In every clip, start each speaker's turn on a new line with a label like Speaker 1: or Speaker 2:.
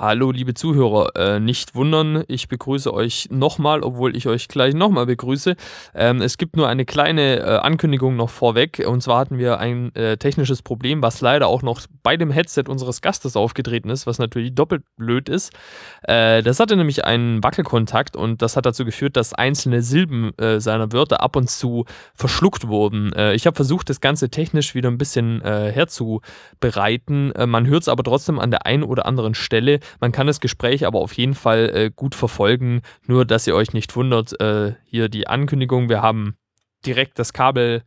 Speaker 1: Hallo, liebe Zuhörer, äh, nicht wundern, ich begrüße euch nochmal, obwohl ich euch gleich nochmal begrüße. Ähm, es gibt nur eine kleine äh, Ankündigung noch vorweg. Und zwar hatten wir ein äh, technisches Problem, was leider auch noch bei dem Headset unseres Gastes aufgetreten ist, was natürlich doppelt blöd ist. Äh, das hatte nämlich einen Wackelkontakt und das hat dazu geführt, dass einzelne Silben äh, seiner Wörter ab und zu verschluckt wurden. Äh, ich habe versucht, das Ganze technisch wieder ein bisschen herzubereiten. man hört es aber trotzdem an der einen oder anderen Stelle. Man kann das Gespräch aber auf jeden Fall äh, gut verfolgen. Nur, dass ihr euch nicht wundert, äh, hier die Ankündigung. Wir haben direkt das Kabel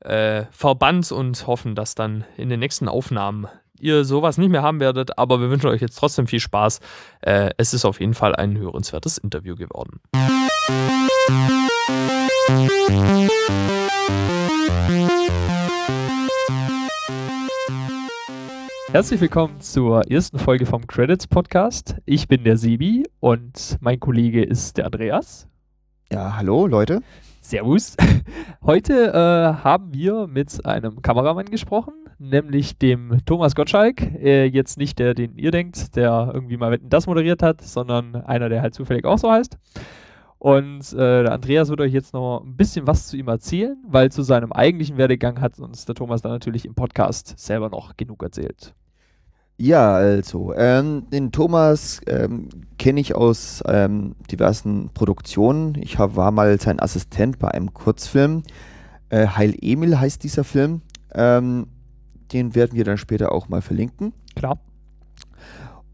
Speaker 1: äh, verbannt und hoffen, dass dann in den nächsten Aufnahmen ihr sowas nicht mehr haben werdet. Aber wir wünschen euch jetzt trotzdem viel Spaß. Äh, es ist auf jeden Fall ein hörenswertes Interview geworden. Herzlich willkommen zur ersten Folge vom Credits Podcast. Ich bin der Sebi und mein Kollege ist der Andreas.
Speaker 2: Ja, hallo Leute.
Speaker 1: Servus. Heute äh, haben wir mit einem Kameramann gesprochen, nämlich dem Thomas Gottschalk. Äh, jetzt nicht der, den ihr denkt, der irgendwie mal das moderiert hat, sondern einer, der halt zufällig auch so heißt. Und äh, der Andreas wird euch jetzt noch ein bisschen was zu ihm erzählen, weil zu seinem eigentlichen Werdegang hat uns der Thomas dann natürlich im Podcast selber noch genug erzählt.
Speaker 2: Ja, also, ähm, den Thomas ähm, kenne ich aus ähm, diversen Produktionen. Ich hab, war mal sein Assistent bei einem Kurzfilm. Äh, Heil Emil heißt dieser Film. Ähm, den werden wir dann später auch mal verlinken.
Speaker 1: Klar.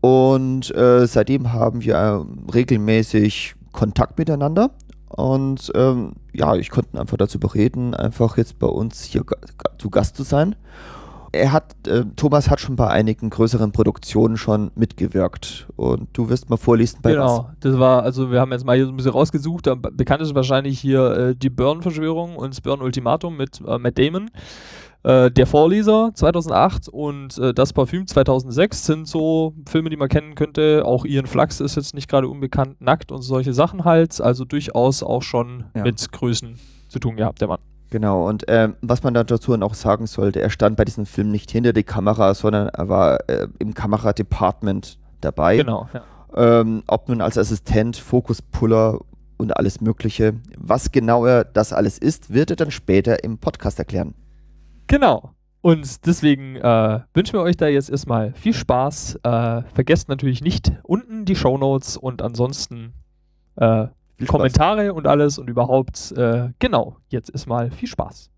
Speaker 2: Und äh, seitdem haben wir äh, regelmäßig Kontakt miteinander. Und ähm, ja, ich konnte einfach dazu bereden, einfach jetzt bei uns hier zu Gast zu sein er hat, äh, Thomas hat schon bei einigen größeren Produktionen schon mitgewirkt. Und du wirst mal vorlesen
Speaker 1: bei Genau, was? das war, also wir haben jetzt mal hier so ein bisschen rausgesucht. Bekannt ist wahrscheinlich hier äh, die Burn-Verschwörung und das Burn-Ultimatum mit äh, Matt Damon. Äh, der Vorleser 2008 und äh, Das Parfüm 2006 sind so Filme, die man kennen könnte. Auch Ian Flux ist jetzt nicht gerade unbekannt, nackt und solche Sachen halt. Also durchaus auch schon ja. mit Größen zu tun gehabt, der Mann.
Speaker 2: Genau, und ähm, was man dazu noch sagen sollte, er stand bei diesem Film nicht hinter der Kamera, sondern er war äh, im Kameradepartment dabei.
Speaker 1: Genau, ja.
Speaker 2: Ähm, ob nun als Assistent, Fokuspuller und alles Mögliche. Was genau er das alles ist, wird er dann später im Podcast erklären.
Speaker 1: Genau. Und deswegen äh, wünschen wir euch da jetzt erstmal viel Spaß. Äh, vergesst natürlich nicht unten die Show Notes und ansonsten äh, Kommentare und alles und überhaupt. Äh, genau, jetzt ist mal viel Spaß.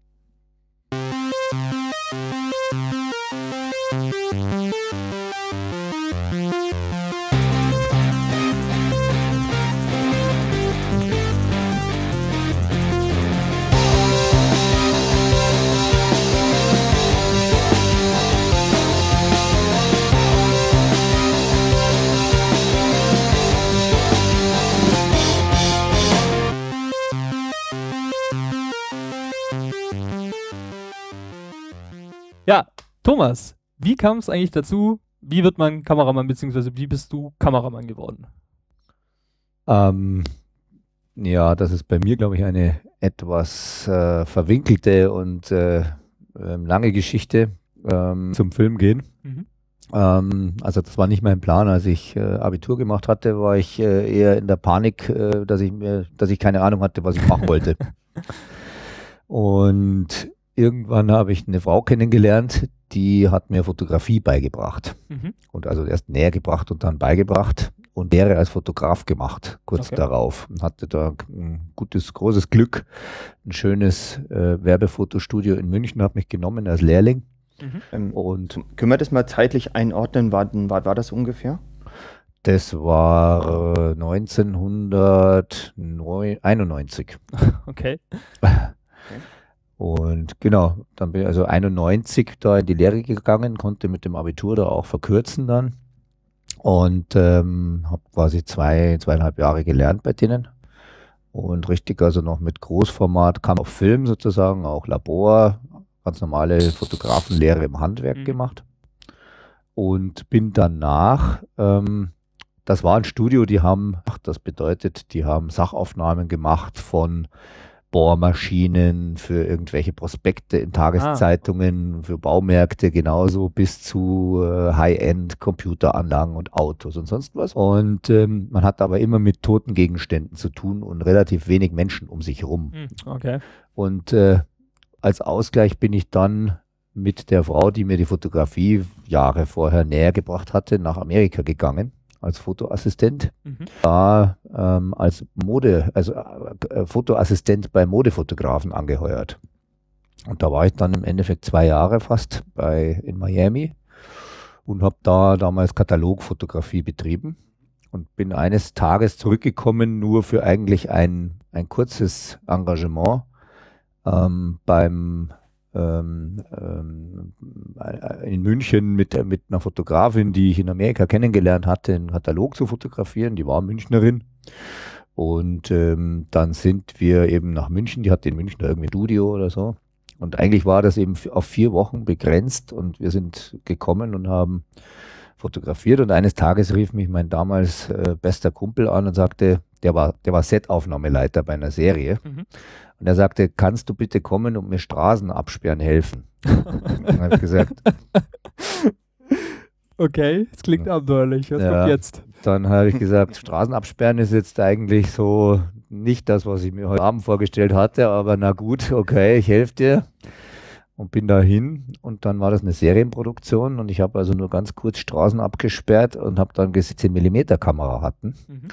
Speaker 1: Ja, Thomas, wie kam es eigentlich dazu? Wie wird man Kameramann, beziehungsweise wie bist du Kameramann geworden?
Speaker 3: Ähm, ja, das ist bei mir, glaube ich, eine etwas äh, verwinkelte und äh, ähm, lange Geschichte ähm, zum Film gehen. Mhm. Ähm, also das war nicht mein Plan. Als ich äh, Abitur gemacht hatte, war ich äh, eher in der Panik, äh, dass ich mir, dass ich keine Ahnung hatte, was ich machen wollte. und irgendwann habe ich eine Frau kennengelernt, die hat mir Fotografie beigebracht. Mhm. Und also erst näher gebracht und dann beigebracht und wäre als Fotograf gemacht, kurz okay. darauf. Und hatte da ein gutes, großes Glück. Ein schönes äh, Werbefotostudio in München hat mich genommen als Lehrling.
Speaker 2: Mhm. Ähm, und können wir das mal zeitlich einordnen? Wann war, war das ungefähr?
Speaker 3: Das war äh, 1991.
Speaker 1: Okay.
Speaker 3: Und genau, dann bin ich also 91 da in die Lehre gegangen, konnte mit dem Abitur da auch verkürzen dann und ähm, habe quasi zwei, zweieinhalb Jahre gelernt bei denen. Und richtig, also noch mit Großformat kam auf Film sozusagen, auch Labor, ganz normale Fotografenlehre im Handwerk mhm. gemacht. Und bin danach, ähm, das war ein Studio, die haben, ach, das bedeutet, die haben Sachaufnahmen gemacht von Bohrmaschinen, für irgendwelche Prospekte in Tageszeitungen, ah. für Baumärkte genauso bis zu äh, High-End-Computeranlagen und Autos und sonst was. Und ähm, man hat aber immer mit toten Gegenständen zu tun und relativ wenig Menschen um sich herum. Hm,
Speaker 1: okay.
Speaker 3: Und äh, als Ausgleich bin ich dann mit der Frau, die mir die Fotografie Jahre vorher näher gebracht hatte, nach Amerika gegangen als Fotoassistent. Mhm. Da ähm, als Mode, also äh, Fotoassistent bei Modefotografen angeheuert. Und da war ich dann im Endeffekt zwei Jahre fast bei, in Miami und habe da damals Katalogfotografie betrieben und bin eines Tages zurückgekommen, nur für eigentlich ein, ein kurzes Engagement ähm, beim ähm, ähm, in München mit, mit einer Fotografin, die ich in Amerika kennengelernt hatte, einen Katalog zu fotografieren. Die war Münchnerin. Und ähm, dann sind wir eben nach München, die hatte in München irgendwie ein Studio oder so. Und eigentlich war das eben auf vier Wochen begrenzt und wir sind gekommen und haben fotografiert und eines Tages rief mich mein damals äh, bester Kumpel an und sagte, der war, der war Setaufnahmeleiter bei einer Serie. Mhm. Und er sagte, kannst du bitte kommen und mir Straßen absperren helfen? dann habe ich gesagt,
Speaker 1: Okay, es klingt abenteuerlich. Was ja, kommt jetzt?
Speaker 3: Dann habe ich gesagt, Straßen absperren ist jetzt eigentlich so nicht das, was ich mir heute Abend vorgestellt hatte, aber na gut, okay, ich helfe dir. Und bin da hin und dann war das eine Serienproduktion und ich habe also nur ganz kurz Straßen abgesperrt und habe dann gesehen, 10 mm Kamera hatten. Mhm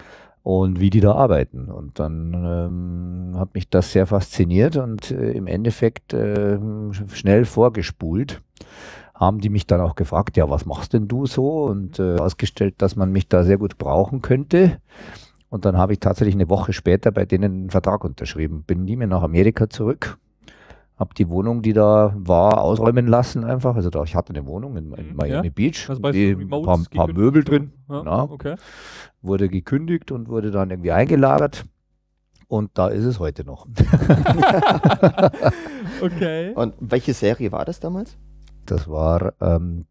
Speaker 3: und wie die da arbeiten. Und dann ähm, hat mich das sehr fasziniert und äh, im Endeffekt äh, schnell vorgespult. Haben die mich dann auch gefragt, ja, was machst denn du so? Und äh, ausgestellt, dass man mich da sehr gut brauchen könnte. Und dann habe ich tatsächlich eine Woche später bei denen einen Vertrag unterschrieben. Bin nie mehr nach Amerika zurück habe die Wohnung, die da war, ausräumen lassen einfach. Also da, ich hatte eine Wohnung in, in mhm, Miami ja. Beach,
Speaker 1: also die,
Speaker 3: ein paar, paar Möbel drin. Ja, genau. okay. Wurde gekündigt und wurde dann irgendwie eingelagert. Und da ist es heute noch.
Speaker 2: okay. Und welche Serie war das damals?
Speaker 3: Das war ähm,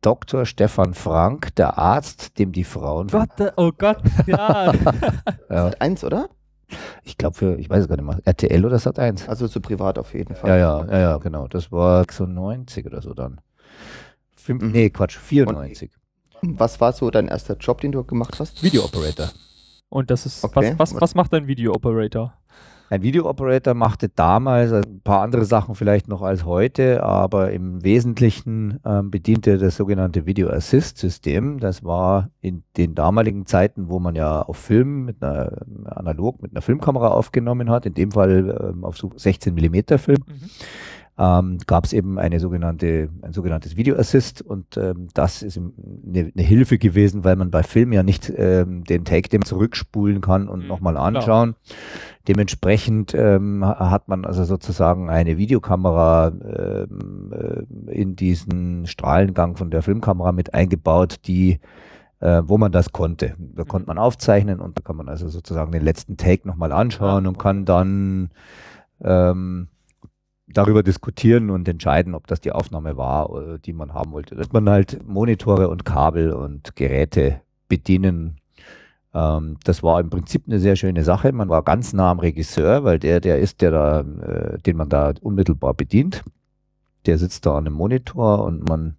Speaker 3: Dr. Stefan Frank, der Arzt, dem die Frauen.
Speaker 1: Gott, oh Gott, ja.
Speaker 2: ja. Eins, oder?
Speaker 3: Ich glaube für, ich weiß es gar nicht mehr, RTL oder Sat1.
Speaker 2: Also so privat auf jeden Fall.
Speaker 3: Ja, ja, ja, ja, genau. Das war so 90 oder so dann. Fünf, mhm. Nee, Quatsch, 94.
Speaker 2: Und was war so dein erster Job, den du gemacht hast?
Speaker 3: Video Operator.
Speaker 1: Und das ist, okay. was, was, was macht ein Video Operator?
Speaker 3: Ein Video-Operator machte damals ein paar andere Sachen vielleicht noch als heute, aber im Wesentlichen ähm, bediente das sogenannte Video Assist System. Das war in den damaligen Zeiten, wo man ja auf Film mit einer analog mit einer Filmkamera aufgenommen hat, in dem Fall ähm, auf so 16 mm Film. Mhm ähm, gab es eben eine sogenannte, ein sogenanntes Video Assist und ähm, das ist eine, eine, Hilfe gewesen, weil man bei Film ja nicht ähm, den Take dem zurückspulen kann und mhm, nochmal anschauen. Klar. Dementsprechend ähm, hat man also sozusagen eine Videokamera ähm, äh, in diesen Strahlengang von der Filmkamera mit eingebaut, die äh, wo man das konnte. Da mhm. konnte man aufzeichnen und da kann man also sozusagen den letzten Take nochmal anschauen und kann dann ähm, darüber diskutieren und entscheiden, ob das die Aufnahme war, die man haben wollte. Dass man halt Monitore und Kabel und Geräte bedienen. Ähm, das war im Prinzip eine sehr schöne Sache. Man war ganz nah am Regisseur, weil der, der ist der da, äh, den man da unmittelbar bedient. Der sitzt da an einem Monitor und man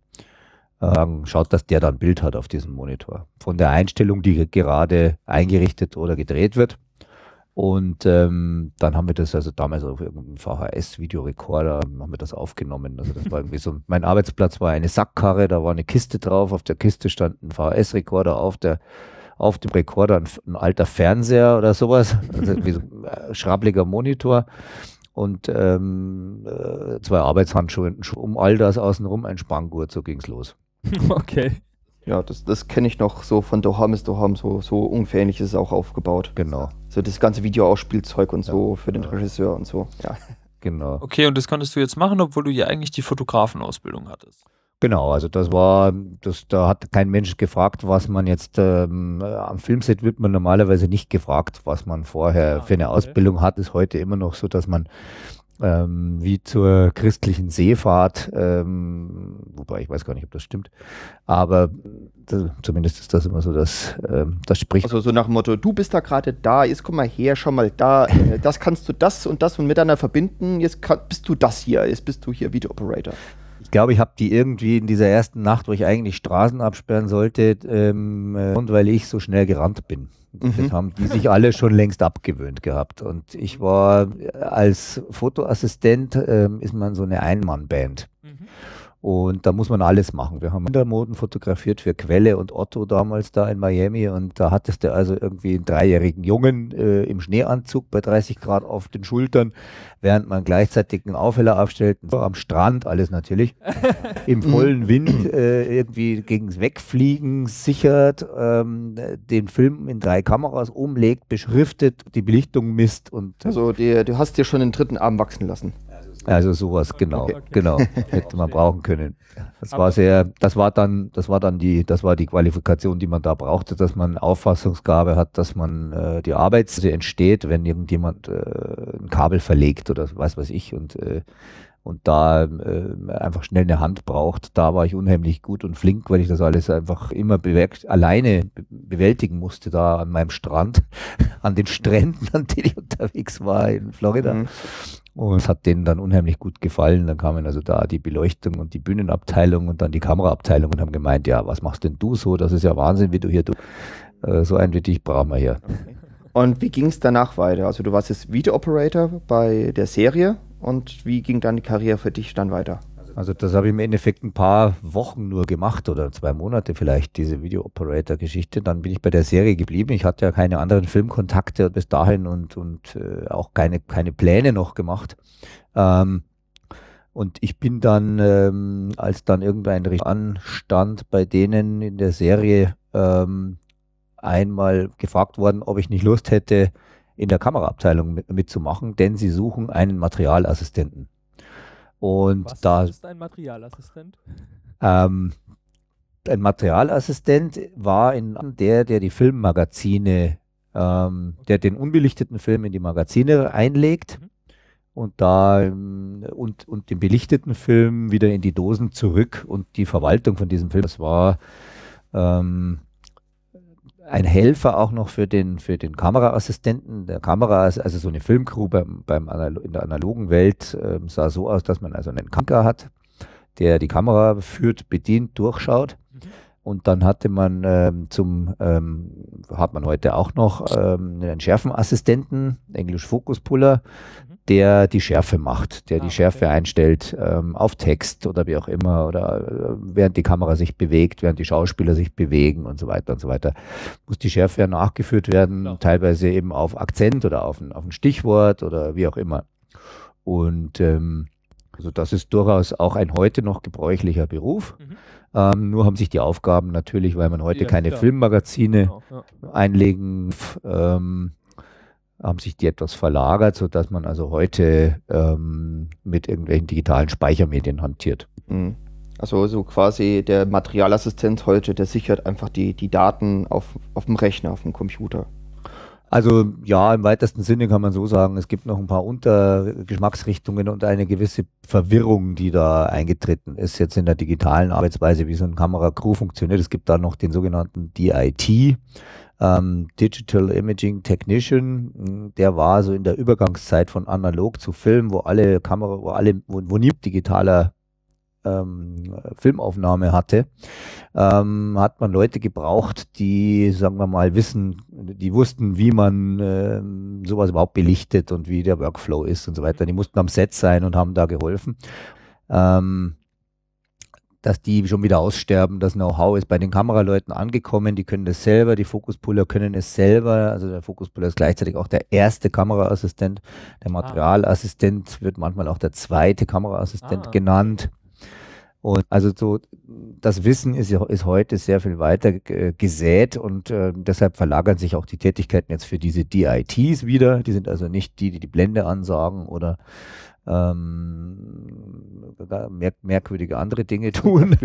Speaker 3: äh, schaut, dass der da ein Bild hat auf diesem Monitor. Von der Einstellung, die gerade eingerichtet oder gedreht wird. Und ähm, dann haben wir das also damals auf irgendeinem VHS-Videorekorder haben wir das aufgenommen. Also das war irgendwie so, mein Arbeitsplatz war eine Sackkarre, da war eine Kiste drauf, auf der Kiste stand ein VHS-Rekorder, auf der auf dem Rekorder ein, ein, alter Fernseher oder sowas, also wie so ein äh, schrabliger Monitor und ähm, äh, zwei Arbeitshandschuhe, um all das außenrum ein Spanngurt, so ging's los.
Speaker 1: Okay.
Speaker 2: Ja, das, das kenne ich noch so von Doham ist Doham, so, so ungefähr ähnlich ist es auch aufgebaut.
Speaker 3: Genau.
Speaker 2: So das ganze Videoausspielzeug und so für den Regisseur und so. Ja.
Speaker 3: Genau.
Speaker 1: Okay, und das konntest du jetzt machen, obwohl du ja eigentlich die Fotografenausbildung hattest.
Speaker 3: Genau, also das war, das, da hat kein Mensch gefragt, was man jetzt ähm, am Filmset wird man normalerweise nicht gefragt, was man vorher ah, für eine okay. Ausbildung hat. Ist heute immer noch so, dass man ähm, wie zur christlichen Seefahrt, ähm, wobei ich weiß gar nicht, ob das stimmt, aber das, zumindest ist das immer so das, ähm, das spricht.
Speaker 2: Also so nach dem Motto, du bist da gerade da, jetzt komm mal her, schau mal da, äh, das kannst du das und das und miteinander verbinden, jetzt kann, bist du das hier, jetzt bist du hier Video Operator.
Speaker 3: Ich glaube, ich habe die irgendwie in dieser ersten Nacht, wo ich eigentlich Straßen absperren sollte, ähm, äh, und weil ich so schnell gerannt bin. Mhm. Das haben die sich alle schon längst abgewöhnt gehabt. Und ich war als Fotoassistent, ähm, ist man so eine Einmannband. Mhm. Und da muss man alles machen. Wir haben Kindermoden fotografiert für Quelle und Otto damals da in Miami. Und da hattest du also irgendwie einen dreijährigen Jungen äh, im Schneeanzug bei 30 Grad auf den Schultern, während man gleichzeitig einen Aufheller aufstellt, am Strand, alles natürlich, im vollen Wind äh, irgendwie gegens Wegfliegen sichert, ähm, den Film in drei Kameras umlegt, beschriftet, die Belichtung misst. Und
Speaker 2: also die, du hast dir schon den dritten Arm wachsen lassen.
Speaker 3: Also sowas, genau, okay. genau. Hätte man brauchen können. Das war sehr, das war dann, das war dann die, das war die Qualifikation, die man da brauchte, dass man Auffassungsgabe hat, dass man äh, die Arbeit entsteht, wenn irgendjemand äh, ein Kabel verlegt oder was weiß ich und äh, und da äh, einfach schnell eine Hand braucht, da war ich unheimlich gut und flink, weil ich das alles einfach immer bewegt, alleine bewältigen musste, da an meinem Strand, an den Stränden, an denen ich unterwegs war in Florida. Mhm. Und es hat denen dann unheimlich gut gefallen. Dann kamen also da die Beleuchtung und die Bühnenabteilung und dann die Kameraabteilung und haben gemeint, ja, was machst denn du so? Das ist ja Wahnsinn, wie du hier, du, äh, so ein wie dich brauchen wir hier.
Speaker 2: Und wie ging es danach weiter? Also du warst jetzt Video-Operator bei der Serie und wie ging dann die Karriere für dich dann weiter?
Speaker 3: Also das habe ich im Endeffekt ein paar Wochen nur gemacht oder zwei Monate vielleicht, diese Video-Operator-Geschichte. Dann bin ich bei der Serie geblieben. Ich hatte ja keine anderen Filmkontakte bis dahin und, und äh, auch keine, keine Pläne noch gemacht. Ähm, und ich bin dann, ähm, als dann irgendein anstand bei denen in der Serie, ähm, einmal gefragt worden, ob ich nicht Lust hätte, in der Kameraabteilung mit, mitzumachen, denn sie suchen einen Materialassistenten. Und
Speaker 1: Was
Speaker 3: da
Speaker 1: ist ein Materialassistent?
Speaker 3: Ähm, ein Materialassistent war in der, der die Filmmagazine, ähm, der den unbelichteten Film in die Magazine einlegt mhm. und da ähm, und, und den belichteten Film wieder in die Dosen zurück und die Verwaltung von diesem Film. Das war ähm, ein Helfer auch noch für den, für den Kameraassistenten. Der Kamera, also so eine Filmcrew beim, beim in der analogen Welt äh, sah so aus, dass man also einen Kanker hat, der die Kamera führt, bedient, durchschaut. Mhm. Und dann hatte man ähm, zum, ähm, hat man heute auch noch ähm, einen Schärfenassistenten, Englisch Focus-Puller, mhm. der die Schärfe macht, der ah, die Schärfe okay. einstellt ähm, auf Text oder wie auch immer oder äh, während die Kamera sich bewegt, während die Schauspieler sich bewegen und so weiter und so weiter. Muss die Schärfe ja nachgeführt werden, Klar. teilweise eben auf Akzent oder auf ein, auf ein Stichwort oder wie auch immer. Und ähm, also das ist durchaus auch ein heute noch gebräuchlicher Beruf. Mhm. Ähm, nur haben sich die Aufgaben natürlich, weil man heute ja, keine klar. Filmmagazine genau, ja. einlegen, ähm, haben sich die etwas verlagert, sodass man also heute ähm, mit irgendwelchen digitalen Speichermedien hantiert.
Speaker 2: Mhm. Also so quasi der Materialassistent heute, der sichert einfach die, die Daten auf, auf dem Rechner, auf dem Computer.
Speaker 3: Also ja, im weitesten Sinne kann man so sagen, es gibt noch ein paar Untergeschmacksrichtungen und eine gewisse Verwirrung, die da eingetreten ist jetzt in der digitalen Arbeitsweise, wie so ein Kameracrew funktioniert. Es gibt da noch den sogenannten DIT, ähm, Digital Imaging Technician, der war so in der Übergangszeit von analog zu Film, wo alle Kamera, wo alle, wo, wo nie digitaler ähm, Filmaufnahme hatte, ähm, hat man Leute gebraucht, die, sagen wir mal, wissen, die wussten, wie man ähm, sowas überhaupt belichtet und wie der Workflow ist und so weiter. Die mussten am Set sein und haben da geholfen. Ähm, dass die schon wieder aussterben. Das Know-how ist bei den Kameraleuten angekommen. Die können das selber. Die Fokuspuller können es selber. Also der Fokuspuller ist gleichzeitig auch der erste Kameraassistent. Der ah. Materialassistent wird manchmal auch der zweite Kameraassistent ah. genannt. Und also so, das Wissen ist, ist heute sehr viel weiter gesät und äh, deshalb verlagern sich auch die Tätigkeiten jetzt für diese DITs wieder. Die sind also nicht die, die die Blende ansagen oder ähm, merk merkwürdige andere Dinge tun.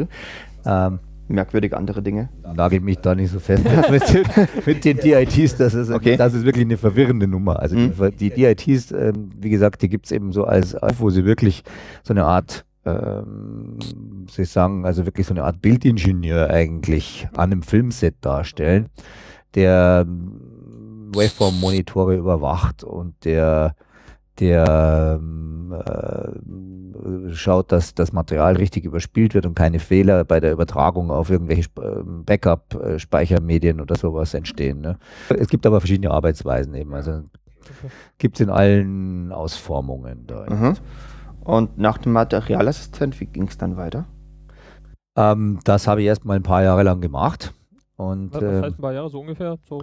Speaker 3: ähm,
Speaker 2: merkwürdige andere Dinge?
Speaker 3: Nagel mich da nicht so fest mit, den, mit den DITs, das ist, okay. das ist wirklich eine verwirrende Nummer. Also mhm. die, die DITs, ähm, wie gesagt, die gibt es eben so als, wo sie wirklich so eine Art ähm, Sie sagen, also wirklich so eine Art Bildingenieur eigentlich an einem Filmset darstellen, der ähm, Waveform-Monitore überwacht und der, der ähm, äh, schaut, dass das Material richtig überspielt wird und keine Fehler bei der Übertragung auf irgendwelche ähm, Backup-Speichermedien oder sowas entstehen. Ne? Es gibt aber verschiedene Arbeitsweisen eben. Also gibt es in allen Ausformungen da. Mhm.
Speaker 2: Und nach dem Materialassistent, wie ging es dann weiter?
Speaker 3: Ähm, das habe ich erst mal ein paar Jahre lang gemacht. Und,
Speaker 1: Was heißt ähm, ein paar Jahre, so ungefähr? So?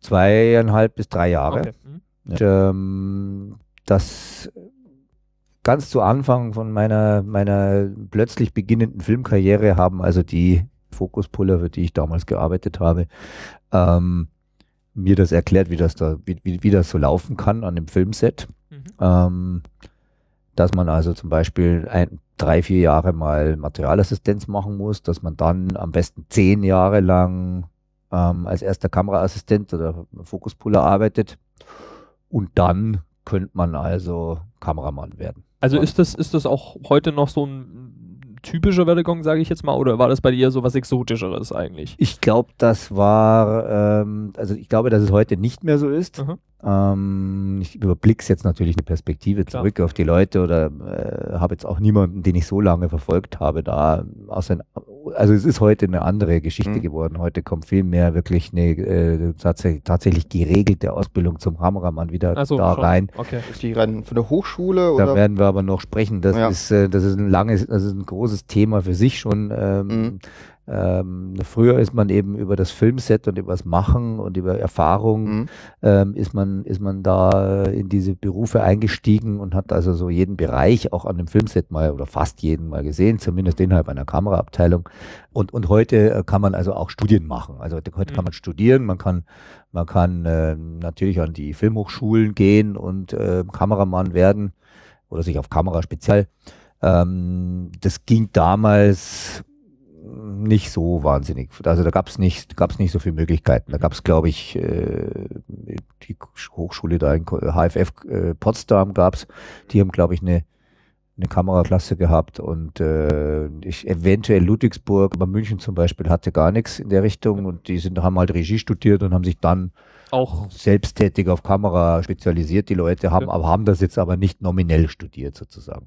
Speaker 3: Zweieinhalb bis drei Jahre. Okay. Mhm. Und, ähm, das ganz zu Anfang von meiner, meiner plötzlich beginnenden Filmkarriere haben also die Fokuspuller, für die ich damals gearbeitet habe, ähm, mir das erklärt, wie das da, wie, wie, wie, das so laufen kann an dem Filmset. Mhm. Ähm, dass man also zum Beispiel ein, drei, vier Jahre mal Materialassistenz machen muss, dass man dann am besten zehn Jahre lang ähm, als erster Kameraassistent oder Fokuspuller arbeitet und dann könnte man also Kameramann werden.
Speaker 1: Also ist das, ist das auch heute noch so ein typischer Werdegang, sage ich jetzt mal, oder war das bei dir so was Exotischeres eigentlich?
Speaker 3: Ich glaube, das war, ähm, also ich glaube, dass es heute nicht mehr so ist. Mhm. Ähm, ich überblicke jetzt natürlich eine Perspektive Klar. zurück auf die Leute oder äh, habe jetzt auch niemanden, den ich so lange verfolgt habe, da aus ein, also es ist heute eine andere Geschichte mhm. geworden. Heute kommt viel mehr wirklich eine äh, tatsächlich, tatsächlich geregelte Ausbildung zum Kameramann wieder so, da schon. rein.
Speaker 2: Okay. Ist die rein von der Hochschule? Oder?
Speaker 3: Da werden wir aber noch sprechen. Das ja. ist äh, das ist ein langes, das ist ein großes Thema für sich schon. Ähm, mhm. Ähm, früher ist man eben über das Filmset und über das Machen und über Erfahrung mhm. ähm, ist man ist man da in diese Berufe eingestiegen und hat also so jeden Bereich auch an dem Filmset mal oder fast jeden mal gesehen, zumindest innerhalb einer Kameraabteilung. Und und heute äh, kann man also auch Studien machen. Also heute mhm. kann man studieren, man kann man kann äh, natürlich an die Filmhochschulen gehen und äh, Kameramann werden oder sich auf Kamera speziell. Ähm, das ging damals nicht so wahnsinnig. Also da gab es nicht, gab's nicht so viele Möglichkeiten. Da gab es, glaube ich, äh, die Hochschule da in HFF äh, Potsdam gab es, die haben, glaube ich, eine, eine Kameraklasse gehabt und äh, ich, eventuell Ludwigsburg, aber München zum Beispiel hatte gar nichts in der Richtung und die sind, haben halt Regie studiert und haben sich dann auch selbsttätig auf Kamera spezialisiert. Die Leute haben, ja. haben das jetzt aber nicht nominell studiert sozusagen.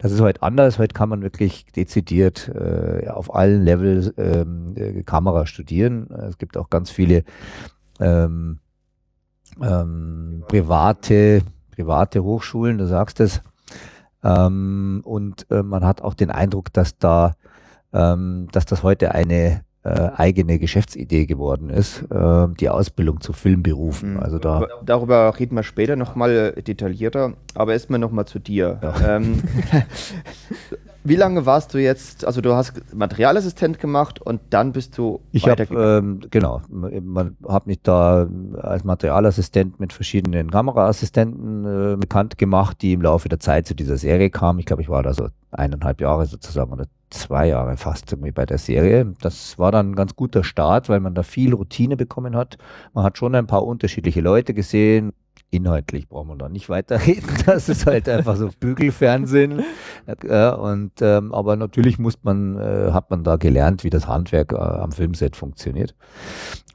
Speaker 3: Das ist heute anders. Heute kann man wirklich dezidiert äh, auf allen Levels ähm, äh, Kamera studieren. Es gibt auch ganz viele ähm, ähm, private, private Hochschulen, du sagst es. Ähm, und äh, man hat auch den Eindruck, dass da, ähm, dass das heute eine äh, eigene Geschäftsidee geworden ist, äh, die Ausbildung zu Filmberufen. Mhm. Also da
Speaker 2: Darüber reden wir später nochmal detaillierter, aber erstmal nochmal zu dir. Ja. Ähm, wie lange warst du jetzt, also du hast Materialassistent gemacht und dann bist du
Speaker 3: Ich habe, ähm, genau, man hat mich da als Materialassistent mit verschiedenen Kameraassistenten äh, bekannt gemacht, die im Laufe der Zeit zu dieser Serie kamen. Ich glaube, ich war da so eineinhalb Jahre sozusagen oder zwei Jahre fast irgendwie bei der Serie. Das war dann ein ganz guter Start, weil man da viel Routine bekommen hat. Man hat schon ein paar unterschiedliche Leute gesehen. Inhaltlich braucht man da nicht weiterreden. Das ist halt einfach so Bügelfernsehen. Ja, und, ähm, aber natürlich muss man, äh, hat man da gelernt, wie das Handwerk äh, am Filmset funktioniert.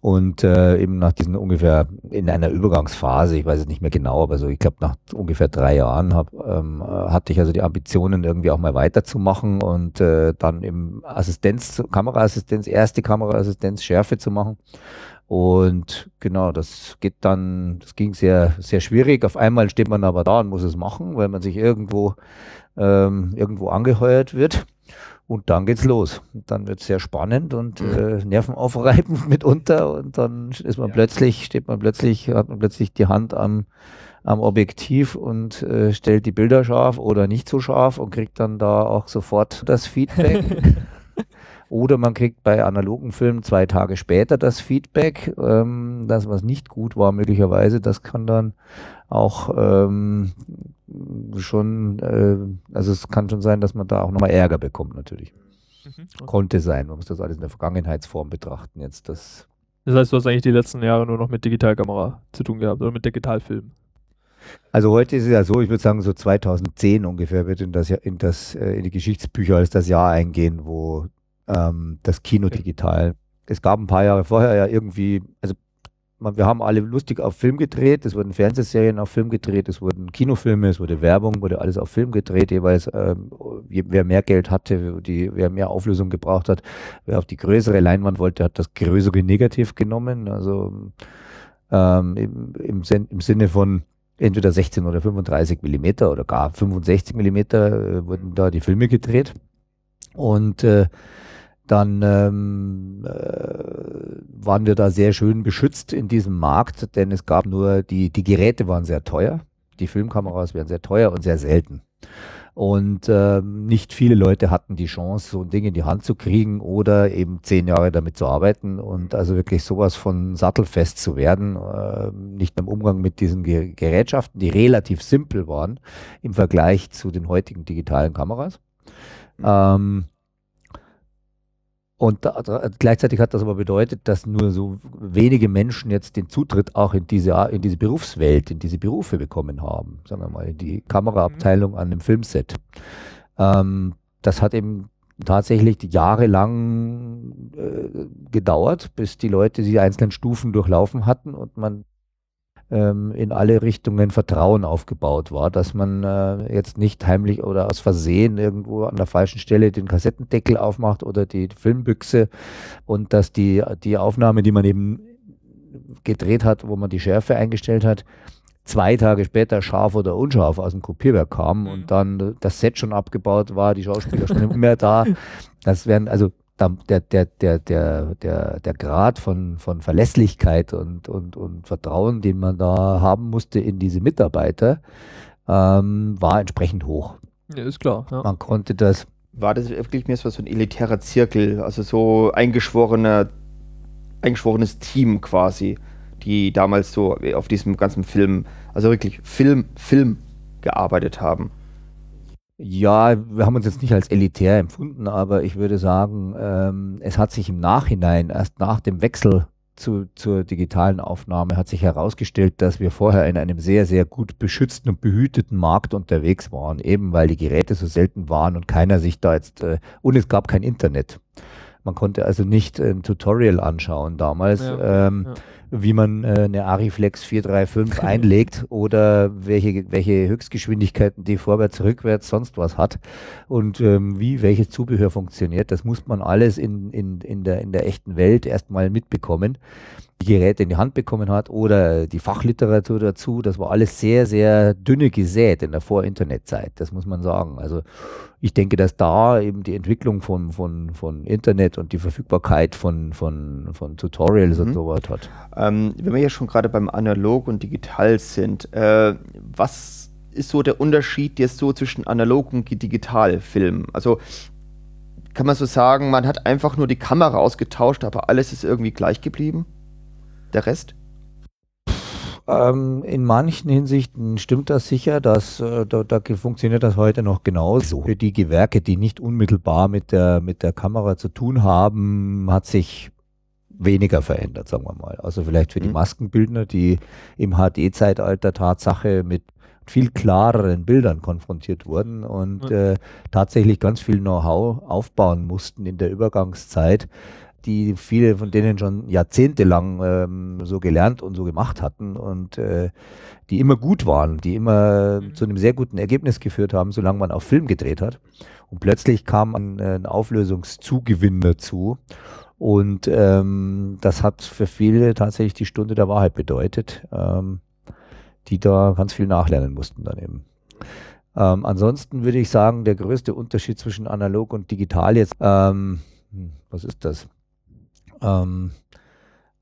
Speaker 3: Und äh, eben nach diesen ungefähr in einer Übergangsphase, ich weiß es nicht mehr genau, aber so, ich glaube, nach ungefähr drei Jahren hab, ähm, hatte ich also die Ambitionen, irgendwie auch mal weiterzumachen und äh, dann eben Assistenz, Kameraassistenz, erste Kameraassistenz, Schärfe zu machen. Und genau, das geht dann, das ging sehr, sehr schwierig. Auf einmal steht man aber da und muss es machen, weil man sich irgendwo, ähm, irgendwo angeheuert wird. Und dann geht's los. Und dann wird's sehr spannend und mhm. äh, nervenaufreibend mitunter. Und dann ist man ja. plötzlich, steht man plötzlich, hat man plötzlich die Hand am, am Objektiv und äh, stellt die Bilder scharf oder nicht so scharf und kriegt dann da auch sofort das Feedback. Oder man kriegt bei analogen Filmen zwei Tage später das Feedback, ähm, das was nicht gut war möglicherweise. Das kann dann auch ähm, schon, äh, also es kann schon sein, dass man da auch nochmal Ärger bekommt natürlich. Mhm, okay. Konnte sein. Man muss das alles in der Vergangenheitsform betrachten. Jetzt das.
Speaker 1: Das heißt, du hast eigentlich die letzten Jahre nur noch mit Digitalkamera zu tun gehabt oder mit Digitalfilm?
Speaker 3: Also heute ist es ja so, ich würde sagen, so 2010 ungefähr wird in das, in das äh, in die Geschichtsbücher als das Jahr eingehen, wo ähm, das Kino digital. Es gab ein paar Jahre vorher ja irgendwie, also man, wir haben alle lustig auf Film gedreht, es wurden Fernsehserien auf Film gedreht, es wurden Kinofilme, es wurde Werbung, wurde alles auf Film gedreht, jeweils ähm, wer mehr Geld hatte, die, wer mehr Auflösung gebraucht hat, wer auf die größere Leinwand wollte, hat das größere Negativ genommen, also ähm, im, im, im Sinne von entweder 16 oder 35 Millimeter oder gar 65 Millimeter äh, wurden da die Filme gedreht. Und äh, dann ähm, äh, waren wir da sehr schön beschützt in diesem Markt, denn es gab nur, die, die Geräte waren sehr teuer, die Filmkameras wären sehr teuer und sehr selten. Und ähm, nicht viele Leute hatten die Chance, so ein Ding in die Hand zu kriegen oder eben zehn Jahre damit zu arbeiten und also wirklich sowas von sattelfest zu werden, äh, nicht im Umgang mit diesen Ge Gerätschaften, die relativ simpel waren im Vergleich zu den heutigen digitalen Kameras. Mhm. Ähm, und da, da, gleichzeitig hat das aber bedeutet, dass nur so wenige Menschen jetzt den Zutritt auch in diese, in diese Berufswelt, in diese Berufe bekommen haben. Sagen wir mal, in die Kameraabteilung mhm. an einem Filmset. Ähm, das hat eben tatsächlich jahrelang äh, gedauert, bis die Leute die einzelnen Stufen durchlaufen hatten und man in alle Richtungen Vertrauen aufgebaut war, dass man äh, jetzt nicht heimlich oder aus Versehen irgendwo an der falschen Stelle den Kassettendeckel aufmacht oder die Filmbüchse und dass die, die Aufnahme, die man eben gedreht hat, wo man die Schärfe eingestellt hat, zwei Tage später scharf oder unscharf aus dem Kopierwerk kam mhm. und dann das Set schon abgebaut war, die Schauspieler schon nicht mehr da. Das wären also der, der, der, der, der, der Grad von, von Verlässlichkeit und, und, und Vertrauen, den man da haben musste in diese Mitarbeiter, ähm, war entsprechend hoch.
Speaker 1: Ja, ist klar.
Speaker 2: Ja. Man konnte das. War das wirklich mehr so ein elitärer Zirkel, also so eingeschworener, eingeschworenes Team quasi, die damals so auf diesem ganzen Film, also wirklich Film, Film gearbeitet haben?
Speaker 3: Ja, wir haben uns jetzt nicht als elitär empfunden, aber ich würde sagen, ähm, es hat sich im Nachhinein, erst nach dem Wechsel zu, zur digitalen Aufnahme, hat sich herausgestellt, dass wir vorher in einem sehr, sehr gut beschützten und behüteten Markt unterwegs waren, eben weil die Geräte so selten waren und keiner sich da jetzt, äh, und es gab kein Internet. Man konnte also nicht ein Tutorial anschauen damals. Ja, ähm, ja wie man äh, eine Ariflex 435 einlegt oder welche, welche Höchstgeschwindigkeiten die vorwärts, rückwärts, sonst was hat und ähm, wie welches Zubehör funktioniert. Das muss man alles in, in, in, der, in der echten Welt erstmal mitbekommen die Geräte in die Hand bekommen hat oder die Fachliteratur dazu. Das war alles sehr, sehr dünne gesät in der Vor-Internet-Zeit, das muss man sagen. Also ich denke, dass da eben die Entwicklung von, von, von Internet und die Verfügbarkeit von, von, von Tutorials mhm. und so was hat.
Speaker 2: Ähm, wenn wir ja schon gerade beim Analog und Digital sind, äh, was ist so der Unterschied jetzt so zwischen Analog und Digitalfilm? Also kann man so sagen, man hat einfach nur die Kamera ausgetauscht, aber alles ist irgendwie gleich geblieben? Der Rest?
Speaker 3: Ähm, in manchen Hinsichten stimmt das sicher, dass äh, da, da, funktioniert das heute noch genauso. Für die Gewerke, die nicht unmittelbar mit der, mit der Kamera zu tun haben, hat sich weniger verändert, sagen wir mal. Also vielleicht für mhm. die Maskenbildner, die im HD-Zeitalter Tatsache mit viel klareren Bildern konfrontiert wurden und mhm. äh, tatsächlich ganz viel Know-how aufbauen mussten in der Übergangszeit die viele von denen schon jahrzehntelang ähm, so gelernt und so gemacht hatten und äh, die immer gut waren, die immer mhm. zu einem sehr guten Ergebnis geführt haben, solange man auf Film gedreht hat. Und plötzlich kam ein, ein Auflösungszugewinn dazu. Und ähm, das hat für viele tatsächlich die Stunde der Wahrheit bedeutet, ähm, die da ganz viel nachlernen mussten dann eben. Ähm, ansonsten würde ich sagen, der größte Unterschied zwischen analog und digital jetzt, ähm, hm, was ist das? Ähm,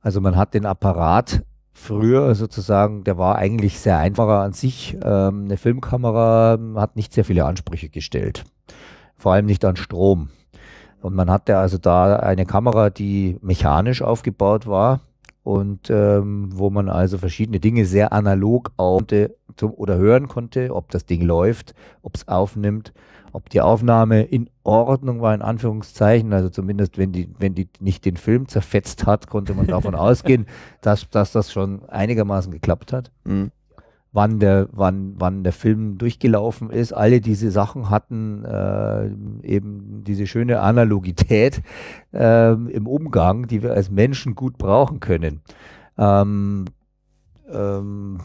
Speaker 3: also man hat den Apparat früher sozusagen, der war eigentlich sehr einfacher an sich. Ähm, eine Filmkamera hat nicht sehr viele Ansprüche gestellt, vor allem nicht an Strom. Und man hatte also da eine Kamera, die mechanisch aufgebaut war und ähm, wo man also verschiedene Dinge sehr analog zum, oder hören konnte, ob das Ding läuft, ob es aufnimmt, ob die Aufnahme in Ordnung war, in Anführungszeichen. Also zumindest, wenn die, wenn die nicht den Film zerfetzt hat, konnte man davon ausgehen, dass, dass das schon einigermaßen geklappt hat. Mhm. Wann der, wann, wann der Film durchgelaufen ist. Alle diese Sachen hatten äh, eben diese schöne Analogität äh, im Umgang, die wir als Menschen gut brauchen können. Ähm, ähm,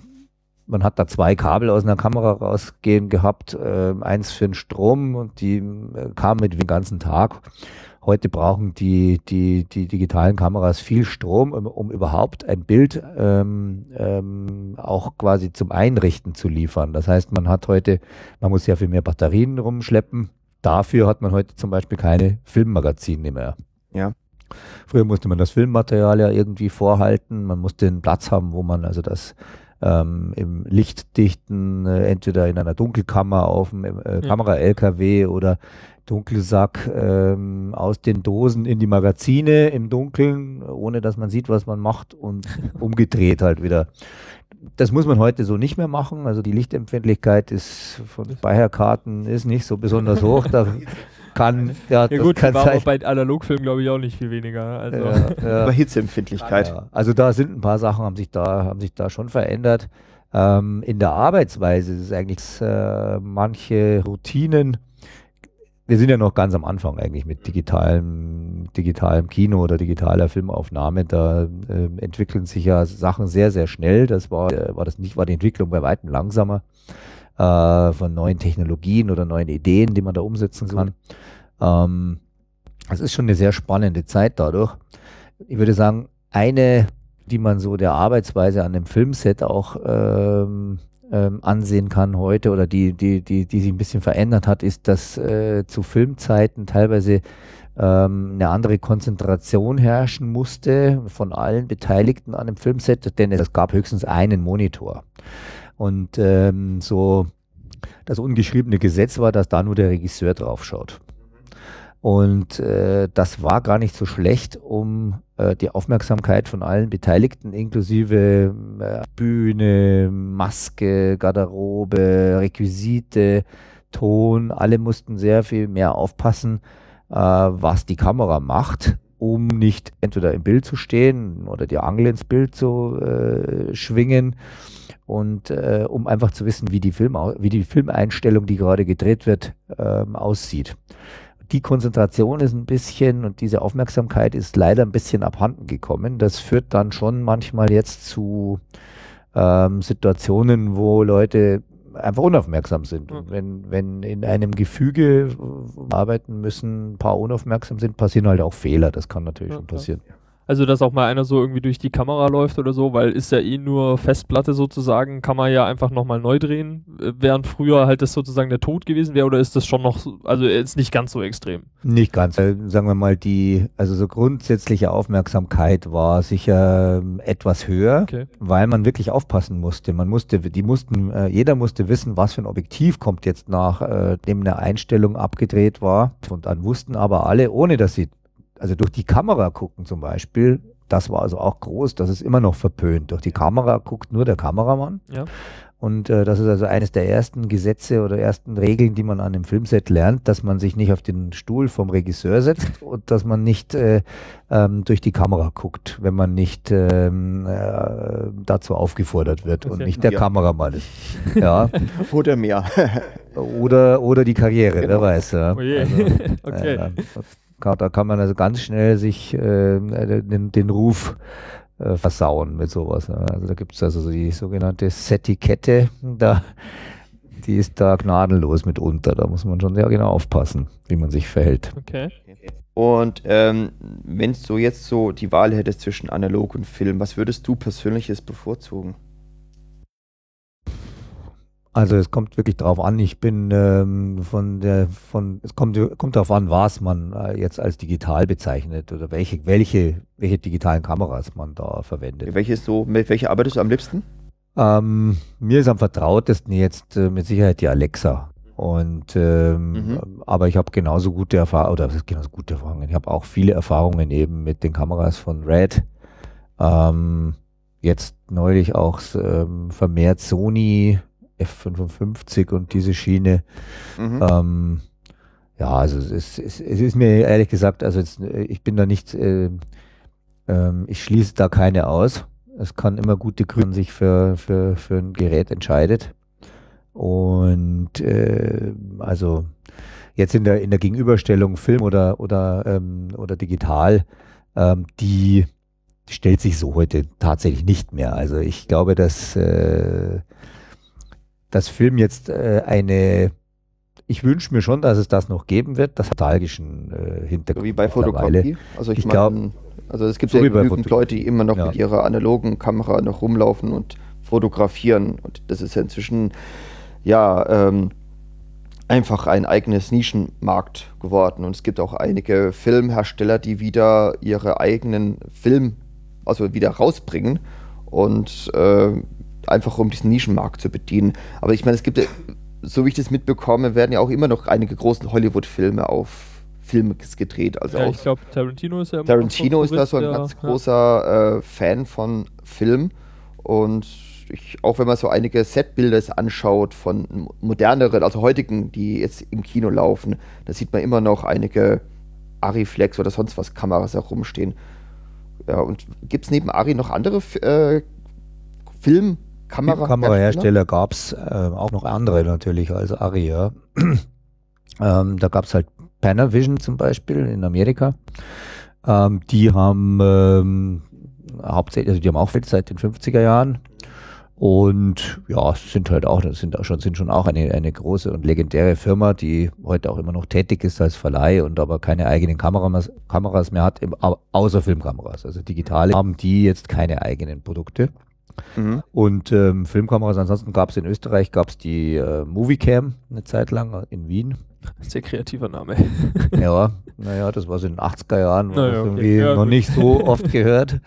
Speaker 3: man hat da zwei Kabel aus einer Kamera rausgehen gehabt, äh, eins für den Strom und die äh, kamen mit dem ganzen Tag. Heute brauchen die, die, die digitalen Kameras viel Strom, um, um überhaupt ein Bild ähm, ähm, auch quasi zum Einrichten zu liefern. Das heißt, man hat heute, man muss sehr viel mehr Batterien rumschleppen. Dafür hat man heute zum Beispiel keine Filmmagazine mehr.
Speaker 2: Ja.
Speaker 3: Früher musste man das Filmmaterial ja irgendwie vorhalten. Man musste einen Platz haben, wo man also das ähm, im lichtdichten, äh, entweder in einer Dunkelkammer auf dem äh, Kamera-LKW oder Dunkelsack ähm, aus den Dosen in die Magazine im Dunkeln, ohne dass man sieht, was man macht und umgedreht halt wieder. Das muss man heute so nicht mehr machen. Also die Lichtempfindlichkeit ist von Speicherkarten ist nicht so besonders hoch. Da kann.
Speaker 1: Ja, ja gut, kann war auch bei Analogfilmen, glaube ich, auch nicht viel weniger. Also. Ja,
Speaker 2: ja. Bei Hitzeempfindlichkeit. Ja,
Speaker 3: also da sind ein paar Sachen, haben sich da, haben sich da schon verändert. Ähm, in der Arbeitsweise ist es eigentlich äh, manche Routinen. Wir sind ja noch ganz am Anfang eigentlich mit digitalem, digitalem Kino oder digitaler Filmaufnahme. Da äh, entwickeln sich ja Sachen sehr, sehr schnell. Das war, äh, war das nicht, war die Entwicklung bei weitem langsamer äh, von neuen Technologien oder neuen Ideen, die man da umsetzen kann. Ähm, es ist schon eine sehr spannende Zeit dadurch. Ich würde sagen, eine, die man so der Arbeitsweise an dem Filmset auch ähm, ähm, ansehen kann heute oder die, die, die, die sich ein bisschen verändert hat, ist, dass äh, zu Filmzeiten teilweise ähm, eine andere Konzentration herrschen musste von allen Beteiligten an dem Filmset, denn es gab höchstens einen Monitor. Und ähm, so das ungeschriebene Gesetz war, dass da nur der Regisseur drauf schaut. Und äh, das war gar nicht so schlecht, um äh, die Aufmerksamkeit von allen Beteiligten, inklusive äh, Bühne, Maske, Garderobe, Requisite, Ton, alle mussten sehr viel mehr aufpassen, äh, was die Kamera macht, um nicht entweder im Bild zu stehen oder die Angel ins Bild zu äh, schwingen und äh, um einfach zu wissen, wie die, Film, wie die Filmeinstellung, die gerade gedreht wird, ähm, aussieht. Die Konzentration ist ein bisschen und diese Aufmerksamkeit ist leider ein bisschen abhanden gekommen. Das führt dann schon manchmal jetzt zu ähm, Situationen, wo Leute einfach unaufmerksam sind. Und wenn, wenn in einem Gefüge arbeiten müssen, ein paar unaufmerksam sind, passieren halt auch Fehler. Das kann natürlich ja, schon passieren. Ja.
Speaker 1: Also, dass auch mal einer so irgendwie durch die Kamera läuft oder so, weil ist ja eh nur Festplatte sozusagen, kann man ja einfach nochmal neu drehen, äh, während früher halt das sozusagen der Tod gewesen wäre, oder ist das schon noch, also jetzt nicht ganz so extrem?
Speaker 3: Nicht ganz. Sagen wir mal, die, also so grundsätzliche Aufmerksamkeit war sicher ähm, etwas höher, okay. weil man wirklich aufpassen musste. Man musste, die mussten, äh, jeder musste wissen, was für ein Objektiv kommt jetzt nach, äh, dem eine Einstellung abgedreht war. Und dann wussten aber alle, ohne dass sie also durch die Kamera gucken zum Beispiel, das war also auch groß, das ist immer noch verpönt. Durch die Kamera guckt nur der Kameramann.
Speaker 1: Ja.
Speaker 3: Und äh, das ist also eines der ersten Gesetze oder ersten Regeln, die man an dem Filmset lernt, dass man sich nicht auf den Stuhl vom Regisseur setzt und dass man nicht äh, ähm, durch die Kamera guckt, wenn man nicht ähm, äh, dazu aufgefordert wird und nicht der ja. Kameramann ist.
Speaker 2: Ja. oder mehr.
Speaker 3: oder, oder die Karriere, genau. wer weiß. Ja. Oh je. Also, okay. Da kann man also ganz schnell sich äh, den, den Ruf äh, versauen mit sowas. Also da gibt es also so die sogenannte Setikette, da, die ist da gnadenlos mitunter. Da muss man schon sehr genau aufpassen, wie man sich verhält.
Speaker 1: Okay.
Speaker 2: Und ähm, wenn du jetzt so die Wahl hättest zwischen analog und Film, was würdest du persönliches bevorzugen?
Speaker 3: Also es kommt wirklich darauf an. Ich bin ähm, von der, von, es kommt, kommt darauf an, was man äh, jetzt als digital bezeichnet oder welche, welche, welche digitalen Kameras man da verwendet.
Speaker 2: Welche so, mit welcher arbeitest du am liebsten?
Speaker 3: Ähm, mir ist am vertrautesten jetzt äh, mit Sicherheit die Alexa. Und ähm, mhm. aber ich habe genauso gute Erfahrungen, oder genauso gute Erfahrungen. Ich habe auch viele Erfahrungen eben mit den Kameras von Red. Ähm, jetzt neulich auch ähm, vermehrt Sony F55 und diese Schiene. Mhm. Ähm, ja, also es ist, es, ist mir ehrlich gesagt, also jetzt, ich bin da nicht, äh, äh, ich schließe da keine aus. Es kann immer gute Gründe sich für, für, für ein Gerät entscheidet. Und äh, also jetzt in der, in der Gegenüberstellung Film oder, oder, ähm, oder digital, ähm, die stellt sich so heute tatsächlich nicht mehr. Also ich glaube, dass äh, das Film jetzt äh, eine, ich wünsche mir schon, dass es das noch geben wird, das nostalgischen äh, Hintergrund.
Speaker 2: Wie bei Fotografie. Also ich, ich meine, also es gibt so ja genügend Leute, die immer noch ja. mit ihrer analogen Kamera noch rumlaufen und fotografieren. Und das ist ja inzwischen ja ähm, einfach ein eigenes Nischenmarkt geworden. Und es gibt auch einige Filmhersteller, die wieder ihre eigenen Film, also wieder rausbringen und äh, einfach um diesen Nischenmarkt zu bedienen. Aber ich meine, es gibt, so wie ich das mitbekomme, werden ja auch immer noch einige großen Hollywood-Filme auf Film gedreht. Also
Speaker 1: ja, ich glaube, Tarantino ist ja
Speaker 2: immer Tarantino ist da so ein ganz ja. großer äh, Fan von Film und ich, auch wenn man so einige Setbilder anschaut von moderneren, also heutigen, die jetzt im Kino laufen, da sieht man immer noch einige Ariflex oder sonst was Kameras herumstehen. Ja, und gibt es neben Ari noch andere äh, Filmkamerahersteller?
Speaker 3: Kamerahersteller gab es äh, auch noch andere natürlich als Ari, ja. ähm, da gab es halt Panavision zum Beispiel in Amerika. Ähm, die haben ähm, hauptsächlich, also die haben auch seit den 50er Jahren und ja, sind halt auch, sind auch schon, sind schon auch eine, eine große und legendäre Firma, die heute auch immer noch tätig ist als Verleih und aber keine eigenen Kameras, Kameras mehr hat, außer Filmkameras. Also digitale haben die jetzt keine eigenen Produkte. Mhm. Und ähm, Filmkameras, ansonsten gab es in Österreich gab es die äh, Moviecam eine Zeit lang in Wien.
Speaker 1: Sehr kreativer Name.
Speaker 3: ja, naja, das war so in den 80er Jahren, naja, okay. irgendwie ja, noch gut. nicht so oft gehört.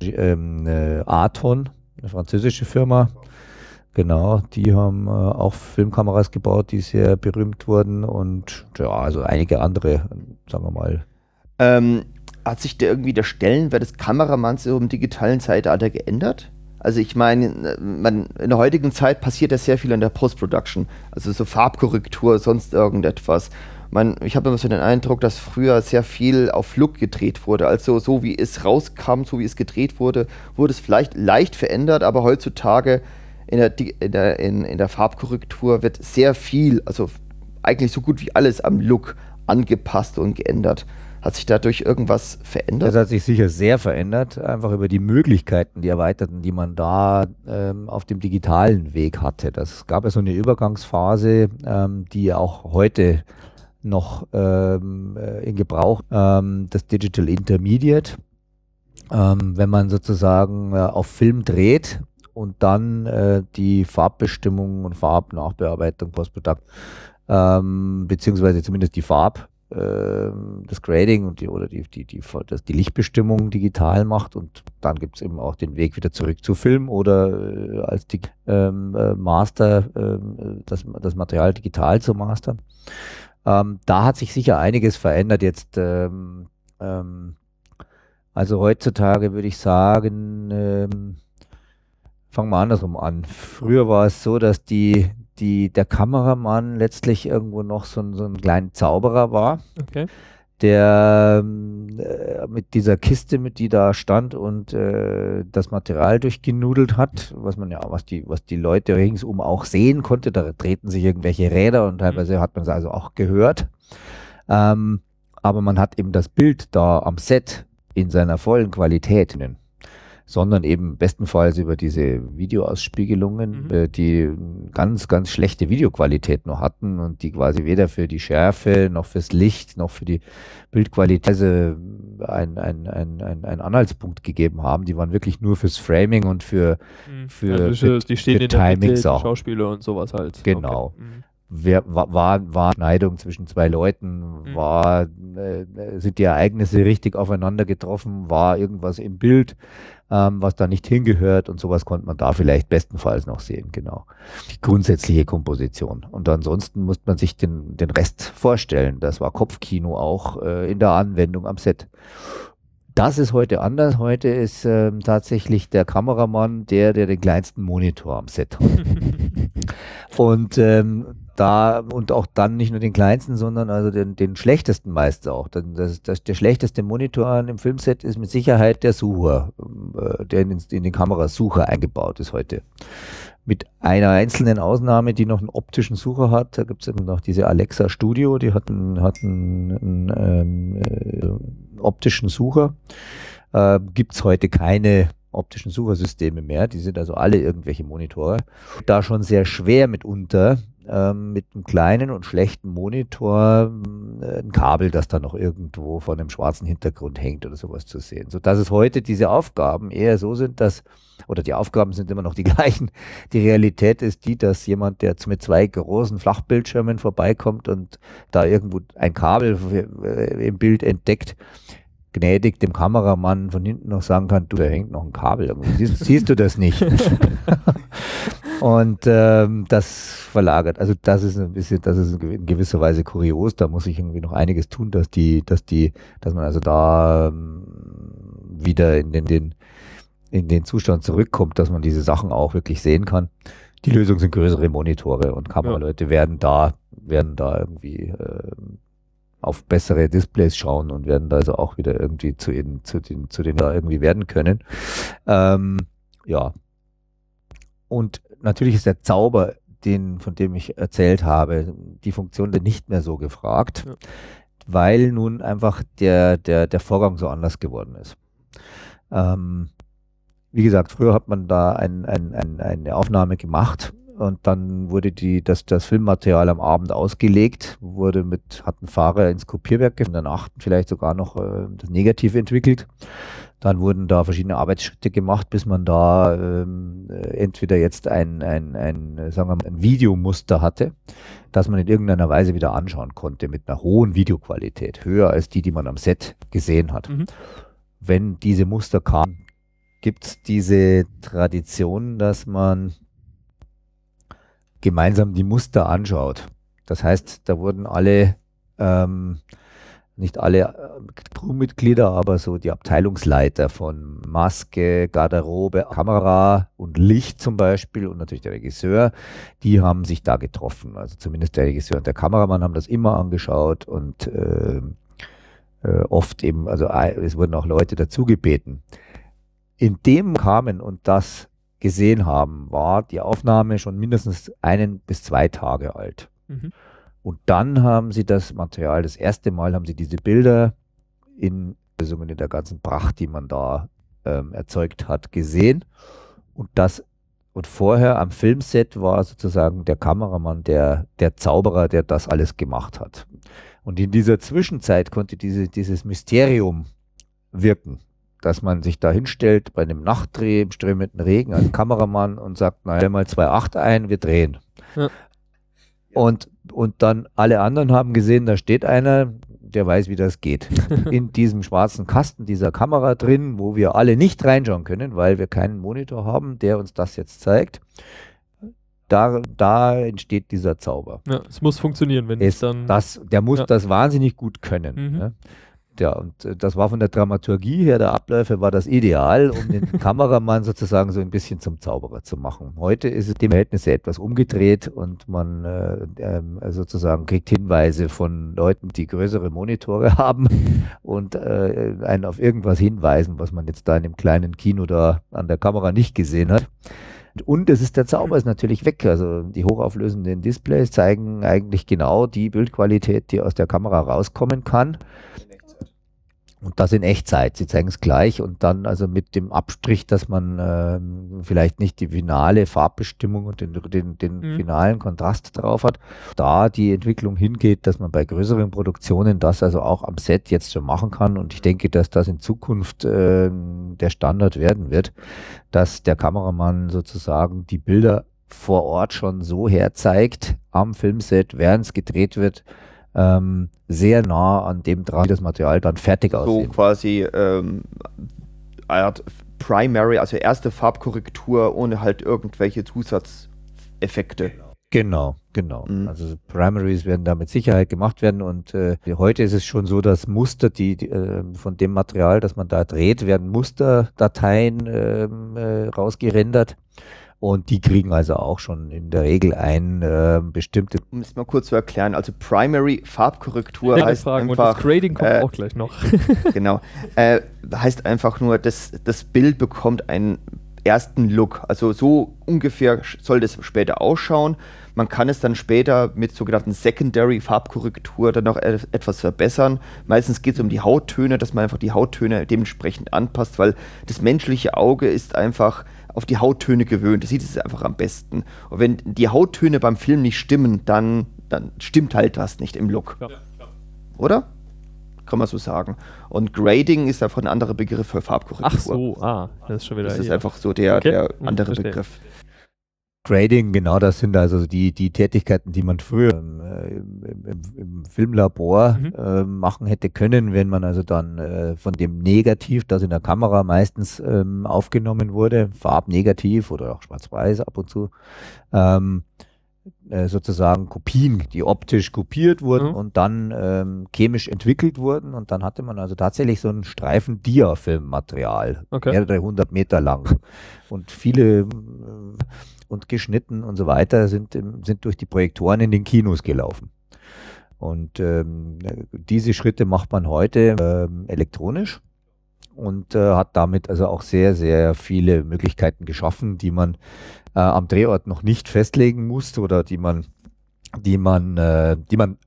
Speaker 3: Ähm, äh, Aton eine französische Firma. Genau, die haben äh, auch Filmkameras gebaut, die sehr berühmt wurden und ja, also einige andere, sagen wir mal.
Speaker 2: Ähm, hat sich da irgendwie der Stellenwert des Kameramanns im digitalen Zeitalter geändert? Also ich meine, in der heutigen Zeit passiert ja sehr viel in der Post-Production, also so Farbkorrektur, sonst irgendetwas man, ich habe immer so den Eindruck, dass früher sehr viel auf Look gedreht wurde. Also so wie es rauskam, so wie es gedreht wurde, wurde es vielleicht leicht verändert, aber heutzutage in der, in der, in, in der Farbkorrektur wird sehr viel, also eigentlich so gut wie alles am Look angepasst und geändert. Hat sich dadurch irgendwas verändert?
Speaker 3: Das hat sich sicher sehr verändert, einfach über die Möglichkeiten, die erweiterten, die man da ähm, auf dem digitalen Weg hatte. Das gab ja so eine Übergangsphase, ähm, die auch heute noch ähm, äh, in Gebrauch, ähm, das Digital Intermediate. Ähm, wenn man sozusagen äh, auf Film dreht und dann äh, die Farbbestimmung und Farbnachbearbeitung, Postprodukt, ähm, beziehungsweise zumindest die Farb, das Grading und die, oder die, die, die, die Lichtbestimmung digital macht und dann gibt es eben auch den Weg wieder zurück zu Film oder äh, als die, ähm, äh, Master, ähm, das, das Material digital zu mastern. Ähm, da hat sich sicher einiges verändert jetzt. Ähm, ähm, also heutzutage würde ich sagen, ähm, fangen wir andersrum an. Früher war es so, dass die, die, der Kameramann letztlich irgendwo noch so, so ein kleiner Zauberer war. Okay der äh, mit dieser Kiste, mit die da stand und äh, das Material durchgenudelt hat, was man ja, was die, was die Leute ringsum auch sehen konnte. Da treten sich irgendwelche Räder und teilweise mhm. hat man es also auch gehört. Ähm, aber man hat eben das Bild da am Set in seiner vollen Qualität sondern eben bestenfalls über diese Videoausspiegelungen, mhm. äh, die ganz, ganz schlechte Videoqualität noch hatten und die quasi weder für die Schärfe noch fürs Licht noch für die Bildqualität also ein, ein, ein, ein, ein Anhaltspunkt gegeben haben. Die waren wirklich nur fürs Framing und für,
Speaker 1: mhm. für, also für, die stehen für in der Mitte, Schauspieler und sowas halt.
Speaker 3: Genau. Okay. Mhm wer, war, war Schneidung zwischen zwei Leuten, mhm. war, äh, sind die Ereignisse richtig aufeinander getroffen, war irgendwas im Bild, ähm, was da nicht hingehört und sowas konnte man da vielleicht bestenfalls noch sehen, genau. Die grundsätzliche Komposition. Und ansonsten muss man sich den, den Rest vorstellen. Das war Kopfkino auch äh, in der Anwendung am Set. Das ist heute anders. Heute ist ähm, tatsächlich der Kameramann der, der den kleinsten Monitor am Set hat. Und ähm, da und auch dann nicht nur den kleinsten, sondern also den, den schlechtesten meist auch. Das, das, der schlechteste Monitor im Filmset ist mit Sicherheit der Sucher, äh, der in, in den Kamerasucher eingebaut ist heute. Mit einer einzelnen Ausnahme, die noch einen optischen Sucher hat. Da gibt es eben noch diese Alexa Studio, die hat einen, hat einen, einen ähm, äh, optischen Sucher. Äh, gibt es heute keine optischen Suchersysteme mehr. Die sind also alle irgendwelche Monitore. Da schon sehr schwer mitunter ähm, mit einem kleinen und schlechten Monitor äh, ein Kabel, das da noch irgendwo vor einem schwarzen Hintergrund hängt oder sowas zu sehen. Sodass es heute diese Aufgaben eher so sind, dass, oder die Aufgaben sind immer noch die gleichen. Die Realität ist die, dass jemand, der mit zwei großen Flachbildschirmen vorbeikommt und da irgendwo ein Kabel äh, im Bild entdeckt, gnädig dem Kameramann von hinten noch sagen kann, du, da hängt noch ein Kabel. Siehst, siehst du das nicht? und ähm, das verlagert. Also das ist ein bisschen, das ist in gewisser Weise kurios. Da muss ich irgendwie noch einiges tun, dass die, dass die, dass man also da ähm, wieder in den, den, in den Zustand zurückkommt, dass man diese Sachen auch wirklich sehen kann. Die Lösung sind größere Monitore und Kameraleute ja. werden da, werden da irgendwie äh, auf bessere Displays schauen und werden da also auch wieder irgendwie zu, ihnen, zu, den, zu denen da irgendwie werden können. Ähm, ja. Und natürlich ist der Zauber, den, von dem ich erzählt habe, die Funktion nicht mehr so gefragt, ja. weil nun einfach der, der, der Vorgang so anders geworden ist. Ähm, wie gesagt, früher hat man da ein, ein, ein, eine Aufnahme gemacht und dann wurde die, das, das Filmmaterial am Abend ausgelegt, wurde mit, hat ein Fahrer ins Kopierwerk in der Nacht vielleicht sogar noch äh, das Negativ entwickelt. Dann wurden da verschiedene Arbeitsschritte gemacht, bis man da ähm, äh, entweder jetzt ein, ein, ein, sagen wir mal, ein Videomuster hatte, das man in irgendeiner Weise wieder anschauen konnte mit einer hohen Videoqualität, höher als die, die man am Set gesehen hat. Mhm. Wenn diese Muster kamen, gibt es diese Tradition, dass man gemeinsam die Muster anschaut. Das heißt, da wurden alle, ähm, nicht alle äh, Crewmitglieder, aber so die Abteilungsleiter von Maske, Garderobe, Kamera und Licht zum Beispiel und natürlich der Regisseur, die haben sich da getroffen. Also zumindest der Regisseur und der Kameramann haben das immer angeschaut und äh, äh, oft eben, also es wurden auch Leute dazu gebeten. In dem kamen und das gesehen haben, war die Aufnahme schon mindestens einen bis zwei Tage alt. Mhm. Und dann haben sie das Material, das erste Mal haben sie diese Bilder in, also in der ganzen Pracht, die man da ähm, erzeugt hat, gesehen. Und das und vorher am Filmset war sozusagen der Kameramann, der, der Zauberer, der das alles gemacht hat. Und in dieser Zwischenzeit konnte diese, dieses Mysterium wirken dass man sich da hinstellt bei einem Nachtdreh im strömenden Regen als Kameramann und sagt, naja, mal 2,8 ein, wir drehen. Ja. Und, und dann alle anderen haben gesehen, da steht einer, der weiß, wie das geht. In diesem schwarzen Kasten dieser Kamera drin, wo wir alle nicht reinschauen können, weil wir keinen Monitor haben, der uns das jetzt zeigt. Da, da entsteht dieser Zauber.
Speaker 1: Ja, es muss funktionieren, wenn
Speaker 3: es
Speaker 1: dann.
Speaker 3: Das, der muss ja. das wahnsinnig gut können. Mhm. Ne? Ja, und äh, das war von der Dramaturgie her, der Abläufe war das ideal, um den Kameramann sozusagen so ein bisschen zum Zauberer zu machen. Heute ist es die Verhältnisse etwas umgedreht und man äh, äh, sozusagen kriegt Hinweise von Leuten, die größere Monitore haben und äh, einen auf irgendwas hinweisen, was man jetzt da in dem kleinen Kino da an der Kamera nicht gesehen hat. Und es ist der Zauber ist natürlich weg. Also die hochauflösenden Displays zeigen eigentlich genau die Bildqualität, die aus der Kamera rauskommen kann. Und das in Echtzeit. Sie zeigen es gleich und dann also mit dem Abstrich, dass man äh, vielleicht nicht die finale Farbbestimmung und den, den, den mhm. finalen Kontrast drauf hat. Da die Entwicklung hingeht, dass man bei größeren Produktionen das also auch am Set jetzt schon machen kann. Und ich denke, dass das in Zukunft äh, der Standard werden wird, dass der Kameramann sozusagen die Bilder vor Ort schon so herzeigt am Filmset, während es gedreht wird, ähm, sehr nah an dem dran, wie das Material dann fertig aussieht.
Speaker 2: So quasi ähm, Art Primary, also erste Farbkorrektur ohne halt irgendwelche Zusatzeffekte.
Speaker 3: Genau, genau. Mhm. Also Primaries werden da mit Sicherheit gemacht werden und äh, heute ist es schon so, dass Muster, die, die äh, von dem Material, das man da dreht, werden Musterdateien ähm, äh, rausgerendert Und die kriegen also auch schon in der Regel ein äh, bestimmte.
Speaker 2: Um es mal kurz zu erklären, also Primary Farbkorrektur heißt
Speaker 1: Fragen.
Speaker 2: einfach.
Speaker 1: Und das Grading kommt
Speaker 2: äh,
Speaker 1: auch gleich noch.
Speaker 2: genau. Äh, heißt einfach nur, dass das Bild bekommt einen ersten Look. Also so ungefähr soll das später ausschauen. Man kann es dann später mit sogenannten Secondary Farbkorrektur dann noch e- etwas verbessern. Meistens geht es um die Hauttöne, dass man einfach die Hauttöne dementsprechend anpasst, weil das menschliche Auge ist einfach auf die Hauttöne gewöhnt. Das sieht es einfach am besten. Und wenn die Hauttöne beim Film nicht stimmen, dann, dann stimmt halt was nicht im Look.
Speaker 1: Ja.
Speaker 2: Oder? Kann man so sagen. Und Grading ist einfach ein anderer Begriff für Farbkorrektur.
Speaker 1: Ach so, ah, das ist schon wieder.
Speaker 2: Das ist
Speaker 1: hier.
Speaker 2: einfach so der,
Speaker 1: Okay.
Speaker 2: der
Speaker 1: Hm,
Speaker 2: andere
Speaker 1: verstehe.
Speaker 2: Begriff.
Speaker 3: Grading, genau, das sind also die, die Tätigkeiten, die man früher äh, im, im, im Filmlabor
Speaker 1: Mhm.
Speaker 3: äh, machen hätte können, wenn man also dann äh, von dem Negativ, das in der Kamera meistens ähm, aufgenommen wurde, farbnegativ oder auch schwarz-weiß ab und zu, ähm, äh, sozusagen Kopien, die optisch kopiert wurden
Speaker 1: Mhm.
Speaker 3: und dann ähm, chemisch entwickelt wurden und dann hatte man also tatsächlich so einen Streifen Dia-Filmmaterial,
Speaker 1: Okay.
Speaker 3: mehrere hundert Meter lang und viele äh, und geschnitten und so weiter sind, sind durch die Projektoren in den Kinos gelaufen. Und ähm, diese Schritte macht man heute ähm, elektronisch und äh, hat damit also auch sehr, sehr viele Möglichkeiten geschaffen, die man äh, am Drehort noch nicht festlegen muss oder die man, die man, äh, die man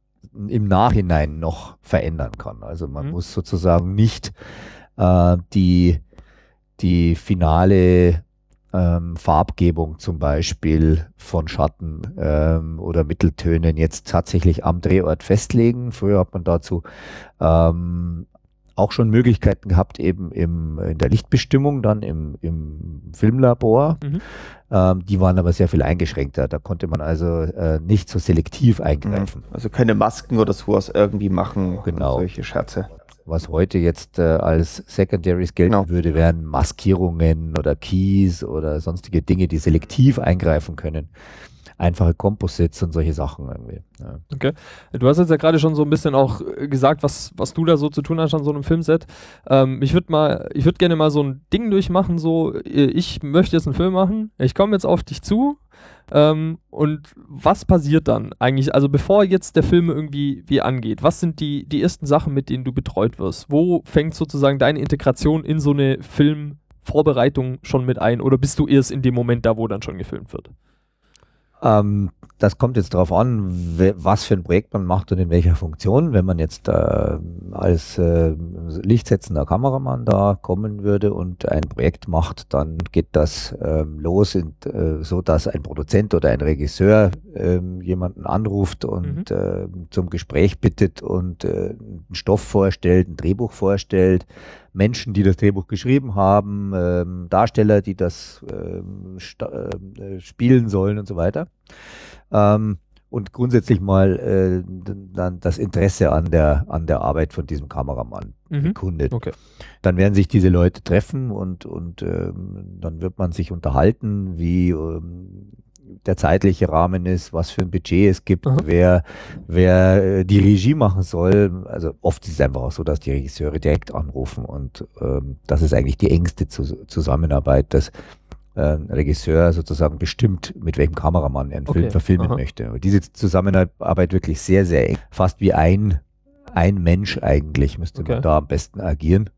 Speaker 3: im Nachhinein noch verändern kann. Also man
Speaker 1: Mhm.
Speaker 3: muss sozusagen nicht äh, die, die finale ähm, Farbgebung zum Beispiel von Schatten ähm, oder Mitteltönen jetzt tatsächlich am Drehort festlegen. Früher hat man dazu ähm, auch schon Möglichkeiten gehabt, eben im, in der Lichtbestimmung, dann im, im Filmlabor.
Speaker 1: Mhm.
Speaker 3: Ähm, die waren aber sehr viel eingeschränkter. Da konnte man also äh, nicht so selektiv eingreifen.
Speaker 2: Also keine Masken oder sowas irgendwie machen.
Speaker 3: Genau.
Speaker 2: Solche Scherze.
Speaker 3: Was heute jetzt äh, als Secondaries gelten
Speaker 2: Genau.
Speaker 3: würde, wären Maskierungen oder Keys oder sonstige Dinge, die selektiv eingreifen können. Einfache Composites und solche Sachen irgendwie. Ja.
Speaker 1: Okay. Du hast jetzt ja gerade schon so ein bisschen auch äh, gesagt, was, was du da so zu tun hast an so einem Filmset. Ähm, ich würde mal, ich würde gerne mal so ein Ding durchmachen, so, äh, ich möchte jetzt einen Film machen, ich komme jetzt auf dich zu. Ähm, und was passiert dann eigentlich? Also bevor jetzt der Film irgendwie wie angeht, was sind die, die ersten Sachen, mit denen du betreut wirst? Wo fängt sozusagen deine Integration in so eine Filmvorbereitung schon mit ein? Oder bist du erst in dem Moment da, wo dann schon gefilmt wird?
Speaker 3: Ähm, das kommt jetzt darauf an, was für ein Projekt man macht und in welcher Funktion. Wenn man jetzt äh, als äh, lichtsetzender Kameramann da kommen würde und ein Projekt macht, dann geht das ähm, los, in, äh, so dass ein Produzent oder ein Regisseur ähm, jemanden anruft und äh, zum Gespräch bittet und äh, einen Stoff vorstellt, ein Drehbuch vorstellt. Menschen, die das Drehbuch geschrieben haben, ähm, Darsteller, die das ähm, ähm, äh, spielen sollen und so weiter. Ähm, und grundsätzlich mal äh, dann das Interesse an der, an der Arbeit von diesem Kameramann
Speaker 1: Mhm.
Speaker 3: bekundet.
Speaker 1: Okay.
Speaker 3: Dann werden sich diese Leute treffen und, und ähm, dann wird man sich unterhalten, wie ähm, der zeitliche Rahmen ist, was für ein Budget es gibt,
Speaker 1: Aha.
Speaker 3: wer, wer äh, die Regie machen soll. Also oft ist es einfach auch so, dass die Regisseure direkt anrufen und ähm, das ist eigentlich die engste Zu Zusammenarbeit, dass äh, ein Regisseur sozusagen bestimmt, mit welchem Kameramann er einen
Speaker 1: Okay,
Speaker 3: Film verfilmen
Speaker 1: aha.
Speaker 3: möchte. Aber diese Zusammenarbeit wirklich sehr, sehr eng, fast wie ein, ein Mensch eigentlich, müsste
Speaker 1: Okay.
Speaker 3: man da am besten agieren,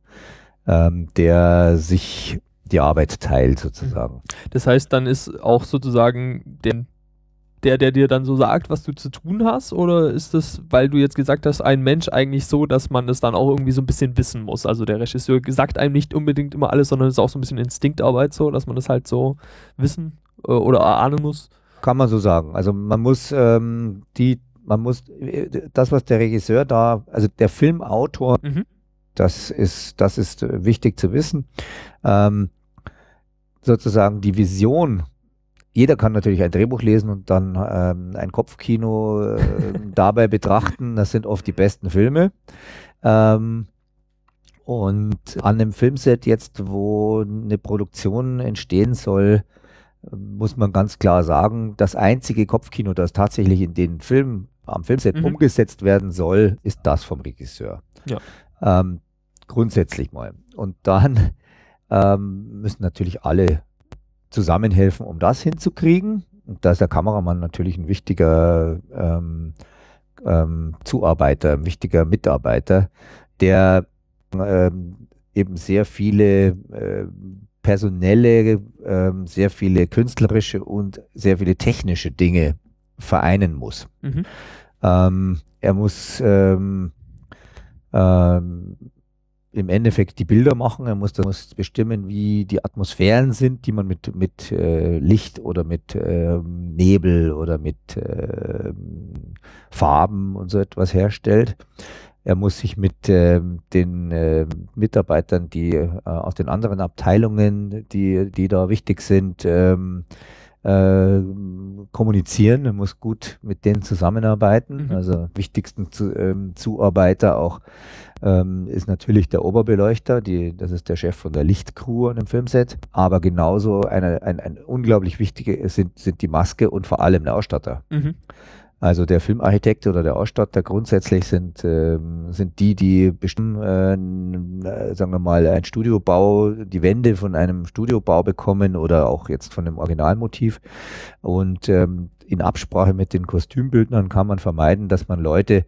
Speaker 3: ähm, der sich die Arbeit teilt sozusagen.
Speaker 1: Das heißt, dann ist auch sozusagen den, der, der dir dann so sagt, was du zu tun hast? Oder ist das, weil du jetzt gesagt hast, ein Mensch eigentlich so, dass man das dann auch irgendwie so ein bisschen wissen muss? Also der Regisseur sagt einem nicht unbedingt immer alles, sondern es ist auch so ein bisschen Instinktarbeit so, dass man das halt so wissen äh, oder erahnen muss.
Speaker 3: Kann man so sagen. Also man muss ähm, die, man muss das, was der Regisseur da, also der Filmautor,
Speaker 1: Mhm.
Speaker 3: das ist, das ist äh, wichtig zu wissen. Ähm, sozusagen die Vision. Jeder kann natürlich ein Drehbuch lesen und dann ähm, ein Kopfkino äh, dabei betrachten. Das sind oft die besten Filme. Ähm, und an einem Filmset jetzt, wo eine Produktion entstehen soll, muss man ganz klar sagen, das einzige Kopfkino, das tatsächlich in den Film am Filmset
Speaker 1: Mhm.
Speaker 3: umgesetzt werden soll, ist das vom Regisseur.
Speaker 1: Ja.
Speaker 3: Ähm, grundsätzlich mal. Und dann ähm, müssen natürlich alle zusammenhelfen, um das hinzukriegen. Und da ist der Kameramann natürlich ein wichtiger ähm, ähm, Zuarbeiter, ein wichtiger Mitarbeiter, der ähm, eben sehr viele äh, personelle, ähm, sehr viele künstlerische und sehr viele technische Dinge vereinen muss. Mhm. Ähm, er muss ähm, ähm, im Endeffekt die Bilder machen. Er muss, muss bestimmen, wie die Atmosphären sind, die man mit, mit äh, Licht oder mit äh, Nebel oder mit äh, Farben und so etwas herstellt. Er muss sich mit äh, den äh, Mitarbeitern, die äh, aus den anderen Abteilungen, die, die da wichtig sind, ähm, äh, kommunizieren. Er muss gut mit denen zusammenarbeiten. Mhm. Also wichtigsten zu, ähm, Zuarbeiter auch ähm, ist natürlich der Oberbeleuchter, die, das ist der Chef von der Lichtcrew an dem Filmset. Aber genauso eine, ein, ein unglaublich wichtige sind, sind die Maske und vor allem der Ausstatter. Mhm. Also der Filmarchitekt oder der Ausstatter grundsätzlich sind, ähm, sind die, die bestimmen, äh, sagen wir mal, ein Studiobau, die Wände von einem Studiobau bekommen oder auch jetzt von dem Originalmotiv. Und ähm, in Absprache mit den Kostümbildnern kann man vermeiden, dass man Leute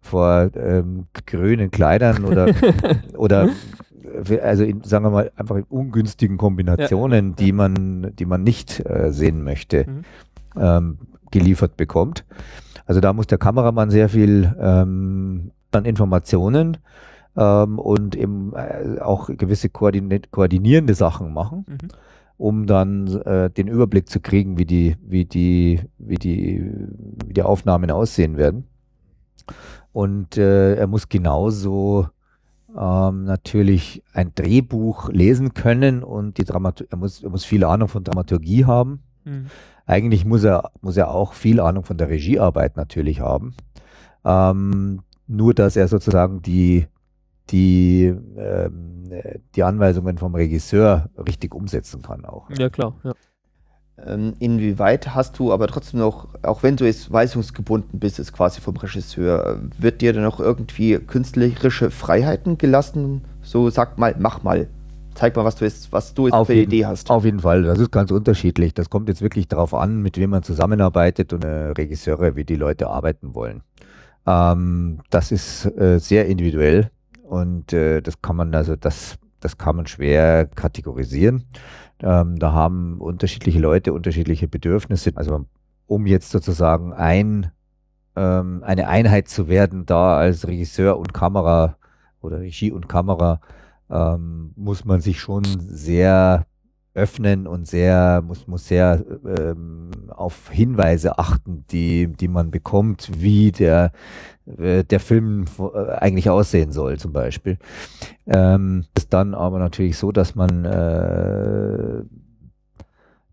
Speaker 3: vor ähm, grünen Kleidern oder, oder also in, sagen wir mal, einfach in ungünstigen Kombinationen, ja. die man, die man nicht äh, sehen möchte. Mhm. Ähm, geliefert bekommt. Also da muss der Kameramann sehr viel ähm, an Informationen ähm, und eben äh, auch gewisse koordin koordinierende Sachen machen, mhm. um dann äh, den Überblick zu kriegen, wie die, wie die, wie die, wie die Aufnahmen aussehen werden. Und äh, er muss genauso ähm, natürlich ein Drehbuch lesen können und die Dramatur er muss, er muss viel Ahnung von Dramaturgie haben. Mhm. Eigentlich muss er, muss er auch viel Ahnung von der Regiearbeit natürlich haben. Ähm, nur, dass er sozusagen die, die, ähm, die Anweisungen vom Regisseur richtig umsetzen kann auch.
Speaker 1: Ja, klar. Ja.
Speaker 2: Ähm, inwieweit hast du aber trotzdem noch, auch wenn du jetzt weisungsgebunden bist, ist quasi vom Regisseur, wird dir dann noch irgendwie künstlerische Freiheiten gelassen? So sag mal, mach mal zeig mal, was du jetzt, was du jetzt
Speaker 3: auf für eine Idee hast. Auf jeden Fall, das ist ganz unterschiedlich. Das kommt jetzt wirklich darauf an, mit wem man zusammenarbeitet und äh, Regisseure, wie die Leute arbeiten wollen. Ähm, das ist äh, sehr individuell und äh, das kann man also das das kann man schwer kategorisieren. Ähm, da haben unterschiedliche Leute unterschiedliche Bedürfnisse. Also um jetzt sozusagen ein ähm, eine Einheit zu werden, da als Regisseur und Kamera oder Regie und Kamera ähm, muss man sich schon sehr öffnen und sehr, muss, muss sehr ähm, auf Hinweise achten, die, die man bekommt, wie der, äh, der Film äh, eigentlich aussehen soll, zum Beispiel. Ähm, ist dann aber natürlich so, dass man, äh,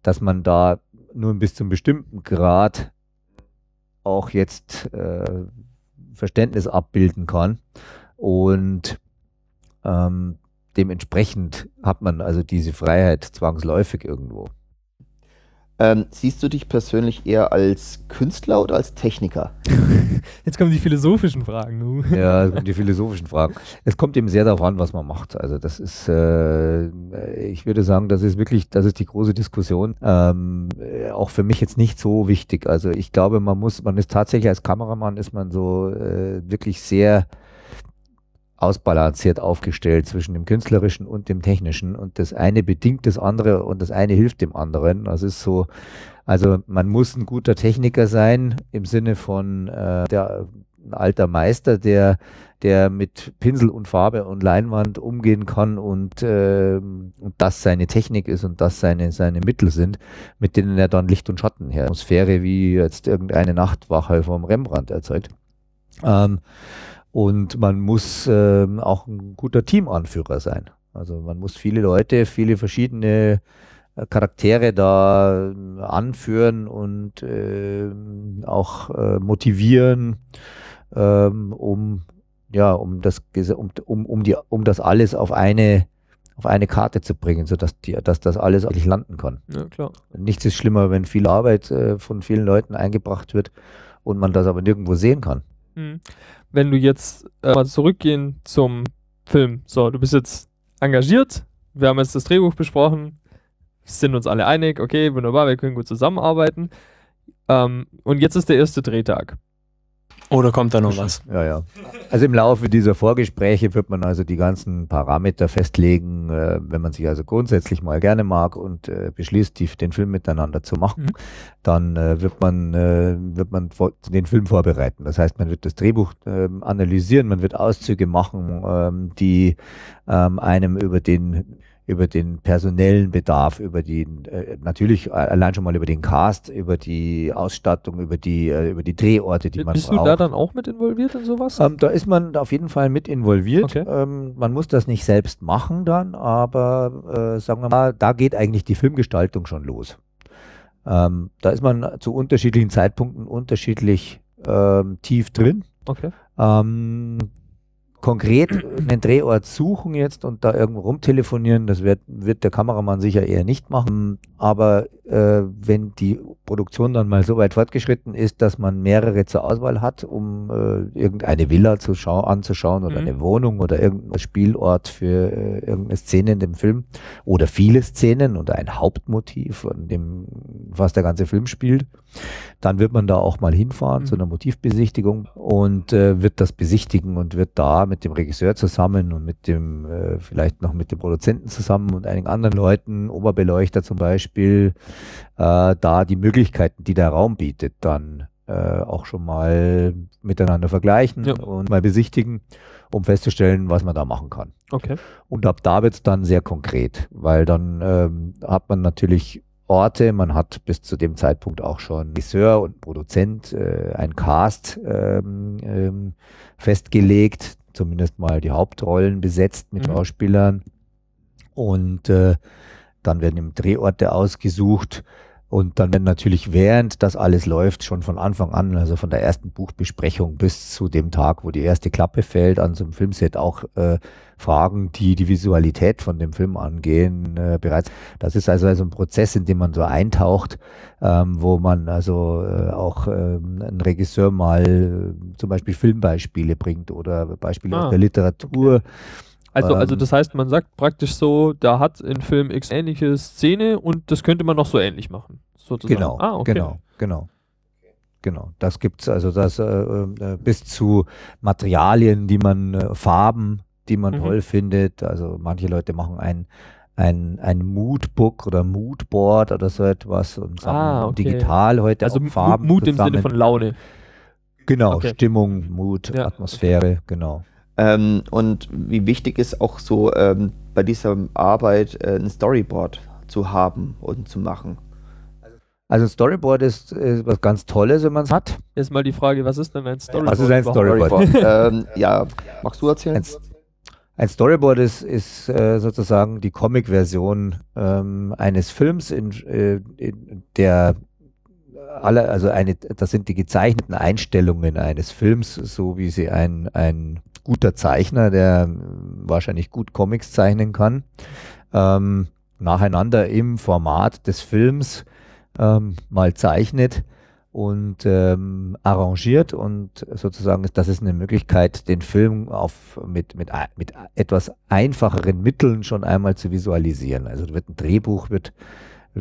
Speaker 3: dass man da nur bis zu einem bestimmten Grad auch jetzt äh, Verständnis abbilden kann und ähm, dementsprechend hat man also diese Freiheit zwangsläufig irgendwo.
Speaker 2: Ähm, siehst du dich persönlich eher als Künstler oder als Techniker?
Speaker 1: Jetzt kommen die philosophischen Fragen. Nu.
Speaker 3: Ja, kommen die philosophischen Fragen. Es kommt eben sehr darauf an, was man macht. Also das ist, äh, ich würde sagen, das ist wirklich, das ist die große Diskussion. Ähm, auch für mich jetzt nicht so wichtig. Also ich glaube, man muss, man ist tatsächlich als Kameramann ist man so äh, wirklich sehr ausbalanciert aufgestellt zwischen dem künstlerischen und dem technischen und das eine bedingt das andere und das eine hilft dem anderen. Das ist so, also man muss ein guter Techniker sein im Sinne von äh, der ein alter Meister, der der mit Pinsel und Farbe und Leinwand umgehen kann und, äh, und das seine Technik ist und das seine, seine Mittel sind, mit denen er dann Licht und Schatten her, Atmosphäre wie jetzt irgendeine Nachtwache vom Rembrandt erzeugt. Ähm, und man muss äh, auch ein guter Teamanführer sein. Also man muss viele Leute, viele verschiedene äh, Charaktere da äh, anführen und äh, auch äh, motivieren, ähm, um ja, um das um, um, um, die, um das alles auf eine auf eine Karte zu bringen, sodass die, dass das alles eigentlich landen kann.
Speaker 1: Ja, klar.
Speaker 3: Nichts ist schlimmer, wenn viel Arbeit äh, von vielen Leuten eingebracht wird und man das aber nirgendwo sehen kann.
Speaker 1: Mhm wenn du jetzt äh, mal zurückgehen zum Film. So, du bist jetzt engagiert, wir haben jetzt das Drehbuch besprochen, sind uns alle einig, okay, wunderbar, wir können gut zusammenarbeiten. Ähm, und jetzt ist der erste Drehtag.
Speaker 4: Oder kommt da noch was?
Speaker 3: Ja, ja. Also im Laufe dieser Vorgespräche wird man also die ganzen Parameter festlegen, äh, wenn man sich also grundsätzlich mal gerne mag und äh, beschließt, die, den Film miteinander zu machen,
Speaker 1: Mhm.
Speaker 3: dann äh, wird man, äh, wird man den Film vorbereiten. Das heißt, man wird das Drehbuch ähm, analysieren, man wird Auszüge machen, ähm, die ähm, einem über den über den personellen Bedarf, über die äh, natürlich allein schon mal über den Cast, über die Ausstattung, über die äh, über die Drehorte, die man
Speaker 1: Bist
Speaker 3: braucht.
Speaker 1: du da dann auch mit involviert in sowas?
Speaker 3: Ähm, da ist man auf jeden Fall mit involviert.
Speaker 1: Okay.
Speaker 3: Ähm, man muss das nicht selbst machen dann, aber äh, sagen wir mal, da geht eigentlich die Filmgestaltung schon los. Ähm, da ist man zu unterschiedlichen Zeitpunkten unterschiedlich ähm, tief drin.
Speaker 1: Okay.
Speaker 3: Konkret einen Drehort suchen jetzt und da irgendwo rumtelefonieren, das wird, wird der Kameramann sicher eher nicht machen. Aber äh, wenn die Produktion dann mal so weit fortgeschritten ist, dass man mehrere zur Auswahl hat, um äh, irgendeine Villa zu schau anzuschauen oder
Speaker 1: Mhm.
Speaker 3: eine Wohnung oder irgendein Spielort für äh, irgendeine Szene in dem Film oder viele Szenen oder ein Hauptmotiv, an dem was der ganze Film spielt, dann wird man da auch mal hinfahren zu
Speaker 1: Mhm.
Speaker 3: einer Motivbesichtigung und äh, wird das besichtigen und wird da mit dem Regisseur zusammen und mit dem, äh, vielleicht noch mit dem Produzenten zusammen und einigen anderen Leuten, Oberbeleuchter zum Beispiel, äh, da die Möglichkeiten, die der Raum bietet, dann äh, auch schon mal miteinander vergleichen
Speaker 1: Ja.
Speaker 3: und mal besichtigen, um festzustellen, was man da machen kann.
Speaker 1: Okay.
Speaker 3: Und ab da wird es dann sehr konkret, weil dann ähm, hat man natürlich Orte, man hat bis zu dem Zeitpunkt auch schon Regisseur und Produzent, äh, ein Cast ähm, ähm, festgelegt, zumindest mal die Hauptrollen besetzt mit
Speaker 1: Mhm.
Speaker 3: Schauspielern. Und äh, dann werden eben Drehorte ausgesucht. Und dann werden natürlich während das alles läuft, schon von Anfang an, also von der ersten Buchbesprechung bis zu dem Tag, wo die erste Klappe fällt, an so einem Filmset auch äh, Fragen, die die Visualität von dem Film angehen, äh, bereits. Das ist also, also ein Prozess, in dem man so eintaucht, ähm, wo man also äh, auch ähm, ein Regisseur mal äh, zum Beispiel Filmbeispiele bringt oder Beispiele
Speaker 1: Ah,
Speaker 3: aus der Literatur.
Speaker 1: Also, also
Speaker 3: Ähm,
Speaker 1: das heißt, man sagt praktisch so, da hat in Film X ähnliche Szene und das könnte man noch so ähnlich machen. Sozusagen.
Speaker 3: Genau,
Speaker 1: Ah, okay.
Speaker 3: genau, genau. Genau, das gibt's also das äh, äh, bis zu Materialien, die man äh, Farben, die man
Speaker 1: Mhm.
Speaker 3: toll findet. Also manche Leute machen ein ein, ein Moodbook oder Moodboard oder so etwas und sammeln
Speaker 1: Ah, okay.
Speaker 3: digital heute
Speaker 1: Also
Speaker 3: auch Farben
Speaker 1: Mut im. Sinne von Laune.
Speaker 3: genau
Speaker 1: Okay.
Speaker 3: Stimmung, Mut,
Speaker 1: Ja.
Speaker 3: Atmosphäre, genau.
Speaker 2: Ähm, und wie wichtig ist auch so ähm, bei dieser Arbeit äh, ein Storyboard zu haben und zu machen.
Speaker 3: Also ein Storyboard ist, ist was ganz Tolles, wenn man es hat.
Speaker 1: Jetzt mal die Frage, was ist denn ein Storyboard?
Speaker 3: Was ist ein? Storyboard?
Speaker 2: ähm, ja, magst du erzählen?
Speaker 3: Ein, ein Storyboard ist, ist äh, sozusagen die Comic-Version ähm, eines Films, in, äh, in der alle, also eine, das sind die gezeichneten Einstellungen eines Films, so wie sie ein, ein guter Zeichner, der wahrscheinlich gut Comics zeichnen kann, ähm, nacheinander im Format des Films ähm, mal zeichnet und ähm, arrangiert und sozusagen das ist eine Möglichkeit, den Film auf mit, mit, mit etwas einfacheren Mitteln schon einmal zu visualisieren. Also wird ein Drehbuch wird,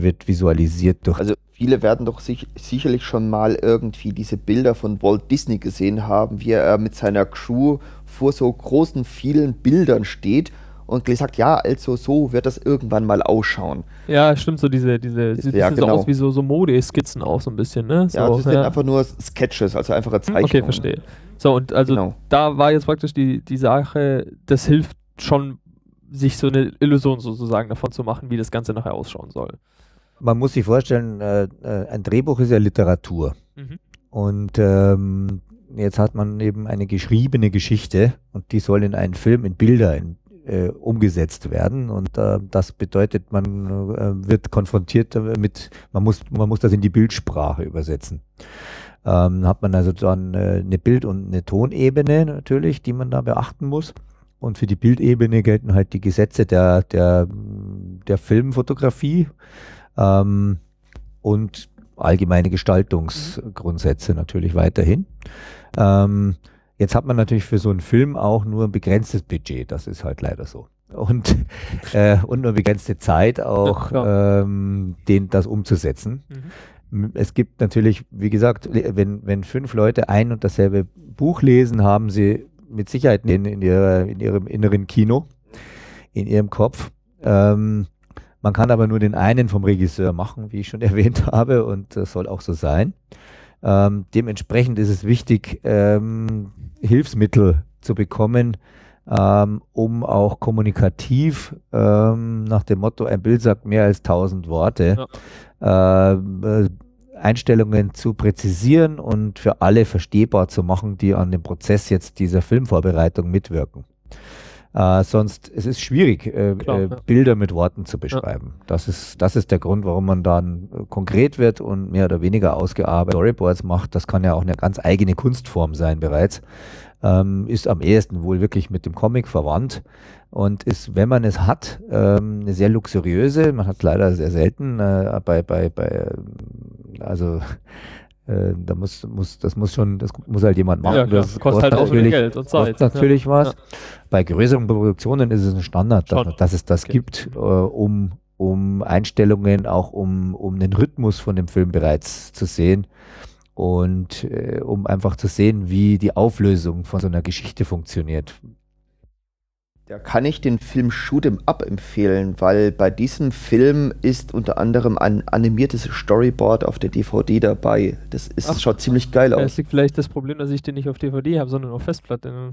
Speaker 3: wird visualisiert durch
Speaker 2: Also viele werden doch sich, sicherlich schon mal irgendwie diese Bilder von Walt Disney gesehen haben, wie er mit seiner Crew vor so großen, vielen Bildern steht und gesagt, ja, also so wird das irgendwann mal ausschauen.
Speaker 1: Ja, stimmt, so diese, diese, sieht
Speaker 2: Ja,
Speaker 1: bisschen so
Speaker 2: genau.
Speaker 1: aus wie so, so Modeskizzen auch so ein bisschen, ne? So,
Speaker 2: Ja, das sind einfach nur Sketches, also einfache Zeichnungen.
Speaker 1: Okay, verstehe. So, und also
Speaker 2: Genau.
Speaker 1: da war jetzt praktisch die, die Sache, das hilft schon, sich so eine Illusion sozusagen davon zu machen, wie das Ganze nachher ausschauen soll.
Speaker 3: Man muss sich vorstellen, äh, äh, ein Drehbuch ist ja Literatur.
Speaker 1: Mhm.
Speaker 3: Und ähm, jetzt hat man eben eine geschriebene Geschichte und die soll in einen Film, in Bilder in, äh, umgesetzt werden. Und äh, das bedeutet, man äh, wird konfrontiert damit, man muss, man muss das in die Bildsprache übersetzen. Ähm, hat man also dann äh, eine Bild- und eine Tonebene natürlich, die man da beachten muss. Und für die Bildebene gelten halt die Gesetze der, der, der Filmfotografie ähm, und allgemeine Gestaltungsgrundsätze natürlich weiterhin. Ähm, jetzt hat man natürlich für so einen Film auch nur ein begrenztes Budget, das ist halt leider so. und, äh, und nur begrenzte Zeit auch,
Speaker 1: Ja,
Speaker 3: ähm, den, das umzusetzen.
Speaker 1: Mhm.
Speaker 3: Es gibt natürlich, wie gesagt, wenn, wenn fünf Leute ein und dasselbe Buch lesen, haben sie mit Sicherheit in, in, ihrer, in ihrem inneren Kino, in ihrem Kopf. Ähm, man kann aber nur den einen vom Regisseur machen, wie ich schon erwähnt habe, und das soll auch so sein. Ähm, dementsprechend ist es wichtig, ähm, Hilfsmittel zu bekommen, ähm, um auch kommunikativ ähm, nach dem Motto, ein Bild sagt mehr als tausend Worte, ähm, äh, Einstellungen zu präzisieren und für alle verstehbar zu machen, die an dem Prozess jetzt dieser Filmvorbereitung mitwirken. Äh, sonst es ist schwierig, äh,
Speaker 1: Klar,
Speaker 3: äh,
Speaker 1: ja.
Speaker 3: Bilder mit Worten zu beschreiben. Das, ist, das ist der Grund, warum man dann äh, konkret wird und mehr oder weniger ausgearbeitet Storyboards macht. Das kann ja auch eine ganz eigene Kunstform sein bereits. Ähm, ist am ehesten wohl wirklich mit dem Comic verwandt und ist, wenn man es hat, ähm, eine sehr luxuriöse. Man hat leider sehr selten äh, bei, bei, bei, ähm, also äh, da muss, muss, das muss schon, das muss halt jemand machen.
Speaker 1: Ja,
Speaker 3: das
Speaker 1: Kostet halt auch
Speaker 3: natürlich-
Speaker 1: Geld und Zeit.
Speaker 3: Kostet natürlich was.
Speaker 1: Ja.
Speaker 3: Bei größeren Produktionen ist es ein Standard, dass,
Speaker 1: Schon.
Speaker 3: dass es das
Speaker 1: Okay.
Speaker 3: gibt, äh, um, um Einstellungen, auch um, um den Rhythmus von dem Film bereits zu sehen und äh, um einfach zu sehen, wie die Auflösung von so einer Geschichte funktioniert.
Speaker 2: Da kann ich den Film Shoot'em Up empfehlen, weil bei diesem Film ist unter anderem ein animiertes Storyboard auf der DVD dabei. Das ist,
Speaker 1: Ach.
Speaker 2: schaut ziemlich geil
Speaker 1: Ja,
Speaker 2: aus.
Speaker 1: Es liegt vielleicht das Problem, dass ich den nicht auf DVD habe, sondern auf Festplatte.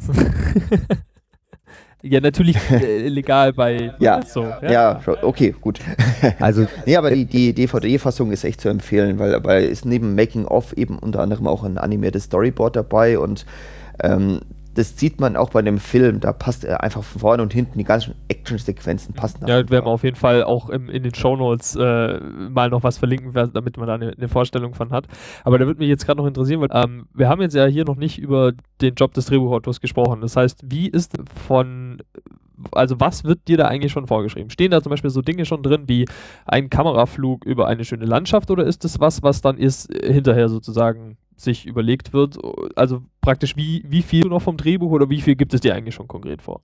Speaker 1: ja, natürlich äh, legal bei
Speaker 2: Ja.
Speaker 1: so.
Speaker 2: Ja, schon- okay, gut.
Speaker 3: Also
Speaker 2: Nee, aber die, die DVD-Fassung ist echt zu empfehlen, weil, weil ist neben Making of eben unter anderem auch ein animiertes Storyboard dabei und ähm, das sieht man auch bei dem Film. Da passt er einfach von vorne und hinten die ganzen Action-Sequenzen passen.
Speaker 1: Ja,
Speaker 2: einfach.
Speaker 1: werden wir auf jeden Fall auch im, in den Shownotes äh, mal noch was verlinken, damit man da eine, eine Vorstellung von hat. Aber da würde mich jetzt gerade noch interessieren, weil ähm, wir haben jetzt ja hier noch nicht über den Job des Drehbuchautors gesprochen. Das heißt, wie ist von, also was wird dir da eigentlich schon vorgeschrieben? Stehen da zum Beispiel so Dinge schon drin wie ein Kameraflug über eine schöne Landschaft oder ist das was, was dann ist hinterher sozusagen sich überlegt wird? Also praktisch wie, wie viel noch vom Drehbuch oder wie viel gibt es dir eigentlich schon konkret vor?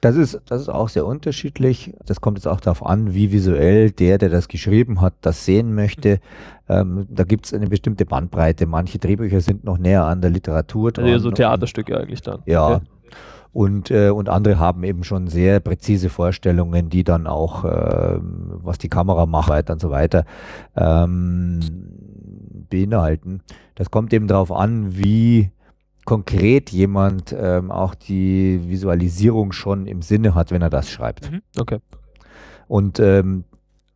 Speaker 3: Das ist, das ist auch sehr unterschiedlich. Das kommt jetzt auch darauf an, wie visuell der, der das geschrieben hat, das sehen möchte. Ähm, da gibt es eine bestimmte Bandbreite. Manche Drehbücher sind noch näher an der Literatur
Speaker 1: Also eher so
Speaker 3: dran.
Speaker 1: Theaterstücke eigentlich dann.
Speaker 3: Ja.
Speaker 1: Okay.
Speaker 3: Und, äh, und andere haben eben schon sehr präzise Vorstellungen, die dann auch, ähm, was die Kamera macht und so weiter, ähm, beinhalten. Das kommt eben darauf an, wie konkret jemand ähm, auch die Visualisierung schon im Sinne hat, wenn er das schreibt.
Speaker 1: Mhm. Okay.
Speaker 3: Und ähm,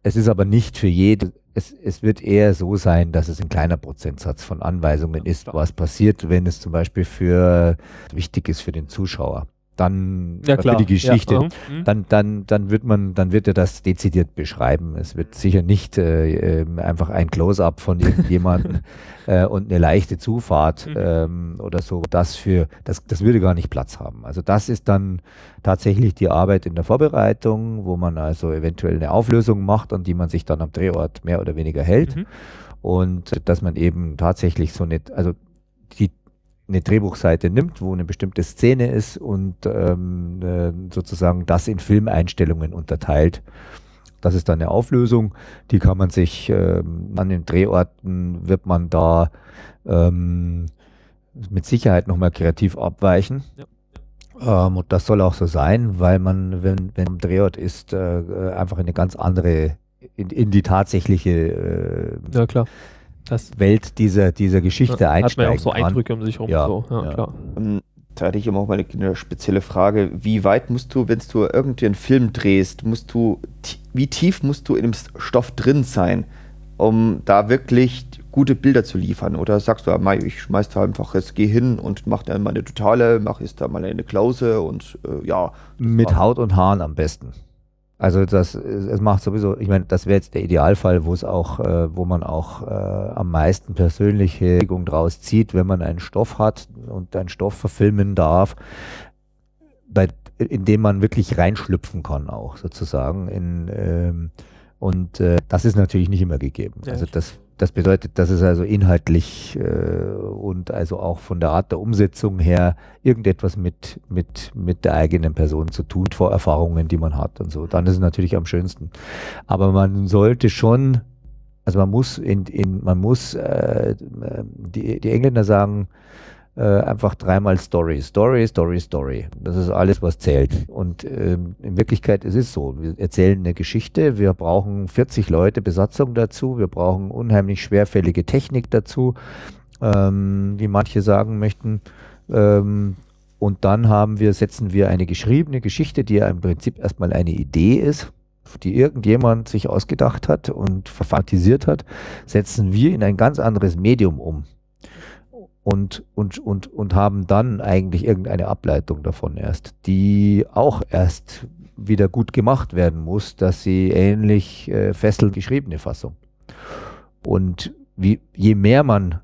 Speaker 3: es ist aber nicht für jede, es, es wird eher so sein, dass es ein kleiner Prozentsatz von Anweisungen ist, was passiert, wenn es zum Beispiel für wichtig ist für den Zuschauer. Dann
Speaker 1: Ja, klar.
Speaker 3: für die Geschichte.
Speaker 1: Ja. Mhm.
Speaker 3: Dann, dann, dann wird man, dann wird er das dezidiert beschreiben. Es wird sicher nicht äh, ähm, einfach ein Close-up von irgendjemandem äh, und eine leichte Zufahrt
Speaker 1: Mhm.
Speaker 3: ähm, oder so. Das für, das, das würde gar nicht Platz haben. Also das ist dann tatsächlich die Arbeit in der Vorbereitung, wo man also eventuell eine Auflösung macht, an die man sich dann am Drehort mehr oder weniger hält.
Speaker 1: Mhm.
Speaker 3: Und dass man eben tatsächlich so eine, also die eine Drehbuchseite nimmt, wo eine bestimmte Szene ist und ähm, äh, sozusagen das in Filmeinstellungen unterteilt. Das ist dann eine Auflösung, die kann man sich ähm, an den Drehorten, wird man da ähm, mit Sicherheit nochmal kreativ abweichen. Ähm, und das soll auch so sein, weil man, wenn, wenn am Drehort ist, äh, äh, einfach in eine ganz andere, in, in die tatsächliche äh,
Speaker 1: Ja, klar. Das
Speaker 3: Welt dieser, dieser Geschichte
Speaker 1: ja, hat man ja
Speaker 3: einsteigen
Speaker 1: auch so
Speaker 3: kann.
Speaker 1: Eindrücke um sich rum.
Speaker 3: Ja,
Speaker 1: so. ja,
Speaker 3: ja.
Speaker 1: klar.
Speaker 2: Ähm, Da hatte ich immer auch mal eine spezielle Frage. Wie weit musst du, wenn du irgendwie einen Film drehst, musst du, wie tief musst du in dem Stoff drin sein, um da wirklich gute Bilder zu liefern? Oder sagst du, Mai, ich schmeiß da einfach, jetzt geh hin und mach da mal eine totale, mach jetzt da mal eine Klause und äh, ja.
Speaker 3: Mit Haut und Haaren am besten. Also das, es macht sowieso, ich meine, das wäre jetzt der Idealfall, wo es auch, äh, wo man auch äh, am meisten persönliche Bewegung draus zieht, wenn man einen Stoff hat und einen Stoff verfilmen darf, bei, in dem man wirklich reinschlüpfen kann auch sozusagen. In, ähm, und äh, das ist natürlich nicht immer gegeben.
Speaker 1: Ja,
Speaker 3: also das, das bedeutet, dass es also inhaltlich äh, und also auch von der Art der Umsetzung her irgendetwas mit, mit, mit der eigenen Person zu tun, vor Erfahrungen, die man hat und so. Dann ist es natürlich am schönsten. Aber man sollte schon, also man muss in, in man muss, äh, die, die Engländer sagen, äh, einfach dreimal Story, Story, Story, Story. Das ist alles, was zählt. Und ähm, in Wirklichkeit ist es so. Wir erzählen eine Geschichte, wir brauchen 40 Leute Besatzung dazu, wir brauchen unheimlich schwerfällige Technik dazu, ähm, wie manche sagen möchten. Ähm, und dann haben wir, setzen wir eine geschriebene Geschichte, die ja im Prinzip erstmal eine Idee ist, die irgendjemand sich ausgedacht hat und verfantisiert hat, setzen wir in ein ganz anderes Medium um und, und, und, und haben dann eigentlich irgendeine Ableitung davon erst, die auch erst wieder gut gemacht werden muss, dass sie ähnlich äh, fesselnd geschriebene Fassung. Und wie, je mehr man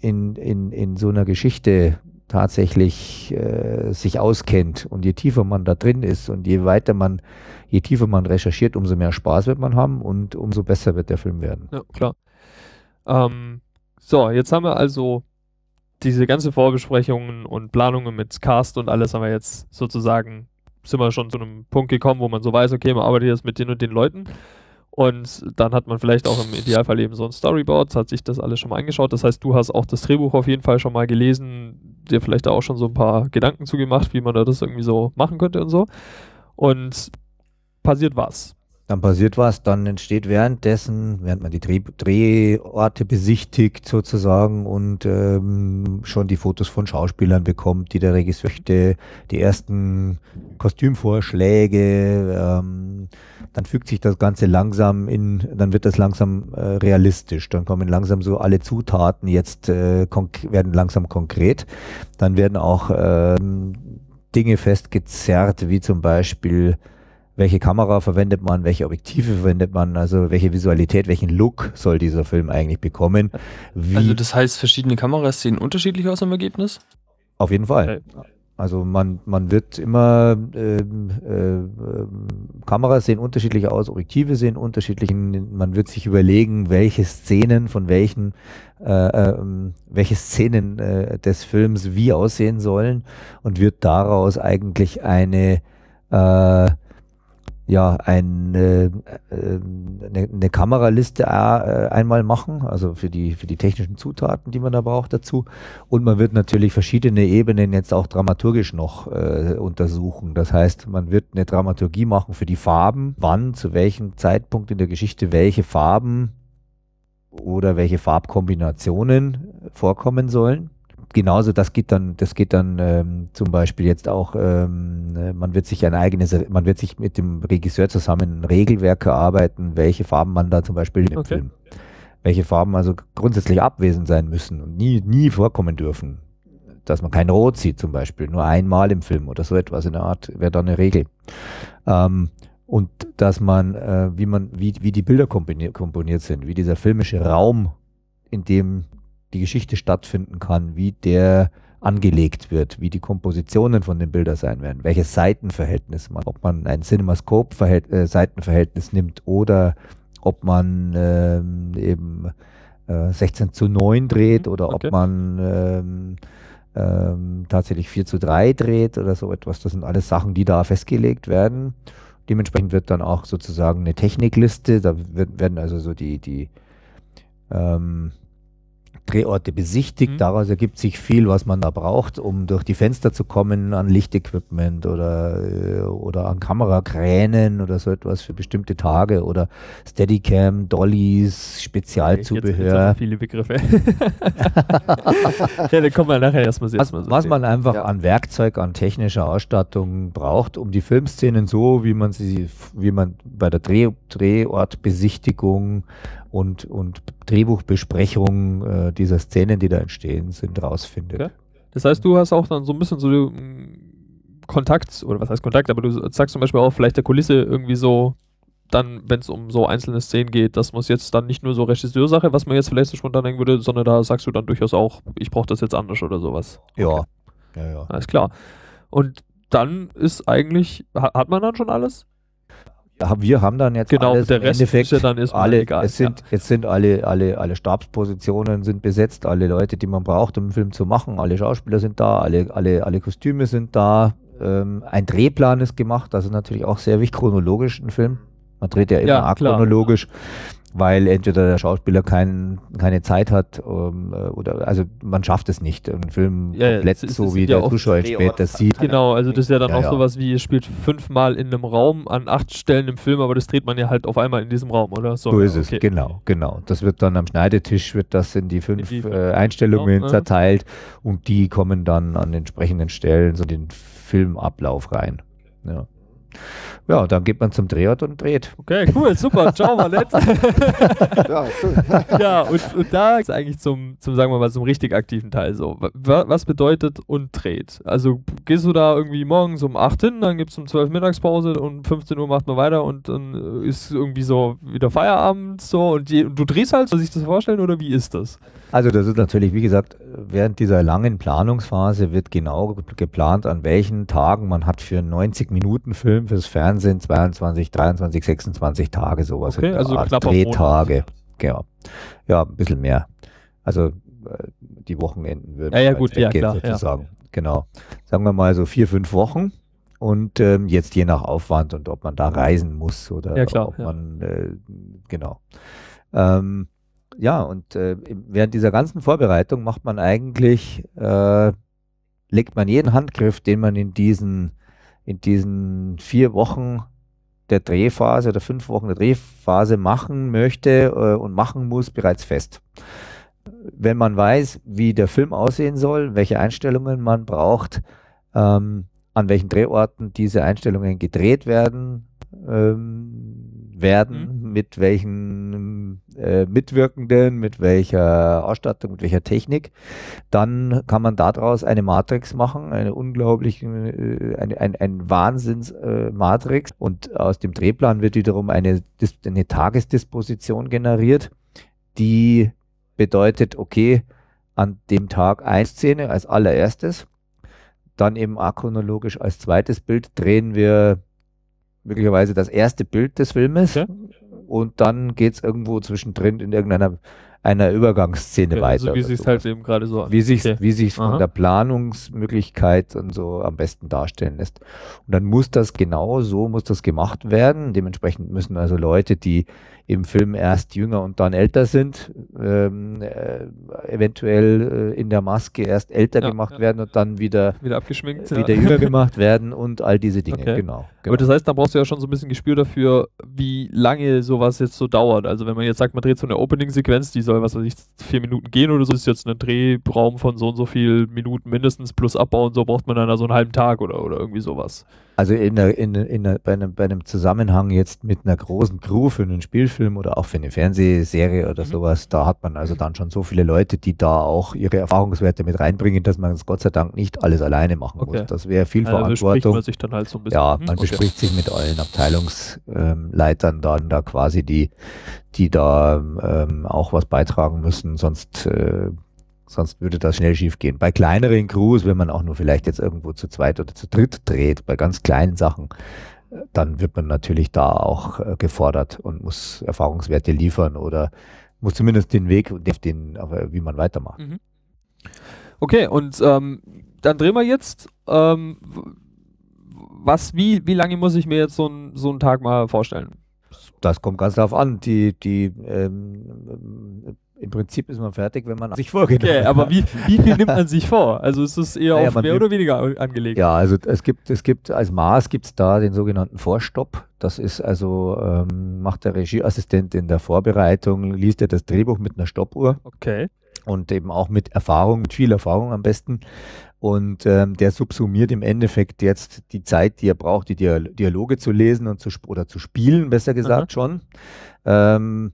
Speaker 3: in, in, in so einer Geschichte tatsächlich äh, sich auskennt und je tiefer man da drin ist und je weiter man, je tiefer man recherchiert, umso mehr Spaß wird man haben und umso besser wird der Film werden.
Speaker 1: Ja, klar. Ähm, so, jetzt haben wir also diese ganze Vorbesprechungen und Planungen mit Cast und alles haben wir jetzt sozusagen, sind wir schon zu einem Punkt gekommen, wo man so weiß, okay, man arbeitet jetzt mit den und den Leuten. Und dann hat man vielleicht auch im Idealfall eben so ein Storyboard, hat sich das alles schon mal angeschaut. Das heißt, du hast auch das Drehbuch auf jeden Fall schon mal gelesen, dir vielleicht auch schon so ein paar Gedanken zugemacht, wie man da das irgendwie so machen könnte und so. Und passiert was
Speaker 3: dann passiert was, dann entsteht währenddessen, während man die Dreh Drehorte besichtigt sozusagen und ähm, schon die Fotos von Schauspielern bekommt, die der Regisseur möchte, die ersten Kostümvorschläge, ähm, dann fügt sich das Ganze langsam in, dann wird das langsam äh, realistisch, dann kommen langsam so alle Zutaten jetzt äh, werden langsam konkret, dann werden auch äh, Dinge festgezerrt, wie zum Beispiel welche Kamera verwendet man, welche Objektive verwendet man, also welche Visualität, welchen Look soll dieser Film eigentlich bekommen.
Speaker 1: Wie also das heißt, verschiedene Kameras sehen unterschiedlich aus im Ergebnis?
Speaker 3: Auf jeden Fall. Also man, man wird immer, äh, äh, Kameras sehen unterschiedlich aus, Objektive sehen unterschiedlich, man wird sich überlegen, welche Szenen von welchen, äh, ähm, welche Szenen äh, des Films wie aussehen sollen und wird daraus eigentlich eine äh, ja, eine, äh, eine, eine Kameraliste äh, einmal machen, also für die, für die technischen Zutaten, die man da braucht dazu. Und man wird natürlich verschiedene Ebenen jetzt auch dramaturgisch noch äh, untersuchen. Das heißt, man wird eine Dramaturgie machen für die Farben, wann, zu welchem Zeitpunkt in der Geschichte welche Farben oder welche Farbkombinationen vorkommen sollen genauso, das geht dann, das geht dann ähm, zum Beispiel jetzt auch, ähm, äh, man wird sich ein eigenes, man wird sich mit dem Regisseur zusammen ein Regelwerk erarbeiten, welche Farben man da zum Beispiel im okay. Film, welche Farben also grundsätzlich abwesend sein müssen und nie, nie vorkommen dürfen. Dass man kein Rot sieht zum Beispiel, nur einmal im Film oder so etwas in der Art, wäre dann eine Regel. Ähm, und dass man, äh, wie man, wie, wie die Bilder komponiert, komponiert sind, wie dieser filmische Raum, in dem die Geschichte stattfinden kann, wie der angelegt wird, wie die Kompositionen von den Bildern sein werden, welches Seitenverhältnis man, ob man ein Cinemascope-Seitenverhältnis äh, nimmt oder ob man ähm, eben äh, 16 zu 9 dreht mhm, oder okay. ob man ähm, ähm, tatsächlich 4 zu 3 dreht oder so etwas. Das sind alles Sachen, die da festgelegt werden. Dementsprechend wird dann auch sozusagen eine Technikliste, da wird, werden also so die, die ähm, Drehorte besichtigt. Mhm. Daraus ergibt sich viel, was man da braucht, um durch die Fenster zu kommen an Lichtequipment oder, äh, oder an Kamerakränen oder so etwas für bestimmte Tage oder Steadicam, Dollys, Spezialzubehör.
Speaker 1: Jetzt, jetzt viele Begriffe. ja, dann kommen wir nachher erstmal
Speaker 3: was, erstmal so was man einfach ja. an Werkzeug, an technischer Ausstattung braucht, um die Filmszenen so, wie man sie, wie man bei der Dreh, Drehortbesichtigung und, und Drehbuchbesprechung äh, dieser Szenen, die da entstehen, sind, rausfindet. Okay.
Speaker 1: Das heißt, du hast auch dann so ein bisschen so mm, Kontakt, oder was heißt Kontakt, aber du sagst zum Beispiel auch vielleicht der Kulisse irgendwie so, dann, wenn es um so einzelne Szenen geht, das muss jetzt dann nicht nur so Regisseursache, was man jetzt vielleicht so spontan denken würde, sondern da sagst du dann durchaus auch, ich brauche das jetzt anders oder sowas.
Speaker 3: Okay. Ja. ja, ja.
Speaker 1: Alles klar. Und dann ist eigentlich, hat man dann schon alles?
Speaker 3: Ja, wir haben dann jetzt
Speaker 1: Genau,
Speaker 3: alles
Speaker 1: der
Speaker 3: im
Speaker 1: Rest
Speaker 3: Endeffekt
Speaker 1: ist ja dann erstmal
Speaker 3: alle,
Speaker 1: egal,
Speaker 3: Es sind, Jetzt sind alle, alle, alle Stabspositionen sind besetzt, alle Leute, die man braucht, um einen Film zu machen, alle Schauspieler sind da, alle, alle, alle Kostüme sind da, ähm, ein Drehplan ist gemacht, das ist natürlich auch sehr wichtig, chronologisch ein Film. Man dreht ja immer
Speaker 1: Ja, klar.
Speaker 3: Weil entweder der Schauspieler kein, keine Zeit hat ähm, äh, oder also man schafft es nicht, einen Film
Speaker 1: Ja, ja,
Speaker 3: komplett
Speaker 1: ist-
Speaker 3: so wie
Speaker 1: ja
Speaker 3: der Zuschauer später sieht.
Speaker 1: Genau, also das ist ja dann
Speaker 3: Ja,
Speaker 1: auch
Speaker 3: ja.
Speaker 1: sowas wie, ihr spielt fünfmal in einem Raum an acht Stellen im Film, aber das dreht man ja halt auf einmal in diesem Raum, oder?
Speaker 3: So ist
Speaker 1: ja,
Speaker 3: es, genau, genau. Das wird dann am Schneidetisch, wird das in die fünf
Speaker 1: In die-
Speaker 3: äh, Einstellungen
Speaker 1: Genau, ja.
Speaker 3: zerteilt und die kommen dann an entsprechenden Stellen so den Filmablauf rein. Ja. Ja, dann geht man zum Drehort und dreht.
Speaker 1: Okay, cool, super, ciao mal nett.
Speaker 2: Ja,
Speaker 1: ja, und, und da ist eigentlich zum, zum, sagen wir mal, zum richtig aktiven Teil so. Wa- Was bedeutet und dreht? Also gehst du da irgendwie morgens um 8 hin, dann gibt es um 12 Mittagspause und um 15 Uhr macht man weiter und dann äh, ist irgendwie so wieder Feierabend so und, je, und du drehst halt, soll sich das vorstellen oder wie ist das?
Speaker 3: Also das ist natürlich, wie gesagt, während dieser langen Planungsphase wird genau ge- geplant, an welchen Tagen man hat für einen 90-Minuten-Film fürs Fernsehen 22, 23, 26 Tage sowas.
Speaker 1: Okay, also
Speaker 3: Art.
Speaker 1: knapper
Speaker 3: Drehtage. Genau. Ja, ein bisschen mehr. Also äh, die Wochenenden würden
Speaker 1: Ja, ja,
Speaker 3: halt
Speaker 1: gut, ja, klar, ja.
Speaker 3: sozusagen. Genau. Sagen wir mal so vier, fünf Wochen. Und ähm, jetzt je nach Aufwand und ob man da reisen muss oder
Speaker 1: Ja, klar,
Speaker 3: ob
Speaker 1: ja.
Speaker 3: man, äh, genau. Ähm, ja, und äh, während dieser ganzen Vorbereitung macht man eigentlich, äh, legt man jeden Handgriff, den man in diesen, in diesen vier Wochen der Drehphase oder fünf Wochen der Drehphase machen möchte äh, und machen muss, bereits fest. Wenn man weiß, wie der Film aussehen soll, welche Einstellungen man braucht, ähm, an welchen Drehorten diese Einstellungen gedreht werden, ähm, werden, mit welchen äh, Mitwirkenden, mit welcher Ausstattung, mit welcher Technik, dann kann man daraus eine Matrix machen, eine unglaubliche, äh, eine, ein, ein Wahnsinns-Matrix. Äh, und aus dem Drehplan wird wiederum eine, eine Tagesdisposition generiert, die bedeutet, okay, an dem Tag eine Szene als allererstes, dann eben achronologisch als zweites Bild drehen wir möglicherweise das erste Bild des Filmes
Speaker 1: Okay.
Speaker 3: Und dann geht es irgendwo zwischendrin in irgendeiner einer Übergangsszene
Speaker 1: Okay,
Speaker 3: weiter.
Speaker 1: also wie sich halt eben gerade so an.
Speaker 3: Wie sich
Speaker 1: Okay.
Speaker 3: wie sich's
Speaker 1: Aha.
Speaker 3: von der Planungsmöglichkeit und so am besten darstellen lässt. Und dann muss das genau so muss das gemacht werden. Dementsprechend müssen also Leute, die im Film erst jünger und dann älter sind, ähm, äh, eventuell äh, in der Maske erst älter
Speaker 1: Ja,
Speaker 3: gemacht
Speaker 1: ja.
Speaker 3: werden und dann wieder
Speaker 1: wieder abgeschminkt.
Speaker 3: wieder jünger gemacht werden und all diese Dinge.
Speaker 1: Okay.
Speaker 3: Genau. genau.
Speaker 1: Aber das heißt, da brauchst du ja schon so ein bisschen Gespür dafür, wie lange sowas jetzt so dauert. Also wenn man jetzt sagt, man dreht so eine Opening-Sequenz, die soll, was weiß ich, vier Minuten gehen oder so, ist jetzt ein Drehraum von so und so viel Minuten mindestens plus Abbau und so braucht man dann da so einen halben Tag oder, oder irgendwie sowas.
Speaker 3: Also in der, in, in der, bei, einem, bei einem Zusammenhang jetzt mit einer großen Crew für einen Spielfilm oder auch für eine Fernsehserie oder
Speaker 1: Mhm.
Speaker 3: sowas, da hat man also dann schon so viele Leute, die da auch ihre Erfahrungswerte mit reinbringen, dass man es Gott sei Dank nicht alles alleine machen
Speaker 1: Okay.
Speaker 3: muss. Das wäre viel
Speaker 1: Also
Speaker 3: Verantwortung.
Speaker 1: man sich dann halt so ein bisschen.
Speaker 3: Ja,
Speaker 1: Mhm,
Speaker 3: man
Speaker 1: okay.
Speaker 3: bespricht sich mit allen Abteilungsleitern dann da quasi, die, die da ähm, auch was beitragen müssen, sonst, äh, sonst würde das schnell schief gehen. Bei kleineren Crews, wenn man auch nur vielleicht jetzt irgendwo zu zweit oder zu dritt dreht, bei ganz kleinen Sachen, äh, dann wird man natürlich da auch äh, gefordert und muss Erfahrungswerte liefern oder muss zumindest den Weg den, wie man weitermacht.
Speaker 1: Mhm. Okay, und ähm, dann drehen wir jetzt. Ähm, was, wie, wie lange muss ich mir jetzt so, ein, so einen Tag mal vorstellen?
Speaker 3: Das kommt ganz darauf an. Die, die, ähm, Im Prinzip ist man fertig, wenn man sich vorgenommen
Speaker 1: Okay, aber wie, wie viel nimmt man sich vor? Also ist es eher
Speaker 3: Naja,
Speaker 1: auf mehr
Speaker 3: nimmt-
Speaker 1: oder weniger angelegt?
Speaker 3: Ja, also es gibt, es gibt als Maß gibt es da den sogenannten Vorstopp. Das ist also, ähm, macht der Regieassistent in der Vorbereitung, liest er das Drehbuch mit einer Stoppuhr
Speaker 1: Okay.
Speaker 3: und eben auch mit Erfahrung, mit viel Erfahrung am besten. Und ähm, der subsumiert im Endeffekt jetzt die Zeit, die er braucht, die Dial Dialoge zu lesen und zu oder zu spielen, besser gesagt schon. Ähm,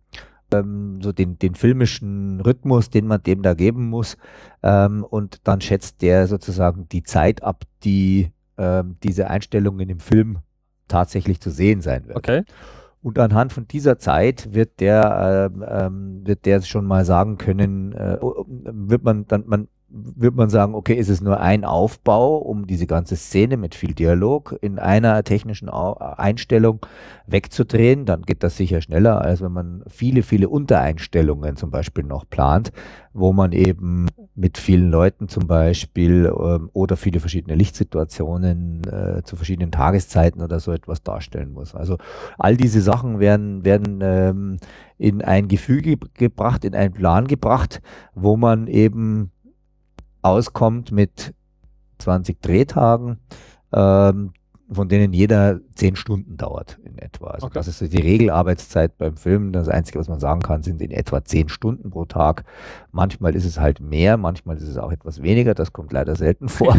Speaker 3: ähm, so den, den filmischen Rhythmus, den man dem da geben muss. Ähm, und dann schätzt der sozusagen die Zeit ab, die ähm, diese Einstellungen im Film tatsächlich zu sehen sein wird.
Speaker 1: Okay.
Speaker 3: Und anhand von dieser Zeit wird der, ähm, ähm, wird der schon mal sagen können, äh, wird man dann, man wird man sagen, okay, ist es nur ein Aufbau, um diese ganze Szene mit viel Dialog in einer technischen Einstellung wegzudrehen, dann geht das sicher schneller, als wenn man viele, viele Untereinstellungen zum Beispiel noch plant, wo man eben mit vielen Leuten zum Beispiel ähm, oder viele verschiedene Lichtsituationen äh, zu verschiedenen Tageszeiten oder so etwas darstellen muss. Also all diese Sachen werden, werden ähm, in ein Gefüge gebracht, in einen Plan gebracht, wo man eben auskommt mit 20 Drehtagen, ähm, von denen jeder 10 Stunden dauert in etwa. Also okay. das ist die Regelarbeitszeit beim Film. Das Einzige, was man sagen kann, sind in etwa 10 Stunden pro Tag. Manchmal ist es halt mehr, manchmal ist es auch etwas weniger. Das kommt leider selten vor.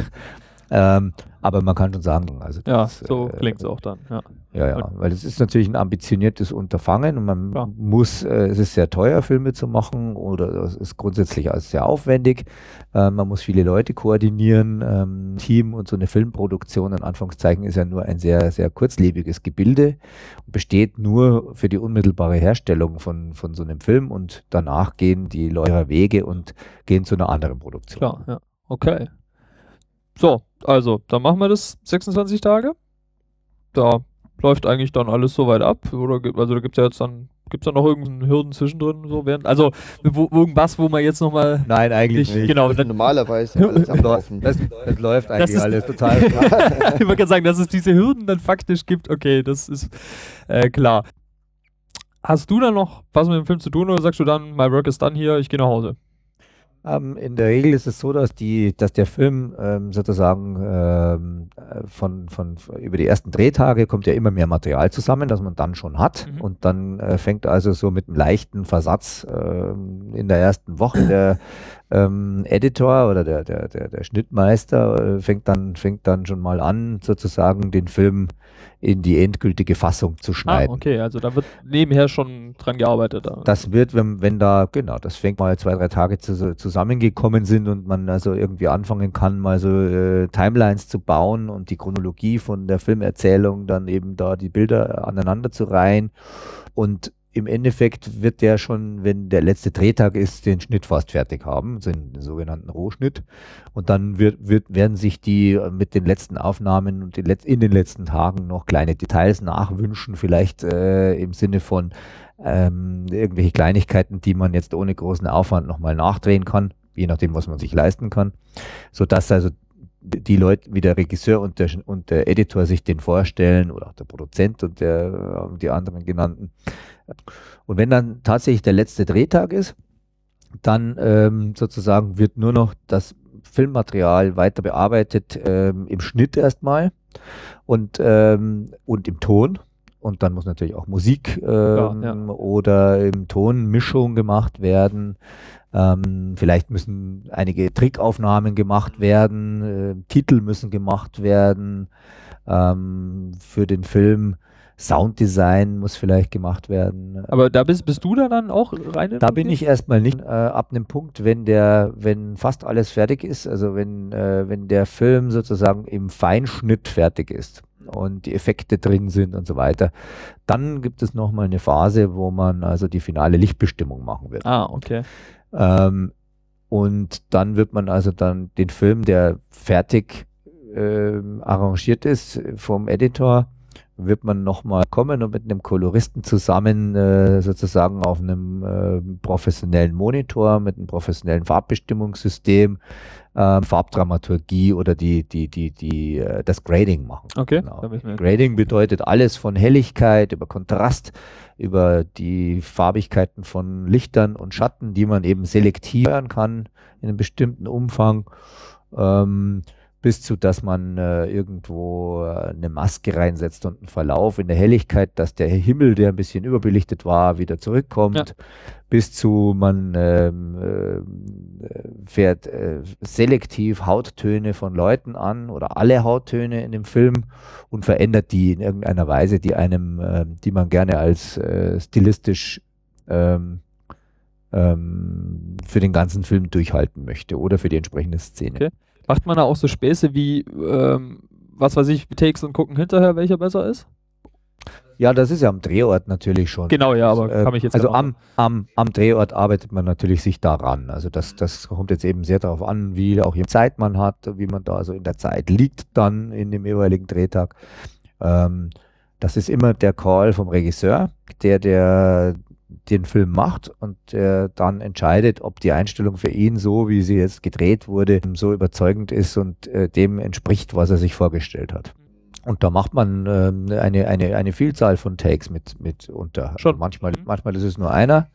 Speaker 3: Ähm, aber man kann schon sagen, also
Speaker 1: ja, das, so äh, klingt es auch dann. Ja.
Speaker 3: ja, ja, weil es ist natürlich ein ambitioniertes Unterfangen und man ja. muss, äh, es ist sehr teuer, Filme zu machen oder es ist grundsätzlich alles sehr aufwendig. Äh, man muss viele Leute koordinieren, ähm, Team und so eine Filmproduktion in Anführungszeichen ist ja nur ein sehr, sehr kurzlebiges Gebilde und besteht nur für die unmittelbare Herstellung von, von so einem Film und danach gehen die Leute Wege und gehen zu einer anderen Produktion.
Speaker 1: Klar, ja. Okay. So, also, dann machen wir das 26 Tage. Da läuft eigentlich dann alles soweit ab. Oder also da gibt es ja jetzt dann, gibt es da noch irgendeinen Hürden zwischendrin? So während, also wo, irgendwas, wo man jetzt nochmal.
Speaker 3: Nein, eigentlich nicht.
Speaker 2: Genau. Dann, Normalerweise alles am Laufen.
Speaker 3: Das, das läuft eigentlich das ist, alles total.
Speaker 1: ich wollte sagen, dass es diese Hürden dann faktisch gibt, okay, das ist äh, klar. Hast du da noch was mit dem Film zu tun oder sagst du dann, my work is done hier, ich gehe nach Hause?
Speaker 3: Ähm, in der Regel ist es so, dass die, dass der Film ähm, sozusagen ähm, äh, von, von über die ersten Drehtage kommt ja immer mehr Material zusammen, das man dann schon hat. Mhm. Und dann äh, fängt also so mit einem leichten Versatz äh, in der ersten Woche der ähm, Editor oder der, der, der, der Schnittmeister äh, fängt, dann, fängt dann schon mal an, sozusagen den Film in die endgültige Fassung zu ah, schneiden.
Speaker 1: Ah, okay, also da wird nebenher schon dran gearbeitet.
Speaker 3: Das wird, wenn, wenn da, genau, das fängt mal zwei, drei Tage zu, zusammengekommen sind und man also irgendwie anfangen kann, mal so äh, Timelines zu bauen und die Chronologie von der Filmerzählung dann eben da die Bilder aneinander zu reihen und im Endeffekt wird der schon, wenn der letzte Drehtag ist, den Schnitt fast fertig haben, den, sogenannten Rohschnitt. Und dann wird, wird, werden sich die äh, mit den letzten Aufnahmen und den in den letzten Tagen noch kleine Details nachwünschen, vielleicht äh, im Sinne von ähm, irgendwelche Kleinigkeiten, die man jetzt ohne großen Aufwand nochmal nachdrehen kann, je nachdem, was man sich leisten kann, sodass also die Leute, wie der Regisseur und der, und der Editor sich den vorstellen oder auch der Produzent und der, die anderen genannten, und wenn dann tatsächlich der letzte Drehtag ist, dann ähm, sozusagen wird nur noch das Filmmaterial weiter bearbeitet ähm, im Schnitt erstmal und, ähm, und im Ton. Und dann muss natürlich auch Musik ja, ja. Ähm, oder im Ton Mischung gemacht werden. Ähm, vielleicht müssen einige Trickaufnahmen gemacht werden, äh, Titel müssen gemacht werden ähm, für den Film. Sounddesign muss vielleicht gemacht werden.
Speaker 1: Aber da bist, bist du da dann auch rein?
Speaker 3: Da bin ich erstmal nicht. Äh, ab einem Punkt, wenn der, wenn fast alles fertig ist, also wenn, äh, wenn der Film sozusagen im Feinschnitt fertig ist und die Effekte drin sind und so weiter, dann gibt es nochmal eine Phase, wo man also die finale Lichtbestimmung machen wird.
Speaker 1: Ah, okay.
Speaker 3: Ähm, und dann wird man also dann den Film, der fertig äh, arrangiert ist vom Editor, wird man nochmal kommen und mit einem Koloristen zusammen äh, sozusagen auf einem äh, professionellen Monitor mit einem professionellen Farbbestimmungssystem äh, Farbdramaturgie oder die, die, die, die, äh, das Grading machen.
Speaker 1: Okay.
Speaker 3: Genau. Grading bedeutet alles von Helligkeit über Kontrast, über die Farbigkeiten von Lichtern und Schatten, die man eben selektieren kann in einem bestimmten Umfang. Ähm, bis zu, dass man äh, irgendwo äh, eine Maske reinsetzt und einen Verlauf in der Helligkeit, dass der Himmel, der ein bisschen überbelichtet war, wieder zurückkommt, ja. bis zu man ähm, äh, fährt äh, selektiv Hauttöne von Leuten an oder alle Hauttöne in dem Film und verändert die in irgendeiner Weise, die einem, ähm, die man gerne als äh, stilistisch ähm, ähm, für den ganzen Film durchhalten möchte oder für die entsprechende Szene.
Speaker 1: Okay. Macht man da auch so Späße wie, ähm, was weiß ich, Takes und gucken hinterher, welcher besser ist?
Speaker 3: Ja, das ist ja am Drehort natürlich schon.
Speaker 1: Genau, ja, aber
Speaker 3: Äh,
Speaker 1: kann mich jetzt
Speaker 3: also am, am, am Drehort arbeitet man natürlich sich daran. Also das, das kommt jetzt eben sehr darauf an, wie auch die Zeit man hat, wie man da also in der Zeit liegt dann in dem jeweiligen Drehtag. Ähm, das ist immer der Call vom Regisseur, der, der den Film macht und der dann entscheidet, ob die Einstellung für ihn so, wie sie jetzt gedreht wurde, so überzeugend ist und äh, dem entspricht, was er sich vorgestellt hat. Und da macht man ähm, eine, eine, eine Vielzahl von Takes mit, mit unter. Also
Speaker 1: Schon.
Speaker 3: manchmal,
Speaker 1: Mhm.
Speaker 3: manchmal ist es nur einer.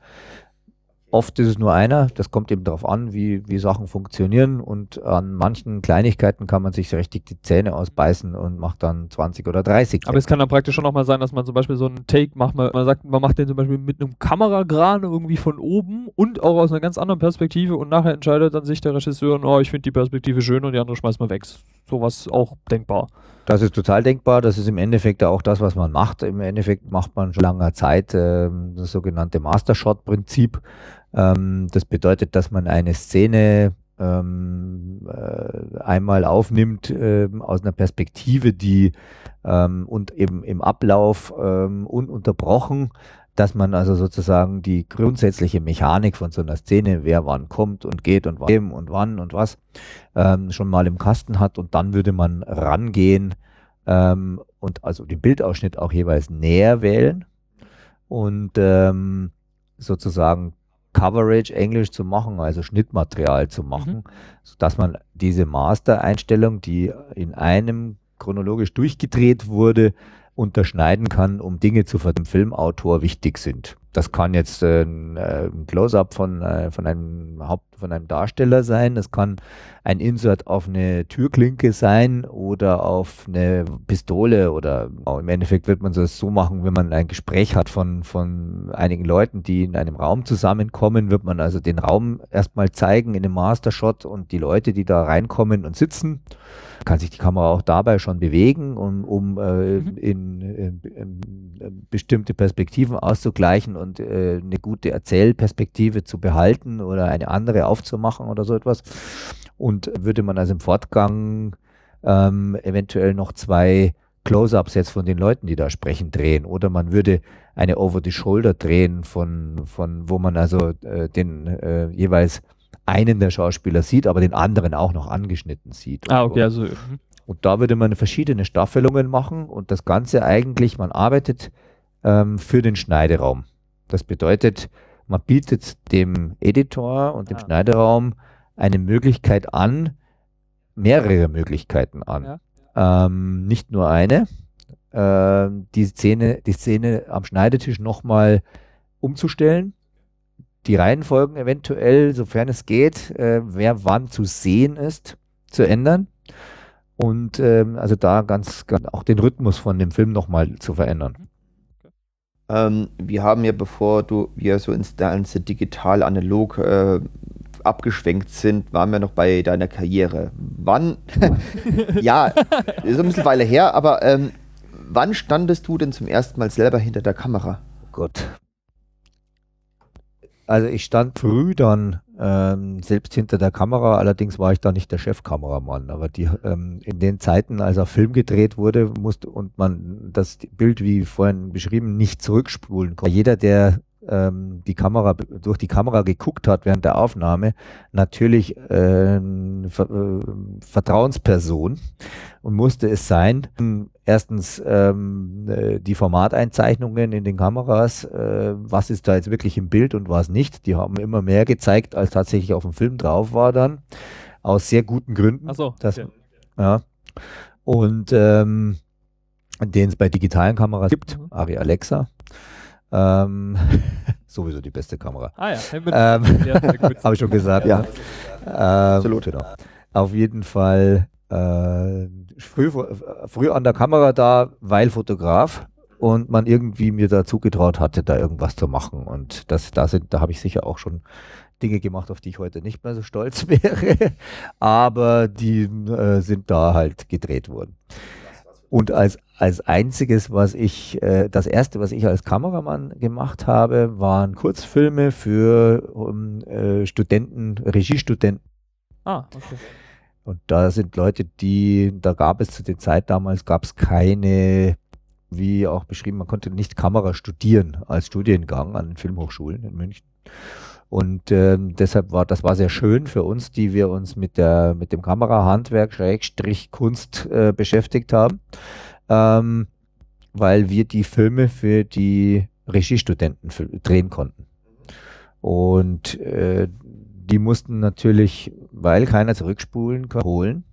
Speaker 3: Oft ist es nur einer. Das kommt eben darauf an, wie, wie Sachen funktionieren. Und an manchen Kleinigkeiten kann man sich so richtig die Zähne ausbeißen und macht dann 20 oder 30.
Speaker 1: Aber es kann dann praktisch schon auch mal sein, dass man zum Beispiel so einen Take macht, man, man sagt, man macht den zum Beispiel mit einem Kameragran irgendwie von oben und auch aus einer ganz anderen Perspektive und nachher entscheidet dann sich der Regisseur, oh, ich finde die Perspektive schön und die andere schmeißt man weg. Sowas auch denkbar.
Speaker 3: Das ist total denkbar. Das ist im Endeffekt auch das, was man macht. Im Endeffekt macht man schon langer Zeit ähm, das sogenannte Master-Shot-Prinzip. Ähm, das bedeutet, dass man eine Szene ähm, äh, einmal aufnimmt ähm, aus einer Perspektive, die ähm, und eben im Ablauf ähm, ununterbrochen, dass man also sozusagen die grundsätzliche Mechanik von so einer Szene, wer wann kommt und geht und wann und wann und was, ähm, schon mal im Kasten hat und dann würde man rangehen ähm, und also den Bildausschnitt auch jeweils näher wählen und ähm, sozusagen Coverage Englisch zu machen, also Schnittmaterial zu machen, sodass man diese Master-Einstellung, die in einem chronologisch durchgedreht wurde, unterschneiden kann, um Dinge zu dem Filmautor wichtig sind. Das kann jetzt äh, ein, äh, ein Close-up von, äh, von einem Haupt, von einem Darsteller sein. Das kann ein Insert auf eine Türklinke sein oder auf eine Pistole oder oh, im Endeffekt wird man das so machen, wenn man ein Gespräch hat von, von einigen Leuten, die in einem Raum zusammenkommen, wird man also den Raum erstmal zeigen in einem Mastershot und die Leute, die da reinkommen und sitzen, kann sich die Kamera auch dabei schon bewegen, um, um
Speaker 1: Mhm.
Speaker 3: in, in, in bestimmte Perspektiven auszugleichen und äh, eine gute Erzählperspektive zu behalten oder eine andere aufzumachen oder so etwas. Und würde man also im Fortgang ähm, eventuell noch zwei Close-ups jetzt von den Leuten, die da sprechen, drehen. Oder man würde eine Over-the-Shoulder drehen, von, von wo man also äh, den äh, jeweils einen der Schauspieler sieht, aber den anderen auch noch angeschnitten sieht.
Speaker 1: Ah,
Speaker 3: Und-
Speaker 1: okay, also. mhm.
Speaker 3: und da würde man verschiedene Staffelungen machen und das Ganze eigentlich, man arbeitet ähm, für den Schneideraum. Das bedeutet, man bietet dem Editor und dem
Speaker 1: Ah.
Speaker 3: Schneideraum eine Möglichkeit an, mehrere Möglichkeiten an. Ähm, nicht nur eine. Ähm, die, Szene, die Szene am Schneidetisch nochmal umzustellen. Die Reihenfolgen eventuell, sofern es geht, äh, wer wann zu sehen ist, zu ändern. Und ähm, also da ganz, ganz auch den Rhythmus von dem Film nochmal zu verändern.
Speaker 2: Ähm, wir haben ja, bevor du wir so ins ganze digital analog äh, abgeschwenkt sind, waren wir noch bei deiner Karriere. Wann? ja, ist ein bisschen Weile her, aber ähm, wann standest du denn zum ersten Mal selber hinter der Kamera?
Speaker 3: Gott. Also ich stand früh dann ähm, selbst hinter der Kamera, allerdings war ich da nicht der Chefkameramann. Aber die, ähm, in den Zeiten, als auf Film gedreht wurde, musste und man das Bild, wie vorhin beschrieben, nicht zurückspulen konnte. Jeder, der ähm, die Kamera durch die Kamera geguckt hat während der Aufnahme, natürlich ähm, Ver äh, Vertrauensperson und musste es sein. Erstens ähm, äh, die Formateinzeichnungen in den Kameras, äh, was ist da jetzt wirklich im Bild und was nicht. Die haben immer mehr gezeigt, als tatsächlich auf dem Film drauf war dann. Aus sehr guten Gründen.
Speaker 1: Achso.
Speaker 3: Das,
Speaker 1: okay.
Speaker 3: ja. Und ähm, den es bei digitalen Kameras gibt,
Speaker 1: Mhm.
Speaker 3: Ari Alexa. Ähm, sowieso die beste Kamera.
Speaker 1: Ah ja,
Speaker 3: Ähm,
Speaker 1: ja.
Speaker 3: Habe ich schon gesagt, ja. Ähm,
Speaker 2: Absolut.
Speaker 3: Genau. Auf jeden Fall äh, früh, früh an der Kamera da, weil Fotograf und man irgendwie mir da zugetraut hatte, da irgendwas zu machen. Und das, da sind, da habe ich sicher auch schon Dinge gemacht, auf die ich heute nicht mehr so stolz wäre, aber die äh, sind da halt gedreht worden. Und als, als einziges, was ich, äh, das erste, was ich als Kameramann gemacht habe, waren Kurzfilme für um, äh, Studenten, Regiestudenten.
Speaker 1: Ah, okay.
Speaker 3: Und da sind Leute, die, da gab es zu der Zeit damals, gab es keine wie auch beschrieben, man konnte nicht Kamera studieren als Studiengang an den Filmhochschulen in München. Und ähm, deshalb war das war sehr schön für uns, die wir uns mit der mit dem Kamerahandwerk Schrägstrich Kunst äh, beschäftigt haben, ähm, weil wir die Filme für die Regiestudenten drehen konnten. Und äh, die mussten natürlich, weil keiner zurückspulen kann, holen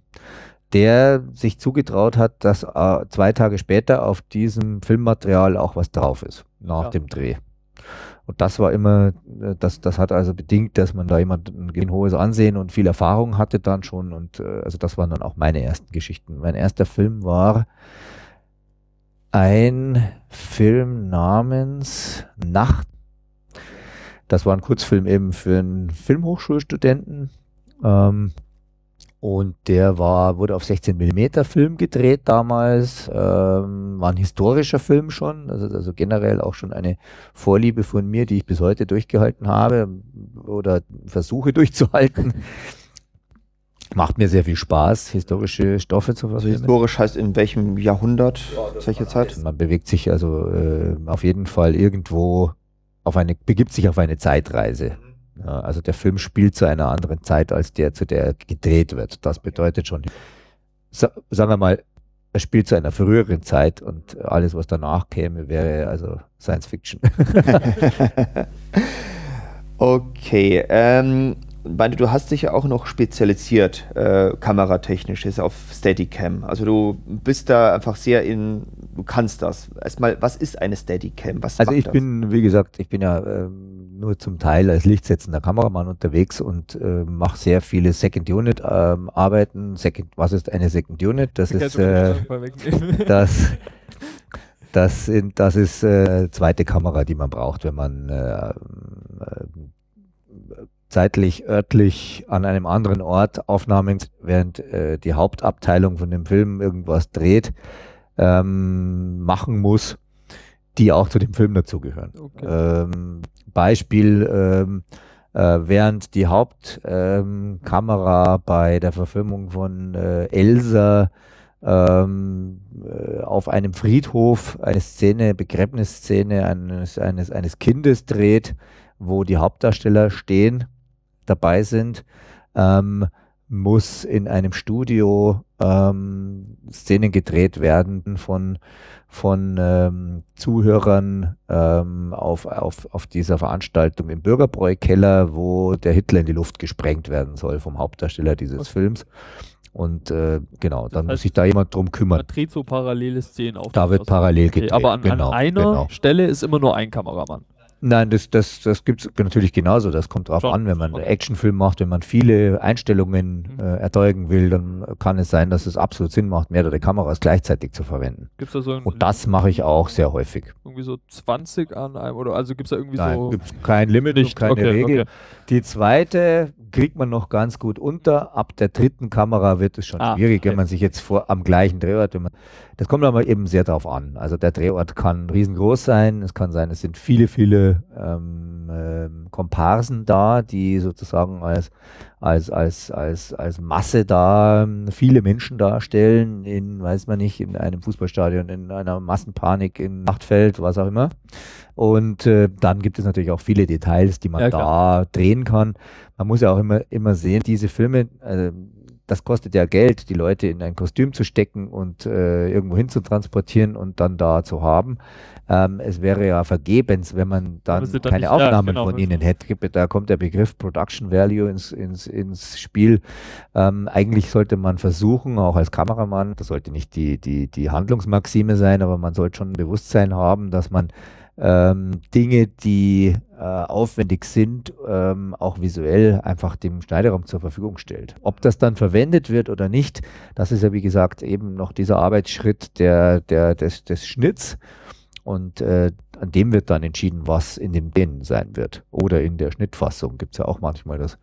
Speaker 3: der sich zugetraut hat, dass äh, zwei Tage später auf diesem Filmmaterial auch was drauf ist, nach ja. dem Dreh. Und das war immer, äh, das, das hat also bedingt, dass man da jemand ein hohes Ansehen und viel Erfahrung hatte dann schon. Und äh, also das waren dann auch meine ersten Geschichten. Mein erster Film war ein Film namens Nacht. Das war ein Kurzfilm eben für einen Filmhochschulstudenten. Ähm, und der war, wurde auf 16 mm Film gedreht damals, ähm, war ein historischer Film schon, also, also generell auch schon eine Vorliebe von mir, die ich bis heute durchgehalten habe oder versuche durchzuhalten. Macht mir sehr viel Spaß, historische Stoffe zu
Speaker 2: verfilmen. Also historisch heißt in welchem Jahrhundert, ja, welche Zeit?
Speaker 3: Man bewegt sich also äh, auf jeden Fall irgendwo auf eine, begibt sich auf eine Zeitreise. Ja, also der Film spielt zu einer anderen Zeit, als der, zu der gedreht wird. Das bedeutet schon, sa sagen wir mal, er spielt zu einer früheren Zeit und alles, was danach käme, wäre also Science Fiction.
Speaker 2: okay, ähm, meine, du hast dich ja auch noch spezialisiert, äh, kameratechnisch, ist auf Steadicam. Also du bist da einfach sehr in, du kannst das. Erstmal, was ist eine Steadicam? Was
Speaker 3: also ich das? bin, wie gesagt, ich bin ja ähm, nur zum Teil als lichtsetzender Kameramann unterwegs und äh, mache sehr viele Second Unit ähm, Arbeiten. Second, was ist eine Second Unit? Das ich ist äh, das. Das, sind, das ist äh, zweite Kamera, die man braucht, wenn man äh, äh zeitlich, örtlich an einem anderen Ort Aufnahmen, während äh, die Hauptabteilung von dem Film irgendwas dreht, ähm, machen muss, die auch zu dem Film dazugehören. Okay. Ähm, Beispiel, ähm, äh, während die Hauptkamera ähm, bei der Verfilmung von äh, Elsa ähm, äh, auf einem Friedhof eine Szene, Begräbnisszene eines, eines, eines Kindes dreht, wo die Hauptdarsteller stehen dabei sind, ähm, muss in einem Studio ähm, Szenen gedreht werden von, von ähm, Zuhörern ähm, auf, auf, auf dieser Veranstaltung im Bürgerbräu-Keller, wo der Hitler in die Luft gesprengt werden soll vom Hauptdarsteller dieses okay. Films. Und äh, genau, dann das heißt, muss sich da jemand drum kümmern.
Speaker 1: Da dreht so parallele Szenen auf.
Speaker 3: Da wird parallel gedreht.
Speaker 1: Okay, aber an, genau, an einer genau. Stelle ist immer nur ein Kameramann.
Speaker 3: Nein, das, das, das gibt es natürlich genauso. Das kommt darauf an, wenn man einen Actionfilm macht, wenn man viele Einstellungen mhm. äh, erzeugen will, dann kann es sein, dass es absolut Sinn macht, mehrere Kameras gleichzeitig zu verwenden.
Speaker 1: Gibt's da so ein,
Speaker 3: Und das mache ich auch sehr häufig.
Speaker 1: Irgendwie so 20 an einem, oder also gibt es da irgendwie
Speaker 3: Nein,
Speaker 1: so.
Speaker 3: Gibt's kein Limit, nicht keine okay, Regel. Okay. Die zweite kriegt man noch ganz gut unter. Ab der dritten Kamera wird es schon ah, schwierig, wenn man sich jetzt vor am gleichen Drehort, man, das kommt aber eben sehr darauf an. Also der Drehort kann riesengroß sein. Es kann sein, es sind viele, viele ähm, ähm, Komparsen da, die sozusagen als, als, als, als, als Masse da ähm, viele Menschen darstellen, in, weiß man nicht, in einem Fußballstadion, in einer Massenpanik, in Nachtfeld, was auch immer. Und äh, dann gibt es natürlich auch viele Details, die man ja, da drehen kann. Man muss ja auch immer, immer sehen, diese Filme, äh, das kostet ja Geld, die Leute in ein Kostüm zu stecken und äh, irgendwo hin zu transportieren und dann da zu haben. Ähm, es wäre ja vergebens, wenn man dann keine nicht, Aufnahmen ja, genau, von ihnen hätte. Da kommt der Begriff Production Value ins, ins, ins Spiel. Ähm, eigentlich sollte man versuchen, auch als Kameramann, das sollte nicht die, die, die Handlungsmaxime sein, aber man sollte schon ein Bewusstsein haben, dass man ähm, Dinge, die aufwendig sind, ähm, auch visuell einfach dem Schneiderraum zur Verfügung stellt. Ob das dann verwendet wird oder nicht, das ist ja wie gesagt eben noch dieser Arbeitsschritt der, der, des, des Schnitts. Und äh, an dem wird dann entschieden, was in dem Dänen sein wird. Oder in der Schnittfassung. Gibt es ja auch manchmal, dass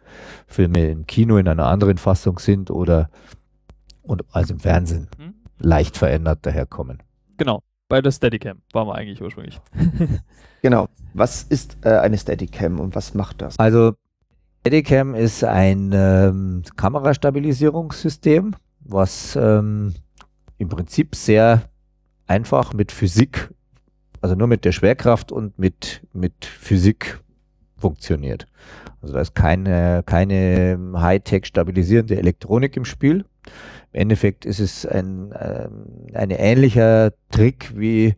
Speaker 3: Filme im Kino in einer anderen Fassung sind oder und als im Fernsehen hm? leicht verändert daherkommen.
Speaker 1: Genau. Bei der Steadicam waren wir eigentlich ursprünglich.
Speaker 2: genau. Was ist äh, eine Steadicam und was macht das?
Speaker 3: Also Steadicam ist ein ähm, Kamerastabilisierungssystem, was ähm, im Prinzip sehr einfach mit Physik, also nur mit der Schwerkraft und mit, mit Physik funktioniert. Also da ist keine, keine Hightech stabilisierende Elektronik im Spiel. Im Endeffekt ist es ein, äh, ein ähnlicher Trick wie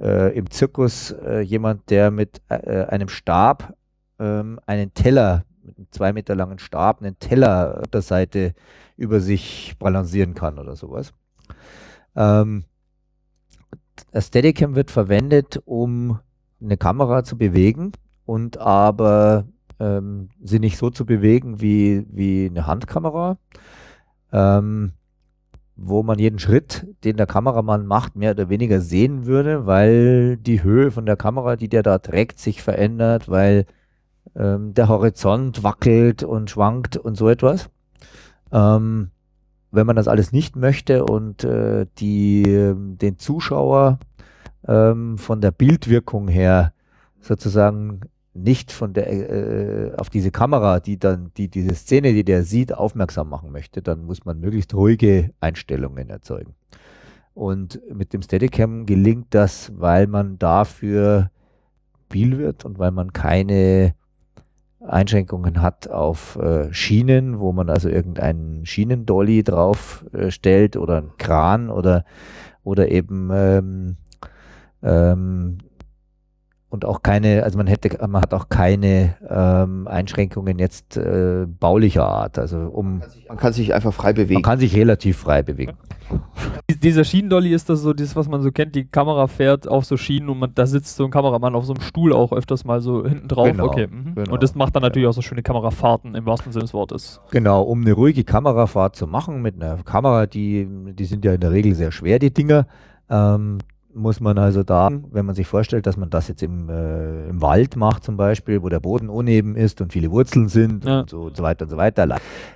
Speaker 3: äh, im Zirkus äh, jemand, der mit äh, einem Stab ähm, einen Teller, mit einem zwei Meter langen Stab, einen Teller auf der Seite über sich balancieren kann oder sowas. Ähm, das Steadicam wird verwendet, um eine Kamera zu bewegen und aber ähm, sie nicht so zu bewegen wie, wie eine Handkamera, ähm, wo man jeden Schritt, den der Kameramann macht, mehr oder weniger sehen würde, weil die Höhe von der Kamera, die der da trägt, sich verändert, weil ähm, der Horizont wackelt und schwankt und so etwas. Ähm, wenn man das alles nicht möchte und äh, die, den Zuschauer ähm, von der Bildwirkung her sozusagen nicht von der äh, auf diese Kamera, die dann die diese Szene, die der sieht, aufmerksam machen möchte, dann muss man möglichst ruhige Einstellungen erzeugen. Und mit dem Steadicam gelingt das, weil man dafür viel wird und weil man keine Einschränkungen hat auf äh, Schienen, wo man also irgendeinen Schienendolly drauf äh, stellt oder einen Kran oder, oder eben ähm, ähm, und auch keine, also man hätte, man hat auch keine ähm, Einschränkungen jetzt äh, baulicher Art. Also um
Speaker 2: man kann sich einfach frei bewegen.
Speaker 3: Man kann sich relativ frei bewegen.
Speaker 1: Dieser Schienendolly ist das so, das, was man so kennt, die Kamera fährt auf so Schienen und man, da sitzt so ein Kameramann auf so einem Stuhl auch öfters mal so hinten drauf.
Speaker 3: Genau,
Speaker 1: okay. Mhm.
Speaker 3: genau.
Speaker 1: Und das macht dann natürlich auch so schöne Kamerafahrten im wahrsten Sinne des Wortes.
Speaker 3: Genau, um eine ruhige Kamerafahrt zu machen mit einer Kamera, die, die sind ja in der Regel sehr schwer, die Dinger. Ähm, muss man also da, wenn man sich vorstellt, dass man das jetzt im, äh, im Wald macht zum Beispiel, wo der Boden uneben ist und viele Wurzeln sind
Speaker 1: Ja.
Speaker 3: und, so, und so weiter und so weiter,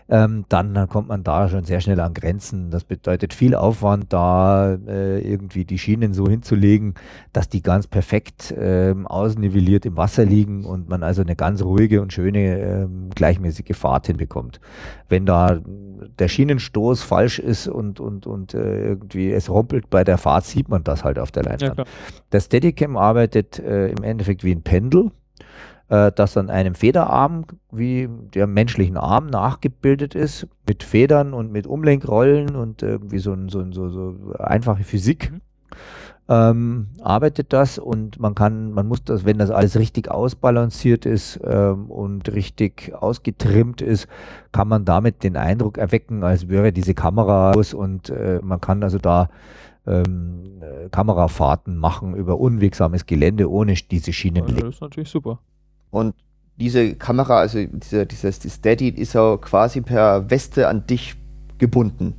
Speaker 3: ähm, dann, dann kommt man da schon sehr schnell an Grenzen. Das bedeutet viel Aufwand, da äh, irgendwie die Schienen so hinzulegen, dass die ganz perfekt ähm, ausnivelliert im Wasser liegen und man also eine ganz ruhige und schöne ähm, gleichmäßige Fahrt hinbekommt. Wenn da der Schienenstoß falsch ist und, und, und äh, irgendwie es rumpelt bei der Fahrt, sieht man das halt auf der
Speaker 1: Ja,
Speaker 3: Leinwand.
Speaker 1: klar.
Speaker 3: Der Steadicam arbeitet äh, im Endeffekt wie ein Pendel, äh, das an einem Federarm wie der menschlichen Arm nachgebildet ist, mit Federn und mit Umlenkrollen und irgendwie so, ein, so, ein, so, so einfache Physik.
Speaker 1: Mhm.
Speaker 3: Ähm, arbeitet das und man kann, man muss das, wenn das alles richtig ausbalanciert ist ähm, und richtig ausgetrimmt ist, kann man damit den Eindruck erwecken, als wäre diese Kamera aus und äh, man kann also da ähm, äh, Kamerafahrten machen über unwegsames Gelände ohne diese Schienen.
Speaker 1: Also das ist natürlich super.
Speaker 2: Und diese Kamera, also dieser, dieses die Steady, ist ja quasi per Weste an dich gebunden.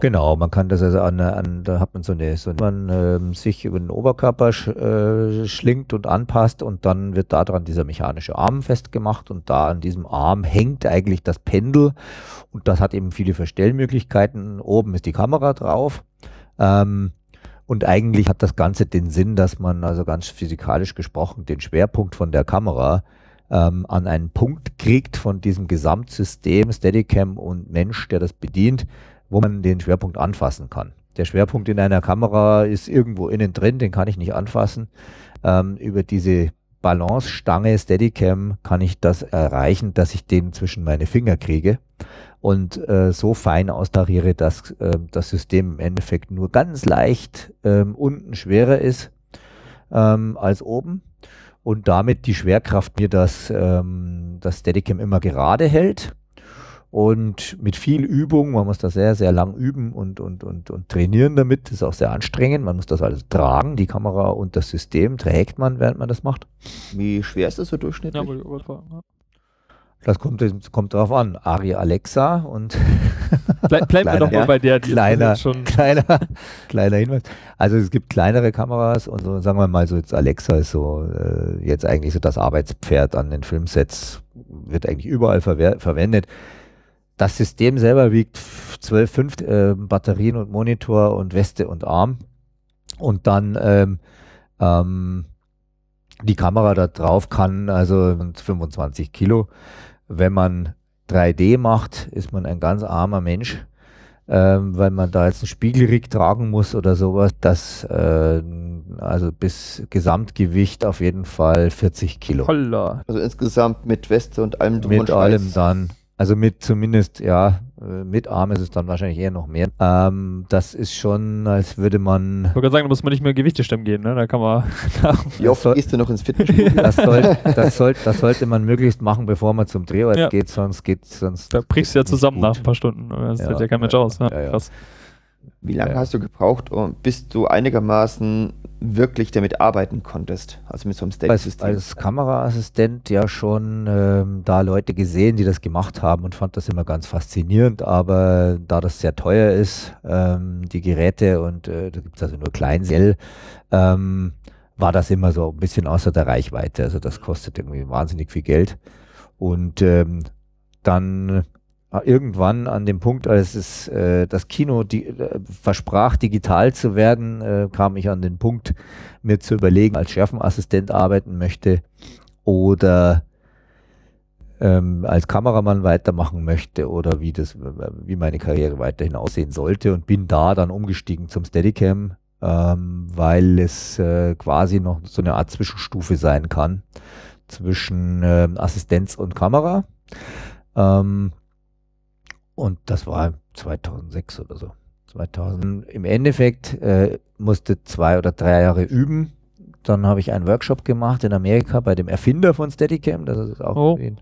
Speaker 3: Genau, man kann das also an, an da hat man so eine, so man ähm, sich über den Oberkörper sch, äh, schlingt und anpasst und dann wird daran dieser mechanische Arm festgemacht und da an diesem Arm hängt eigentlich das Pendel und das hat eben viele Verstellmöglichkeiten. Oben ist die Kamera drauf. Ähm, und eigentlich hat das Ganze den Sinn, dass man also ganz physikalisch gesprochen den Schwerpunkt von der Kamera ähm, an einen Punkt kriegt von diesem Gesamtsystem Steadicam und Mensch, der das bedient, wo man den Schwerpunkt anfassen kann. Der Schwerpunkt in einer Kamera ist irgendwo innen drin, den kann ich nicht anfassen. Ähm, über diese Balancestange Steadicam kann ich das erreichen, dass ich den zwischen meine Finger kriege und äh, so fein austariere, dass äh, das System im Endeffekt nur ganz leicht ähm, unten schwerer ist ähm, als oben und damit die Schwerkraft mir das, ähm, das Steadicam immer gerade hält. Und mit viel Übung, man muss das sehr, sehr lang üben und, und, und, und trainieren damit, das ist auch sehr anstrengend. Man muss das alles tragen, die Kamera und das System trägt man, während man das macht.
Speaker 2: Wie schwer ist das so durchschnittlich?
Speaker 1: Ja,
Speaker 3: Das kommt, das kommt drauf an. Ari Alexa und
Speaker 1: Ble bleiben wir
Speaker 3: Kleiner,
Speaker 1: doch mal bei der, die
Speaker 3: Kleiner.
Speaker 1: schon.
Speaker 3: kleiner, kleiner Hinweis. Also es gibt kleinere Kameras und so, sagen wir mal so, jetzt Alexa ist so äh, jetzt eigentlich so das Arbeitspferd an den Filmsets, wird eigentlich überall verwendet. Das System selber wiegt 12, 5 äh, Batterien und Monitor und Weste und Arm. Und dann ähm, ähm, die Kamera da drauf kann also 25 Kilo. Wenn man 3D macht, ist man ein ganz armer Mensch, ähm, weil man da jetzt einen Spiegelrig tragen muss oder sowas, das äh, also bis Gesamtgewicht auf jeden Fall 40 Kilo.
Speaker 1: Holla.
Speaker 2: Also insgesamt mit Weste und allem drum
Speaker 3: Mit
Speaker 2: und
Speaker 3: allem dann. Also mit zumindest, ja, äh, mit Arm ist es dann wahrscheinlich eher noch mehr. Ähm, das ist schon, als würde man.
Speaker 5: Ich wollte gerade sagen, da muss man nicht mehr Gewichte stemmen gehen, ne? Da kann man.
Speaker 2: Wie oft
Speaker 3: soll-
Speaker 2: gehst du noch ins Fitnessstudio?
Speaker 3: Das, soll, das, soll, das sollte man möglichst machen, bevor man zum Drehort
Speaker 5: Ja.
Speaker 3: geht, sonst geht sonst.
Speaker 5: Da brichst du ja zusammen
Speaker 3: gut.
Speaker 5: nach ein paar Stunden. Das
Speaker 3: Ja.
Speaker 5: hält ja kein Mensch aus. Ja,
Speaker 3: Ja, ja.
Speaker 5: Krass.
Speaker 2: Wie lange
Speaker 3: Ja.
Speaker 2: hast du gebraucht, bis du einigermaßen wirklich damit arbeiten konntest? Also mit so einem
Speaker 3: als,
Speaker 2: Steady-System.
Speaker 3: als Kameraassistent ja schon ähm, da Leute gesehen, die das gemacht haben und fand das immer ganz faszinierend. Aber da das sehr teuer ist, ähm, die Geräte und äh, da gibt es also nur Kleinsell, ähm, war das immer so ein bisschen außer der Reichweite. Also das kostet irgendwie wahnsinnig viel Geld. Und ähm, dann irgendwann an dem Punkt, als es äh, das Kino die, äh, versprach, digital zu werden, äh, kam ich an den Punkt, mir zu überlegen, als Schärfenassistent arbeiten möchte oder ähm, als Kameramann weitermachen möchte oder wie das, wie meine Karriere weiterhin aussehen sollte und bin da dann umgestiegen zum Steadicam, ähm, weil es äh, quasi noch so eine Art Zwischenstufe sein kann zwischen ähm, Assistenz und Kamera. Ähm, und das war 2006 oder so. 2000. Im Endeffekt äh, musste zwei oder drei Jahre üben. Dann habe ich einen Workshop gemacht in Amerika bei dem Erfinder von Steadicam. Das ist auch
Speaker 5: Oh.
Speaker 3: ein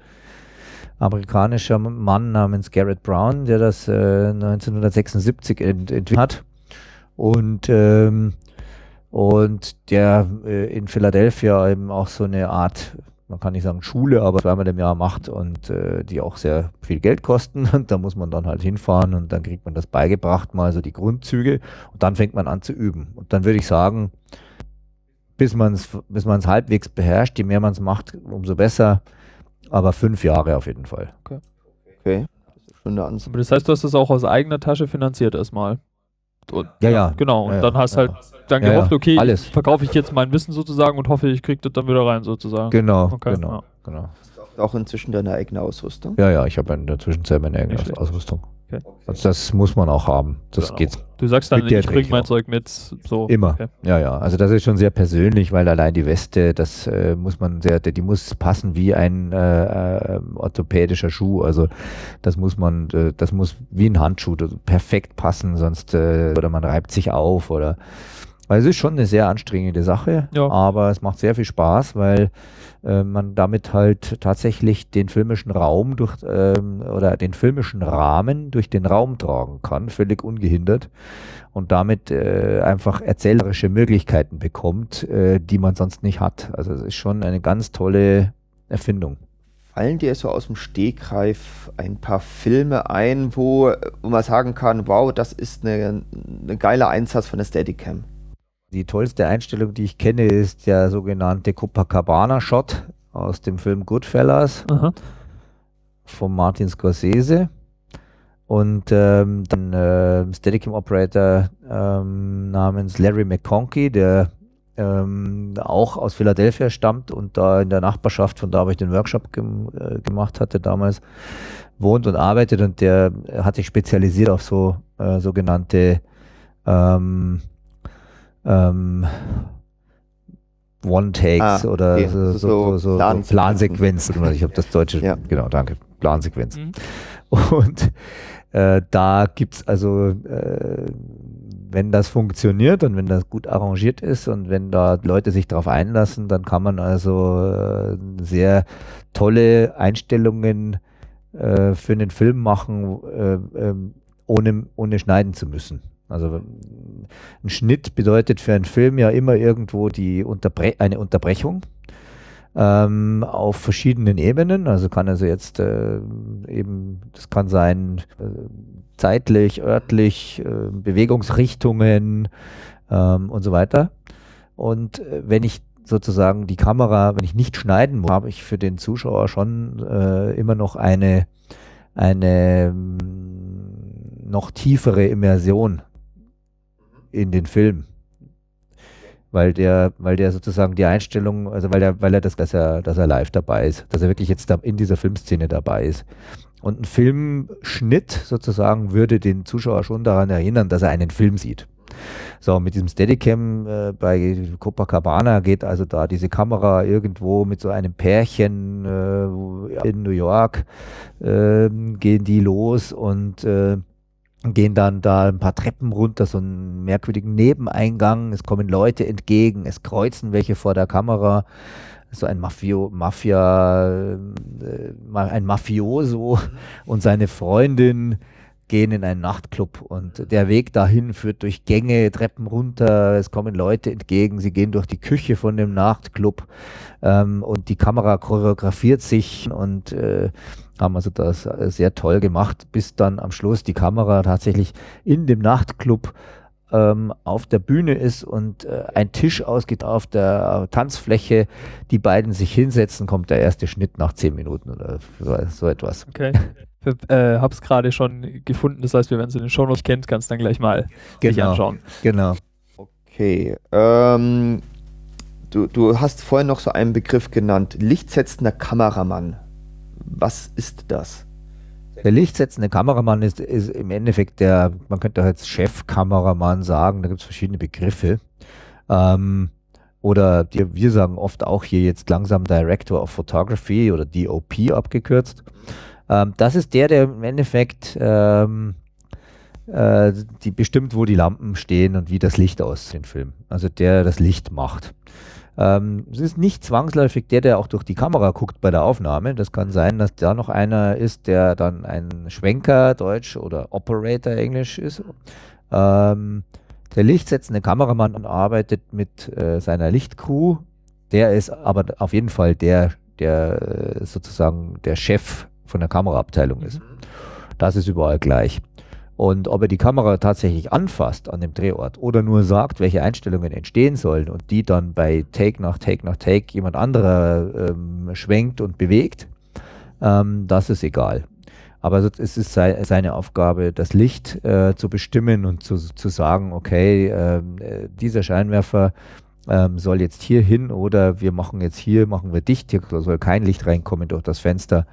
Speaker 3: amerikanischer Mann namens Garrett Brown, der das äh, 1976 ent entwickelt hat. Und, ähm, und der äh, in Philadelphia eben auch so eine Art, man kann nicht sagen Schule, aber zweimal im Jahr macht und äh, die auch sehr viel Geld kosten. Und da muss man dann halt hinfahren und dann kriegt man das beigebracht, mal so die Grundzüge und dann fängt man an zu üben. Und dann würde ich sagen, bis man es bis man's halbwegs beherrscht, je mehr man es macht, umso besser. Aber fünf Jahre auf jeden Fall.
Speaker 2: okay. Das eine Ansage.
Speaker 5: Aber das heißt, du hast das auch aus eigener Tasche finanziert erstmal. Und,
Speaker 3: Ja, ja.
Speaker 5: Genau. Und
Speaker 3: Ja,
Speaker 5: dann hast
Speaker 3: ja.
Speaker 5: halt dann gehofft, okay,
Speaker 3: Alles.
Speaker 5: verkaufe ich jetzt mein Wissen sozusagen und hoffe, ich kriege das dann wieder rein sozusagen.
Speaker 3: Genau,
Speaker 5: Okay,
Speaker 3: genau,
Speaker 5: ja.
Speaker 3: genau.
Speaker 2: Auch inzwischen deine eigene Ausrüstung.
Speaker 3: Ja, ja, ich habe in der Zwischenzeit meine eigene. Ausrüstung.
Speaker 5: Okay.
Speaker 3: Also das muss man auch haben. Das
Speaker 5: Genau.
Speaker 3: geht
Speaker 5: Du sagst dann, ich bringe mein. Zeug mit. So.
Speaker 3: immer.
Speaker 5: Okay.
Speaker 3: Ja, ja. Also das ist schon sehr persönlich, weil allein die Weste, das äh, muss man sehr, die muss passen wie ein äh, äh, orthopädischer Schuh. Also das muss man, äh, das muss wie ein Handschuh perfekt passen, sonst äh, oder man reibt sich auf oder weil es ist schon eine sehr anstrengende Sache,
Speaker 5: Ja.
Speaker 3: aber es macht sehr viel Spaß, weil äh, man damit halt tatsächlich den filmischen Raum durch ähm, oder den filmischen Rahmen durch den Raum tragen kann, völlig ungehindert und damit äh, einfach erzählerische Möglichkeiten bekommt, äh, die man sonst nicht hat. Also es ist schon eine ganz tolle Erfindung.
Speaker 2: Fallen dir so aus dem Stegreif ein paar Filme ein, wo, wo man sagen kann, wow, das ist eine, ein geiler Einsatz von der Steadicam?
Speaker 3: Die tollste Einstellung, die ich kenne, ist der sogenannte Copacabana-Shot aus dem Film Goodfellas.
Speaker 5: Aha.
Speaker 3: von Martin Scorsese und ähm, dann äh, Steadicam Operator ähm, namens Larry McConkey, der ähm, auch aus Philadelphia stammt und da in der Nachbarschaft, von da wo ich den Workshop gem äh, gemacht hatte damals, wohnt und arbeitet und der hat sich spezialisiert auf so äh, sogenannte ähm, ähm, One-Takes
Speaker 2: Ah,
Speaker 3: oder
Speaker 2: okay.
Speaker 3: so,
Speaker 2: So-
Speaker 3: so, so,
Speaker 2: so
Speaker 3: so
Speaker 2: Plansequenzen.
Speaker 3: Plansequenzen. Ich habe das deutsche,
Speaker 2: Ja.
Speaker 3: genau, danke, Plansequenzen.
Speaker 5: Mhm.
Speaker 3: Und äh, da gibt es also, äh, wenn das funktioniert und wenn das gut arrangiert ist und wenn da Leute sich darauf einlassen, dann kann man also äh, sehr tolle Einstellungen äh, für einen Film machen, äh, ähm, ohne, ohne schneiden zu müssen. Also ein Schnitt bedeutet für einen Film ja immer irgendwo die Unterbre eine Unterbrechung ähm, auf verschiedenen Ebenen. Also kann also jetzt äh, eben, das kann sein äh, zeitlich, örtlich, äh, Bewegungsrichtungen ähm, und so weiter. Und äh, wenn ich sozusagen die Kamera, wenn ich nicht schneiden muss, habe ich für den Zuschauer schon äh, immer noch eine, eine mm, noch tiefere Immersion in den Film weil der, weil der sozusagen die Einstellung, also weil er, weil er das, dass er, dass er live dabei ist, dass er wirklich jetzt in dieser Filmszene dabei ist. Und ein Filmschnitt sozusagen würde den Zuschauer schon daran erinnern, dass er einen Film sieht. So, mit diesem Steadicam äh, bei Copacabana geht also da diese Kamera irgendwo mit so einem Pärchen äh, in New York, äh, gehen die los und äh, gehen dann da ein paar Treppen runter, so einen merkwürdigen Nebeneingang. Es kommen Leute entgegen, es kreuzen welche vor der Kamera. So ein Mafio, Mafia, äh, ein Mafioso und seine Freundin gehen in einen Nachtclub und der Weg dahin führt durch Gänge, Treppen runter, es kommen Leute entgegen, sie gehen durch die Küche von dem Nachtclub ähm, und die Kamera choreografiert sich und äh, haben also das sehr toll gemacht, bis dann am Schluss die Kamera tatsächlich in dem Nachtclub ähm, auf der Bühne ist und äh, ein Tisch ausgeht auf der Tanzfläche, die beiden sich hinsetzen, kommt der erste Schnitt nach zehn Minuten oder so, so etwas.
Speaker 5: Okay. Ich äh, habe es gerade schon gefunden, das heißt, wenn du den Show noch kennt, kannst du dann gleich mal
Speaker 3: genau,
Speaker 5: sich anschauen.
Speaker 3: Genau.
Speaker 2: Okay. Ähm, du, du hast vorhin noch so einen Begriff genannt, lichtsetzender Kameramann. Was ist das?
Speaker 3: Der lichtsetzende Kameramann ist, ist im Endeffekt der, man könnte auch jetzt Chefkameramann sagen, da gibt es verschiedene Begriffe. Ähm, oder die, wir sagen oft auch hier jetzt langsam Director of Photography oder DOP abgekürzt. Ähm, das ist der, der im Endeffekt ähm, äh, die bestimmt, wo die Lampen stehen und wie das Licht aussieht im Film. Also der das Licht macht. Ähm, es ist nicht zwangsläufig der, der auch durch die Kamera guckt bei der Aufnahme. Das kann sein, dass da noch einer ist, der dann ein Schwenker, Deutsch oder Operator, Englisch ist. Ähm, der lichtsetzende Kameramann arbeitet mit äh, seiner Lichtcrew. Der ist aber auf jeden Fall der, der äh, sozusagen der Chef von der Kameraabteilung ist. Das ist überall gleich. Und ob er die Kamera tatsächlich anfasst an dem Drehort oder nur sagt, welche Einstellungen entstehen sollen und die dann bei Take nach Take nach Take jemand anderer ähm, schwenkt und bewegt, ähm, das ist egal. Aber es ist sei, seine Aufgabe, das Licht äh, zu bestimmen und zu, zu sagen, okay, ähm, äh, dieser Scheinwerfer ähm, soll jetzt hier hin oder wir machen jetzt hier, machen wir dicht, hier soll kein Licht reinkommen durch das Fenster.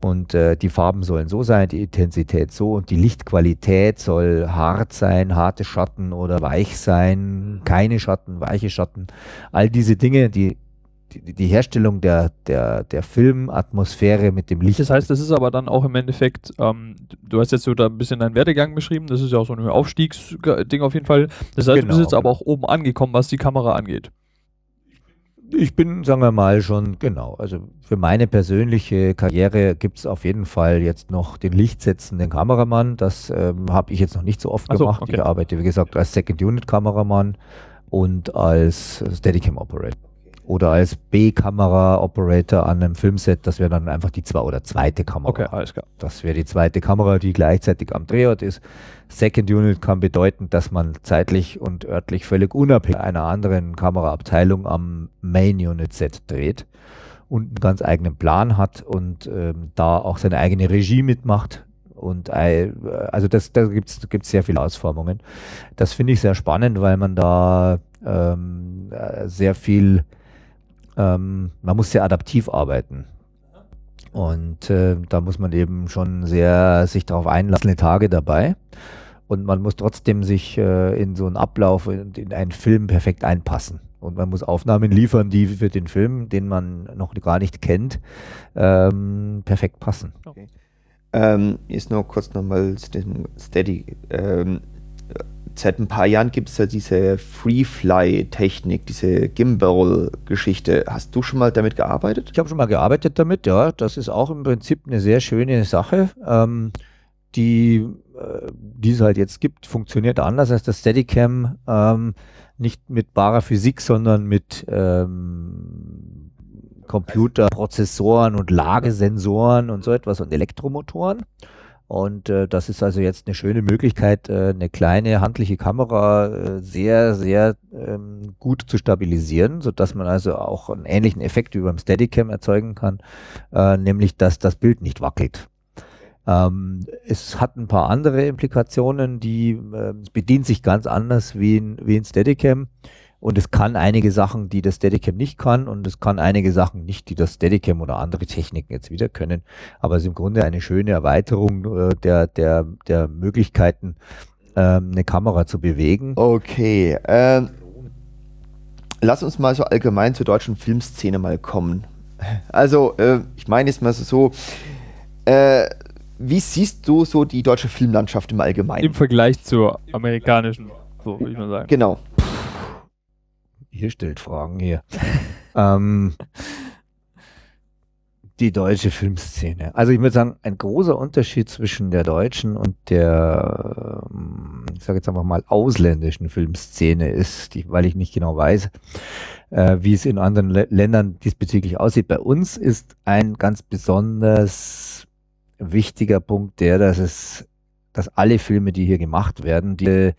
Speaker 3: Und äh, die Farben sollen so sein, die Intensität so und die Lichtqualität soll hart sein, harte Schatten oder weich sein, keine Schatten, weiche Schatten. All diese Dinge, die die, die Herstellung der, der, der Filmatmosphäre mit dem Licht.
Speaker 5: Das heißt, das ist aber dann auch im Endeffekt, ähm, du hast jetzt so da ein bisschen deinen Werdegang beschrieben, das ist ja auch so ein Aufstiegsding auf jeden Fall. Das heißt, genau, du bist jetzt genau. aber auch oben angekommen, was die Kamera angeht
Speaker 3: ich bin, sagen wir mal, schon, genau. Also für meine persönliche Karriere gibt es auf jeden Fall jetzt noch den lichtsetzenden Kameramann. Das ähm, habe ich jetzt noch nicht so oft so, gemacht. Okay. Ich arbeite, wie gesagt, als Second Unit Kameramann und als Steadicam Operator oder als B-Kamera-Operator an einem Filmset, das wäre dann einfach die zwei oder zweite Kamera.
Speaker 5: Okay, alles klar.
Speaker 3: Das wäre die zweite Kamera, die gleichzeitig am Drehort ist. Second Unit kann bedeuten, dass man zeitlich und örtlich völlig unabhängig einer anderen Kameraabteilung am Main Unit Set dreht und einen ganz eigenen Plan hat und ähm, da auch seine eigene Regie mitmacht. Und äh, also das, da gibt es sehr viele Ausformungen. Das finde ich sehr spannend, weil man da ähm, äh, sehr viel ähm, man muss sehr adaptiv arbeiten. Und äh, da muss man eben schon sehr sich darauf einlassen, Tage dabei. Und man muss trotzdem sich äh, in so einen Ablauf, in, in einen Film perfekt einpassen. Und man muss Aufnahmen liefern, die für den Film, den man noch gar nicht kennt, ähm, perfekt passen. Okay.
Speaker 2: Ähm, jetzt noch kurz nochmal zu dem Steady. Ähm, seit ein paar Jahren gibt es ja diese Free-Fly-Technik, diese Gimbal-Geschichte. Hast du schon mal damit gearbeitet?
Speaker 3: Ich habe schon mal gearbeitet damit, ja. Das ist auch im Prinzip eine sehr schöne Sache. Ähm, die, äh, es halt jetzt gibt, funktioniert anders als das Steadicam. Ähm, nicht mit barer Physik, sondern mit ähm, Computerprozessoren und Lagesensoren und so etwas und Elektromotoren. Und äh, das ist also jetzt eine schöne Möglichkeit, äh, eine kleine handliche Kamera äh, sehr, sehr ähm, gut zu stabilisieren, sodass man also auch einen ähnlichen Effekt wie beim Steadicam erzeugen kann, äh, nämlich dass das Bild nicht wackelt. Ähm, es hat ein paar andere Implikationen, die äh, bedient sich ganz anders wie ein, wie ein Steadicam. Und es kann einige Sachen, die das Steadicam nicht kann und es kann einige Sachen nicht, die das Steadicam oder andere Techniken jetzt wieder können. Aber es ist im Grunde eine schöne Erweiterung äh, der, der, der Möglichkeiten, ähm, eine Kamera zu bewegen.
Speaker 2: Okay, ähm, lass uns mal so allgemein zur deutschen Filmszene mal kommen. Also, äh, ich meine jetzt mal so, äh, wie siehst du so die deutsche Filmlandschaft im Allgemeinen?
Speaker 5: Im Vergleich zur amerikanischen, so würde ich mal sagen.
Speaker 2: Genau.
Speaker 3: Ihr stellt Fragen hier. ähm, die deutsche Filmszene. Also ich würde sagen, ein großer Unterschied zwischen der deutschen und der, ähm, ich sage jetzt einfach mal, ausländischen Filmszene ist, die, weil ich nicht genau weiß, äh, wie es in anderen L Ländern diesbezüglich aussieht. Bei uns ist ein ganz besonders wichtiger Punkt der, dass es, dass alle Filme, die hier gemacht werden, die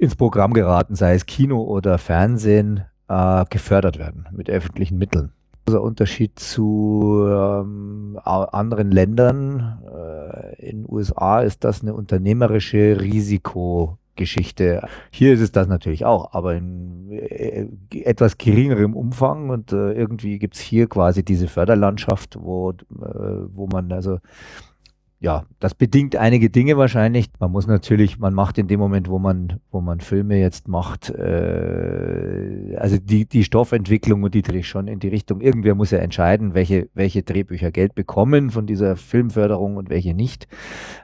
Speaker 3: ins Programm geraten, sei es Kino oder Fernsehen, äh, gefördert werden mit öffentlichen Mitteln. Der Unterschied zu ähm, anderen Ländern äh, in den USA ist das eine unternehmerische Risikogeschichte. Hier ist es das natürlich auch, aber in äh, etwas geringerem Umfang und äh, irgendwie gibt es hier quasi diese Förderlandschaft, wo, äh, wo man also ja, das bedingt einige Dinge wahrscheinlich. Man muss natürlich, man macht in dem Moment, wo man, wo man Filme jetzt macht, äh, also die, die Stoffentwicklung und die drehe schon in die Richtung. Irgendwer muss ja entscheiden, welche, welche Drehbücher Geld bekommen von dieser Filmförderung und welche nicht.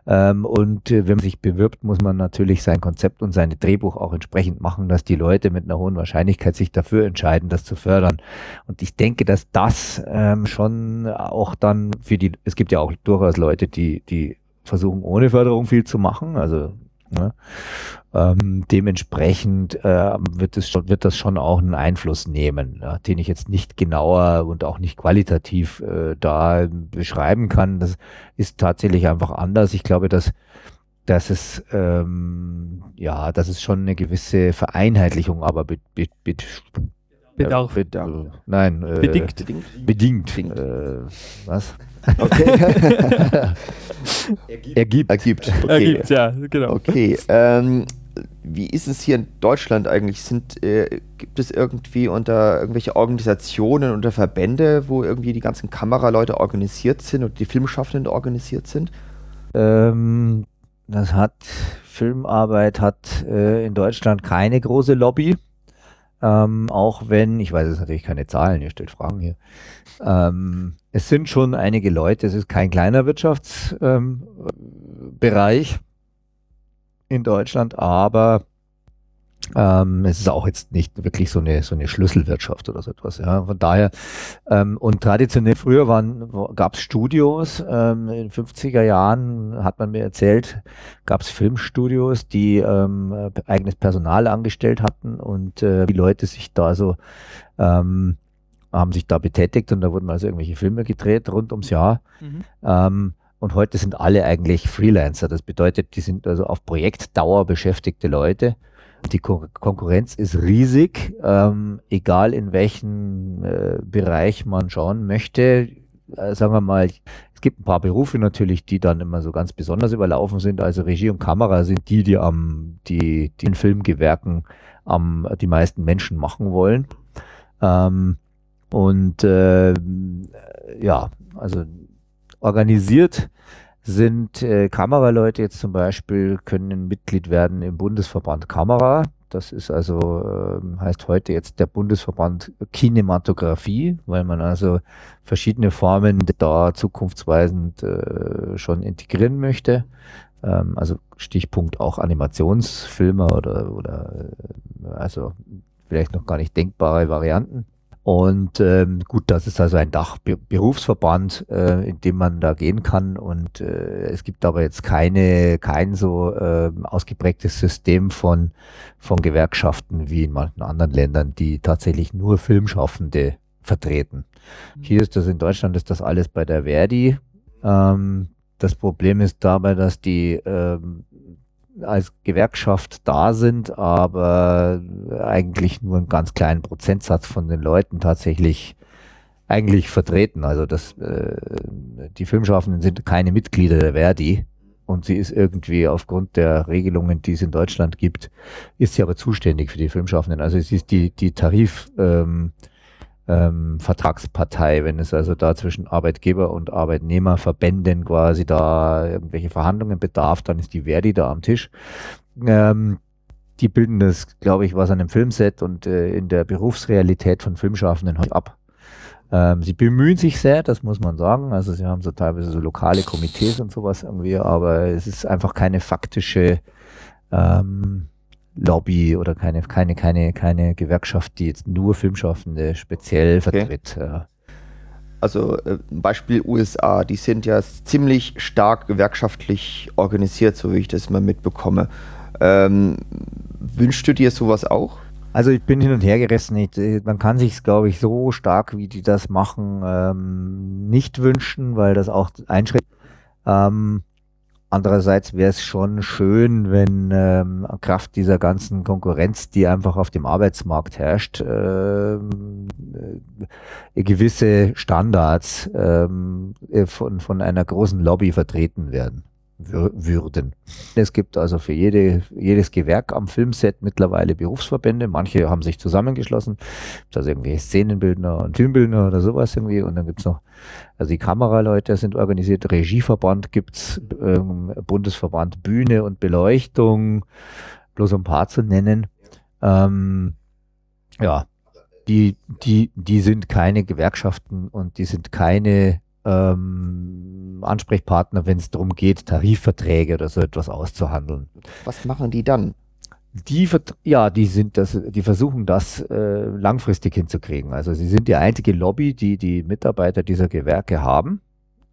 Speaker 3: Ähm, und äh, wenn man sich bewirbt, muss man natürlich sein Konzept und sein Drehbuch auch entsprechend machen, dass die Leute mit einer hohen Wahrscheinlichkeit sich dafür entscheiden, das zu fördern. Und ich denke, dass das ähm, schon auch dann für die, es gibt ja auch durchaus Leute, die die versuchen ohne Förderung viel zu machen. Also ne, ähm, dementsprechend äh, wird, es schon, wird das schon auch einen Einfluss nehmen, ja, den ich jetzt nicht genauer und auch nicht qualitativ äh, da beschreiben kann. Das ist tatsächlich einfach anders. Ich glaube, dass dass es ähm, ja, dass es schon eine gewisse Vereinheitlichung, aber be, be, be,
Speaker 5: Bedarf.
Speaker 3: Bedarf. Nein,
Speaker 5: äh, bedingt.
Speaker 3: Bedingt. bedingt. Äh, was?
Speaker 2: Okay.
Speaker 3: Ergibt.
Speaker 2: Ergibt.
Speaker 5: Okay. Ergibt, ja, genau.
Speaker 2: Okay. Ähm, wie ist es hier in Deutschland eigentlich? Sind, äh, gibt es irgendwie unter irgendwelche Organisationen oder Verbände, wo irgendwie die ganzen Kameraleute organisiert sind und die Filmschaffenden organisiert sind?
Speaker 3: Ähm, das hat Filmarbeit hat äh, in Deutschland keine große Lobby. Ähm, auch wenn, ich weiß jetzt natürlich keine Zahlen, ihr stellt Fragen hier. Ähm, es sind schon einige Leute, es ist kein kleiner Wirtschaftsbereich ähm, in Deutschland, aber ähm, es ist auch jetzt nicht wirklich so eine, so eine Schlüsselwirtschaft oder so etwas. Ja. Von daher, ähm, und traditionell früher gab es Studios, ähm, in den 50er Jahren hat man mir erzählt, gab es Filmstudios, die ähm, eigenes Personal angestellt hatten und äh, die Leute sich da so ähm, haben sich da betätigt und da wurden also irgendwelche Filme gedreht rund ums Jahr. Mhm. Ähm, und heute sind alle eigentlich Freelancer. Das bedeutet, die sind also auf Projektdauer beschäftigte Leute die Kon Konkurrenz ist riesig, ähm, egal in welchen äh, Bereich man schauen möchte. Äh, sagen wir mal, es gibt ein paar Berufe natürlich, die dann immer so ganz besonders überlaufen sind. Also Regie und Kamera sind die, die am, die, die in Filmgewerken am die meisten Menschen machen wollen. Ähm, und äh, ja, also organisiert sind äh, Kameraleute jetzt zum Beispiel, können Mitglied werden im Bundesverband Kamera. Das ist also, äh, heißt heute jetzt der Bundesverband Kinematografie, weil man also verschiedene Formen da zukunftsweisend äh, schon integrieren möchte. Ähm, also Stichpunkt auch Animationsfilme oder, oder äh, also vielleicht noch gar nicht denkbare Varianten. Und ähm, gut, das ist also ein Dachberufsverband, äh, in dem man da gehen kann. Und äh, es gibt aber jetzt keine, kein so äh, ausgeprägtes System von, von Gewerkschaften wie in manchen anderen Ländern, die tatsächlich nur Filmschaffende vertreten. Mhm. Hier ist das in Deutschland ist das alles bei der Verdi. Ähm, das Problem ist dabei, dass die ähm, als Gewerkschaft da sind, aber eigentlich nur einen ganz kleinen Prozentsatz von den Leuten tatsächlich eigentlich vertreten. Also das, äh, die Filmschaffenden sind keine Mitglieder der Verdi. und sie ist irgendwie aufgrund der Regelungen, die es in Deutschland gibt, ist sie aber zuständig für die Filmschaffenden. Also es ist die, die Tarif, ähm, ähm, Vertragspartei, wenn es also da zwischen Arbeitgeber und Arbeitnehmerverbänden quasi da irgendwelche Verhandlungen bedarf, dann ist die Verdi da am Tisch. Ähm, die bilden das, glaube ich, was an einem Filmset und äh, in der Berufsrealität von Filmschaffenden halt ab. Ähm, sie bemühen sich sehr, das muss man sagen. Also sie haben so teilweise so lokale Komitees und sowas irgendwie, aber es ist einfach keine faktische ähm, Lobby oder keine, keine, keine, keine Gewerkschaft, die jetzt nur Filmschaffende speziell vertritt. Okay. Ja.
Speaker 2: Also äh, Beispiel USA, die sind ja ziemlich stark gewerkschaftlich organisiert, so wie ich das mal mitbekomme. Ähm, wünschst du dir sowas auch?
Speaker 3: Also ich bin hin und her gerissen. Ich, äh, man kann sich glaube ich, so stark, wie die das machen, ähm, nicht wünschen, weil das auch ein Schritt. Ähm, andererseits wäre es schon schön, wenn ähm, Kraft dieser ganzen Konkurrenz, die einfach auf dem Arbeitsmarkt herrscht, ähm, äh, gewisse Standards ähm, äh, von, von einer großen Lobby vertreten werden würden. Es gibt also für jede, jedes Gewerk am Filmset mittlerweile Berufsverbände. Manche haben sich zusammengeschlossen. Also irgendwelche Szenenbildner und Filmbildner oder sowas irgendwie. Und dann gibt es noch, also die Kameraleute sind organisiert, Regieverband gibt's, ähm, Bundesverband Bühne und Beleuchtung, bloß um ein paar zu nennen. Ähm, ja, die, die, die sind keine Gewerkschaften und die sind keine ähm, Ansprechpartner, wenn es darum geht, Tarifverträge oder so etwas auszuhandeln.
Speaker 2: Was machen die dann?
Speaker 3: Die, ja, die sind das, die versuchen das äh, langfristig hinzukriegen. Also sie sind die einzige Lobby, die die Mitarbeiter dieser Gewerke haben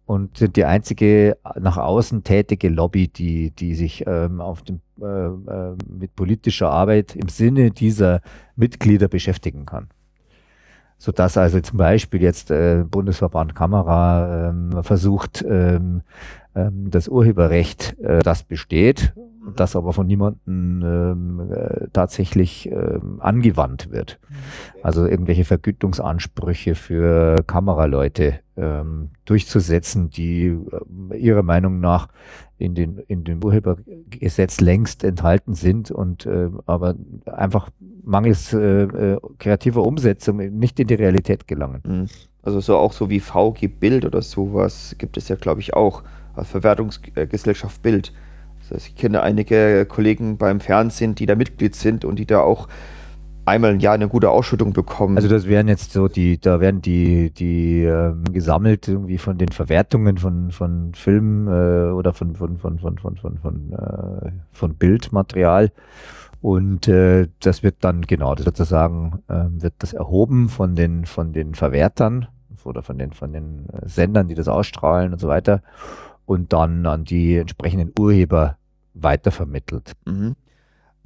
Speaker 3: und sind die einzige nach außen tätige Lobby, die, die sich ähm, auf dem, äh, äh, mit politischer Arbeit im Sinne dieser Mitglieder beschäftigen kann sodass also zum Beispiel jetzt äh, Bundesverband Kamera ähm, versucht, ähm, ähm, das Urheberrecht, äh, das besteht, das aber von niemandem ähm, äh, tatsächlich ähm, angewandt wird. Also irgendwelche Vergütungsansprüche für Kameraleute ähm, durchzusetzen, die äh, ihrer Meinung nach in den in dem Urhebergesetz längst enthalten sind und äh, aber einfach mangels äh, äh, kreativer Umsetzung nicht in die Realität gelangen. Mhm.
Speaker 2: Also so auch so wie VG Bild oder sowas gibt es ja glaube ich auch als Verwertungsgesellschaft Bild. Das heißt, ich kenne einige Kollegen beim Fernsehen, die da Mitglied sind und die da auch einmal im Jahr eine gute Ausschüttung bekommen.
Speaker 3: Also das wären jetzt so die, da werden die, die ähm, gesammelt irgendwie von den Verwertungen von, von Film äh, oder von, von, von, von, von, von, von, äh, von Bildmaterial. Und äh, das wird dann, genau, sozusagen äh, wird das erhoben von den, von den Verwertern oder von den, von den äh, Sendern, die das ausstrahlen und so weiter. Und dann an die entsprechenden Urheber weitervermittelt. Mhm.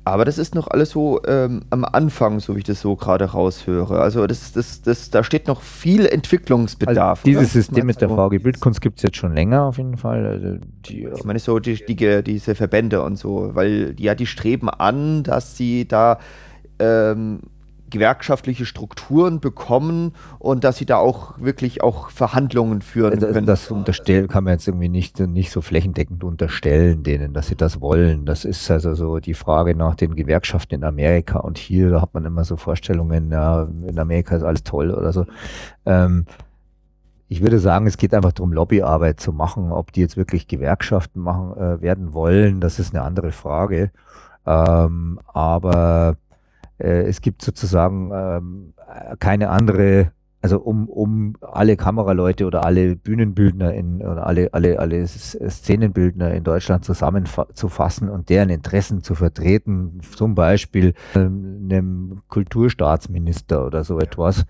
Speaker 2: Aber das ist noch alles so ähm, am Anfang, so wie ich das so gerade raushöre. Also das, das, das, da steht noch viel Entwicklungsbedarf.
Speaker 3: Also dieses System mit der VG Bildkunst gibt es jetzt schon länger auf jeden Fall. Also
Speaker 2: die, ich meine so die, die, diese Verbände und so, weil ja, die streben an, dass sie da ähm, gewerkschaftliche Strukturen bekommen und dass sie da auch wirklich auch Verhandlungen führen
Speaker 3: können. Das unterstellen kann man jetzt irgendwie nicht, nicht so flächendeckend unterstellen denen, dass sie das wollen. Das ist also so die Frage nach den Gewerkschaften in Amerika und hier da hat man immer so Vorstellungen, ja, in Amerika ist alles toll oder so. Ähm, ich würde sagen, es geht einfach darum, Lobbyarbeit zu machen. Ob die jetzt wirklich Gewerkschaften machen äh, werden wollen, das ist eine andere Frage. Ähm, aber äh, es gibt sozusagen ähm, keine andere, also um, um alle Kameraleute oder alle Bühnenbildner in, oder alle, alle, alle Szenenbildner in Deutschland zusammenzufassen und deren Interessen zu vertreten, zum Beispiel ähm, einem Kulturstaatsminister oder so etwas.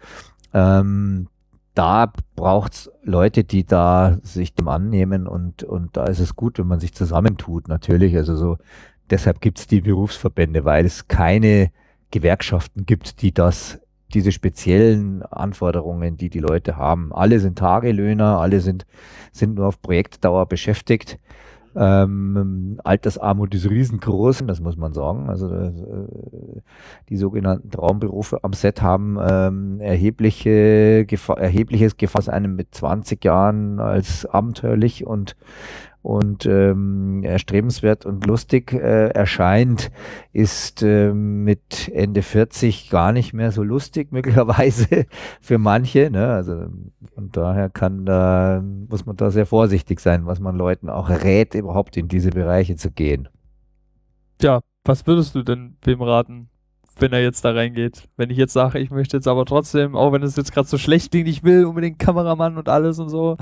Speaker 3: Ähm, da braucht es Leute, die da sich dem annehmen und, und da ist es gut, wenn man sich zusammentut, natürlich. Also so, deshalb gibt es die Berufsverbände, weil es keine Gewerkschaften gibt, die das, diese speziellen Anforderungen, die die Leute haben. Alle sind Tagelöhner, alle sind, sind nur auf Projektdauer beschäftigt. Ähm, Altersarmut ist riesengroß, das muss man sagen. Also äh, die sogenannten Traumberufe am Set haben ähm, erhebliche Gefahr, erhebliches Gefahr, einem mit 20 Jahren als abenteuerlich und und ähm, erstrebenswert und lustig äh, erscheint, ist äh, mit Ende 40 gar nicht mehr so lustig, möglicherweise für manche. Ne? Also von daher kann da, muss man da sehr vorsichtig sein, was man Leuten auch rät, überhaupt in diese Bereiche zu gehen.
Speaker 5: Ja, was würdest du denn wem raten, wenn er jetzt da reingeht? Wenn ich jetzt sage, ich möchte jetzt aber trotzdem, auch wenn es jetzt gerade so schlecht klingt, ich will unbedingt Kameramann und alles und so.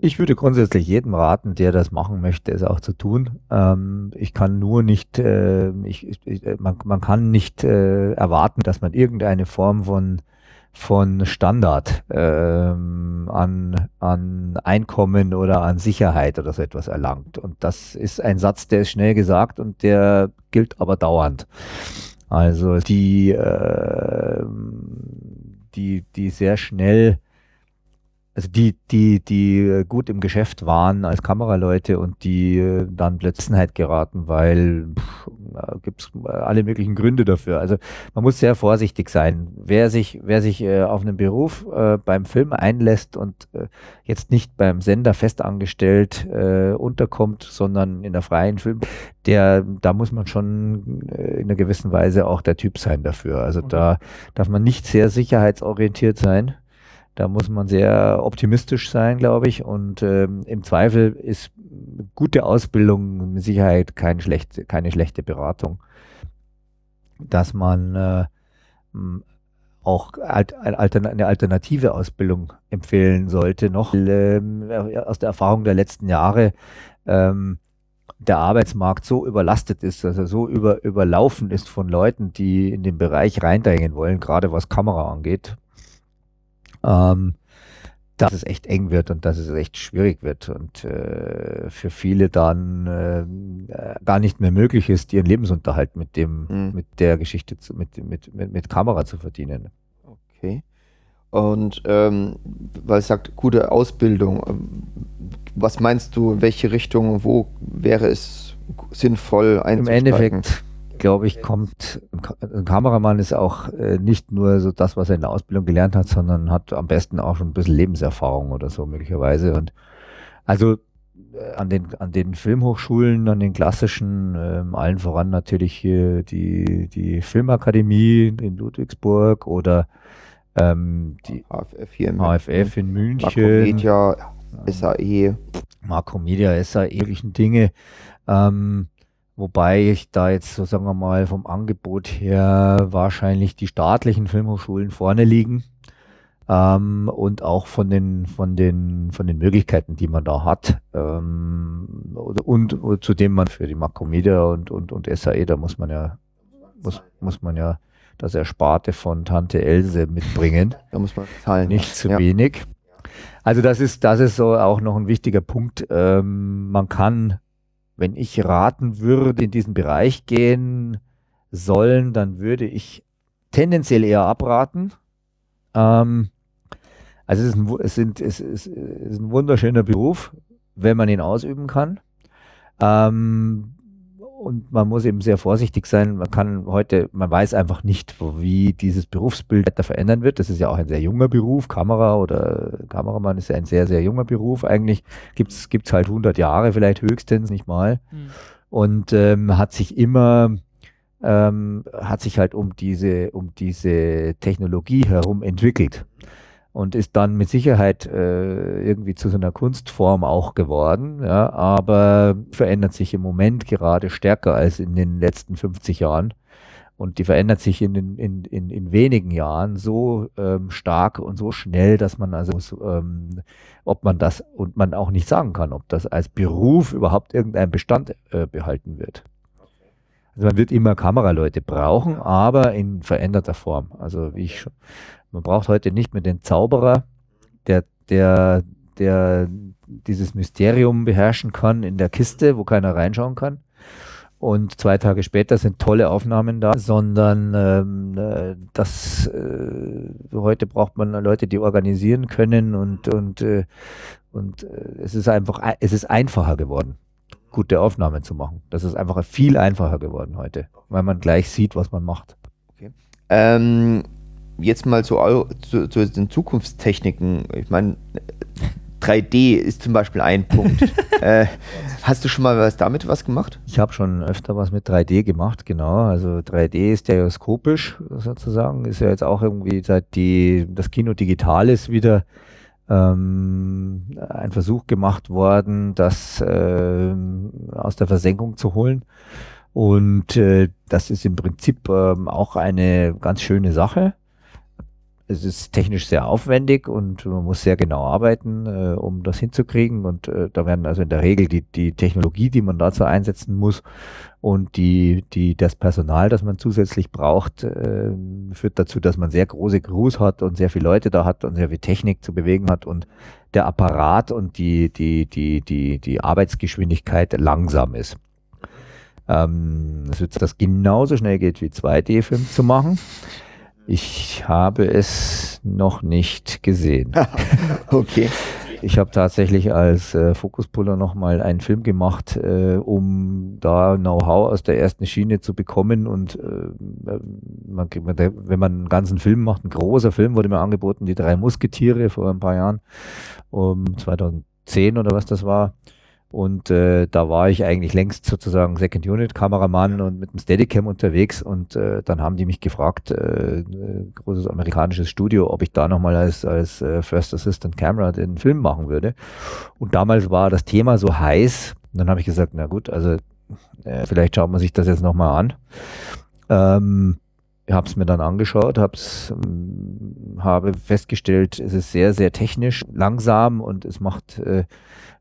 Speaker 3: Ich würde grundsätzlich jedem raten, der das machen möchte, es auch zu tun. Ähm, ich kann nur nicht, äh, ich, ich, man, man, kann nicht äh, erwarten, dass man irgendeine Form von von Standard ähm, an, an Einkommen oder an Sicherheit oder so etwas erlangt. Und das ist ein Satz, der ist schnell gesagt und der gilt aber dauernd. Also die, äh, die, die sehr schnell also die, die, die äh, gut im Geschäft waren als Kameraleute und die äh, dann plötzlich geraten, weil gibt es äh, alle möglichen Gründe dafür. Also man muss sehr vorsichtig sein. Wer sich, wer sich äh, auf einen Beruf äh, beim Film einlässt und äh, jetzt nicht beim Sender festangestellt unterkommt, sondern in der freien Film, der, da muss man schon in einer gewissen Weise auch der Typ sein dafür. Also okay. da darf man nicht sehr sicherheitsorientiert sein da muss man sehr optimistisch sein, glaube ich. Und ähm, im Zweifel ist gute Ausbildung mit Sicherheit kein schlecht, keine schlechte Beratung. Dass man äh, auch eine alternative Ausbildung empfehlen sollte, noch ähm, aus der Erfahrung der letzten Jahre. Ähm, der Arbeitsmarkt so überlastet ist, dass er so über, überlaufen ist von Leuten, die in den Bereich reindrängen wollen, gerade was Kamera angeht ähm, dass es echt eng wird und dass es echt schwierig wird und äh, für viele dann äh, gar nicht mehr möglich ist, ihren Lebensunterhalt mit dem, mhm. mit der Geschichte, zu, mit, mit, mit, mit Kamera zu verdienen.
Speaker 2: Okay. Und ähm, weil es sagt, gute Ausbildung, ähm, was meinst du, welche Richtung, wo wäre es sinnvoll
Speaker 3: einzusteigen? Im Endeffekt glaube ich, kommt, ein Kameramann ist auch äh, nicht nur so das, was er in der Ausbildung gelernt hat, sondern hat am besten auch schon ein bisschen Lebenserfahrung oder so möglicherweise. Und also äh, an den, an den Filmhochschulen, an den klassischen, äh, allen voran natürlich hier die, die Filmakademie in Ludwigsburg oder ähm, die
Speaker 2: HFF hier in
Speaker 3: HFF in München.
Speaker 2: Makromedia, SAE.
Speaker 3: Makromedia, SAE, möglichen Dinge. Ähm, Wobei ich da jetzt, so sagen wir mal, vom Angebot her wahrscheinlich die staatlichen Filmhochschulen vorne liegen. Ähm, und auch von den, von, den, von den Möglichkeiten, die man da hat. Ähm, und, und zudem man für die Makromedia und, und, und SAE, da muss man ja, muss, muss man ja das Ersparte von Tante Else mitbringen.
Speaker 2: Da muss man zahlen.
Speaker 3: Nicht zu ja. wenig. Also das ist, das ist so auch noch ein wichtiger Punkt. Ähm, man kann wenn ich raten würde, in diesen Bereich gehen sollen, dann würde ich tendenziell eher abraten. Ähm, also es ist, ein, es, sind, es, ist, es ist ein wunderschöner Beruf, wenn man ihn ausüben kann. Ähm, und man muss eben sehr vorsichtig sein. Man kann heute, man weiß einfach nicht, wie dieses Berufsbild weiter verändern wird. Das ist ja auch ein sehr junger Beruf. Kamera oder Kameramann ist ja ein sehr, sehr junger Beruf. Eigentlich gibt es halt 100 Jahre vielleicht höchstens, nicht mal. Mhm. Und ähm, hat sich immer, ähm, hat sich halt um diese, um diese Technologie herum entwickelt und ist dann mit Sicherheit äh, irgendwie zu so einer Kunstform auch geworden, ja, aber verändert sich im Moment gerade stärker als in den letzten 50 Jahren. Und die verändert sich in, in, in, in wenigen Jahren so ähm, stark und so schnell, dass man also, ähm, ob man das und man auch nicht sagen kann, ob das als Beruf überhaupt irgendeinen Bestand äh, behalten wird. Also man wird immer Kameraleute brauchen, aber in veränderter Form. Also wie ich schon, man braucht heute nicht mehr den Zauberer, der, der, der dieses Mysterium beherrschen kann in der Kiste, wo keiner reinschauen kann. Und zwei Tage später sind tolle Aufnahmen da, sondern ähm, äh, das äh, heute braucht man Leute, die organisieren können und und äh, und äh, es ist einfach es ist einfacher geworden, gute Aufnahmen zu machen. Das ist einfach viel einfacher geworden heute, weil man gleich sieht, was man macht.
Speaker 2: Okay. Ähm, jetzt mal zu, zu, zu den Zukunftstechniken. Ich meine, 3D ist zum Beispiel ein Punkt. äh, hast du schon mal was damit was gemacht?
Speaker 3: Ich habe schon öfter was mit 3D gemacht, genau. Also 3D ist stereoskopisch sozusagen. Ist ja jetzt auch irgendwie seit die, das Kino digital ist wieder ähm, ein Versuch gemacht worden, das äh, aus der Versenkung zu holen. Und äh, das ist im Prinzip ähm, auch eine ganz schöne Sache es ist technisch sehr aufwendig und man muss sehr genau arbeiten, äh, um das hinzukriegen. Und äh, da werden also in der Regel die, die Technologie, die man dazu einsetzen muss und die, die, das Personal, das man zusätzlich braucht, äh, führt dazu, dass man sehr große Crews hat und sehr viele Leute da hat und sehr viel Technik zu bewegen hat und der Apparat und die, die, die, die, die Arbeitsgeschwindigkeit langsam ist. Ähm, dass das genauso schnell geht wie 2D-Film zu machen. Ich habe es noch nicht gesehen.
Speaker 2: okay.
Speaker 3: Ich habe tatsächlich als äh, Fokuspuller nochmal einen Film gemacht, äh, um da Know-how aus der ersten Schiene zu bekommen. Und äh, man, wenn man einen ganzen Film macht, ein großer Film wurde mir angeboten, die drei Musketiere vor ein paar Jahren, um 2010 oder was das war. Und äh, da war ich eigentlich längst sozusagen Second Unit Kameramann und mit dem Steadicam unterwegs. Und äh, dann haben die mich gefragt, äh, großes amerikanisches Studio, ob ich da nochmal als, als äh, First Assistant Camera den Film machen würde. Und damals war das Thema so heiß. Und dann habe ich gesagt, na gut, also äh, vielleicht schaut man sich das jetzt nochmal an. Ähm, ich habe es mir dann angeschaut, hab's, ähm, habe festgestellt, es ist sehr, sehr technisch, langsam und es macht äh,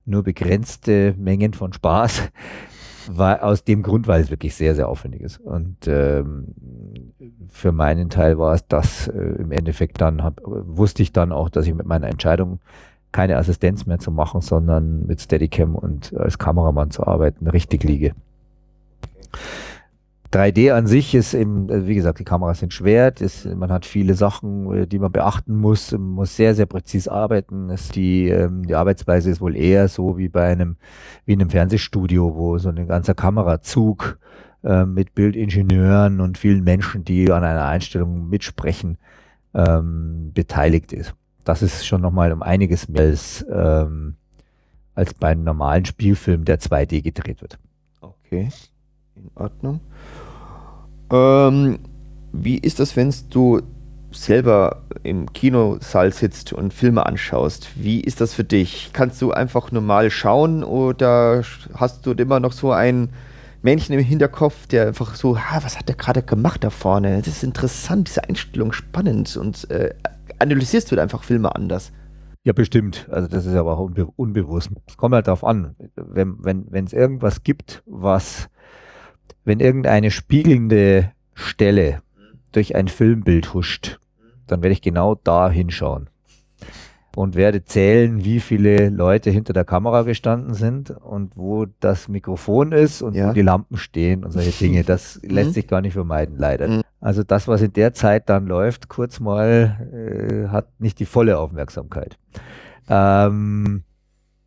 Speaker 3: nur begrenzte Mengen von Spaß. War aus dem Grund, weil es wirklich sehr, sehr aufwendig ist. Und ähm, für meinen Teil war es das äh, im Endeffekt dann, hab, wusste ich dann auch, dass ich mit meiner Entscheidung keine Assistenz mehr zu machen, sondern mit Steadicam und als Kameramann zu arbeiten, richtig liege. 3D an sich ist eben, äh, wie gesagt, die Kameras sind schwer, das, man hat viele Sachen, äh, die man beachten muss, man muss sehr, sehr präzise arbeiten. Das, die, ähm, die Arbeitsweise ist wohl eher so wie bei einem, wie in einem Fernsehstudio, wo so ein ganzer Kamerazug äh, mit Bildingenieuren und vielen Menschen, die an einer Einstellung mitsprechen, ähm, beteiligt ist. Das ist schon nochmal um einiges mehr als, ähm, als bei einem normalen Spielfilm, der 2D gedreht wird.
Speaker 2: Okay, in Ordnung. Ähm, wie ist das, wenn du selber im Kinosaal sitzt und Filme anschaust? Wie ist das für dich? Kannst du einfach normal schauen oder hast du immer noch so ein Männchen im Hinterkopf, der einfach so, ha, was hat der gerade gemacht da vorne? Das ist interessant, diese Einstellung spannend und äh, analysierst du einfach Filme anders?
Speaker 3: Ja, bestimmt. Also das ist aber auch unbe unbewusst. Es kommt halt darauf an, wenn es wenn, irgendwas gibt, was wenn irgendeine spiegelnde Stelle durch ein Filmbild huscht, dann werde ich genau da hinschauen und werde zählen, wie viele Leute hinter der Kamera gestanden sind und wo das Mikrofon ist und ja. wo die Lampen stehen und solche Dinge. Das mhm. lässt sich gar nicht vermeiden, leider. Mhm. Also das, was in der Zeit dann läuft, kurz mal, äh, hat nicht die volle Aufmerksamkeit. Ähm,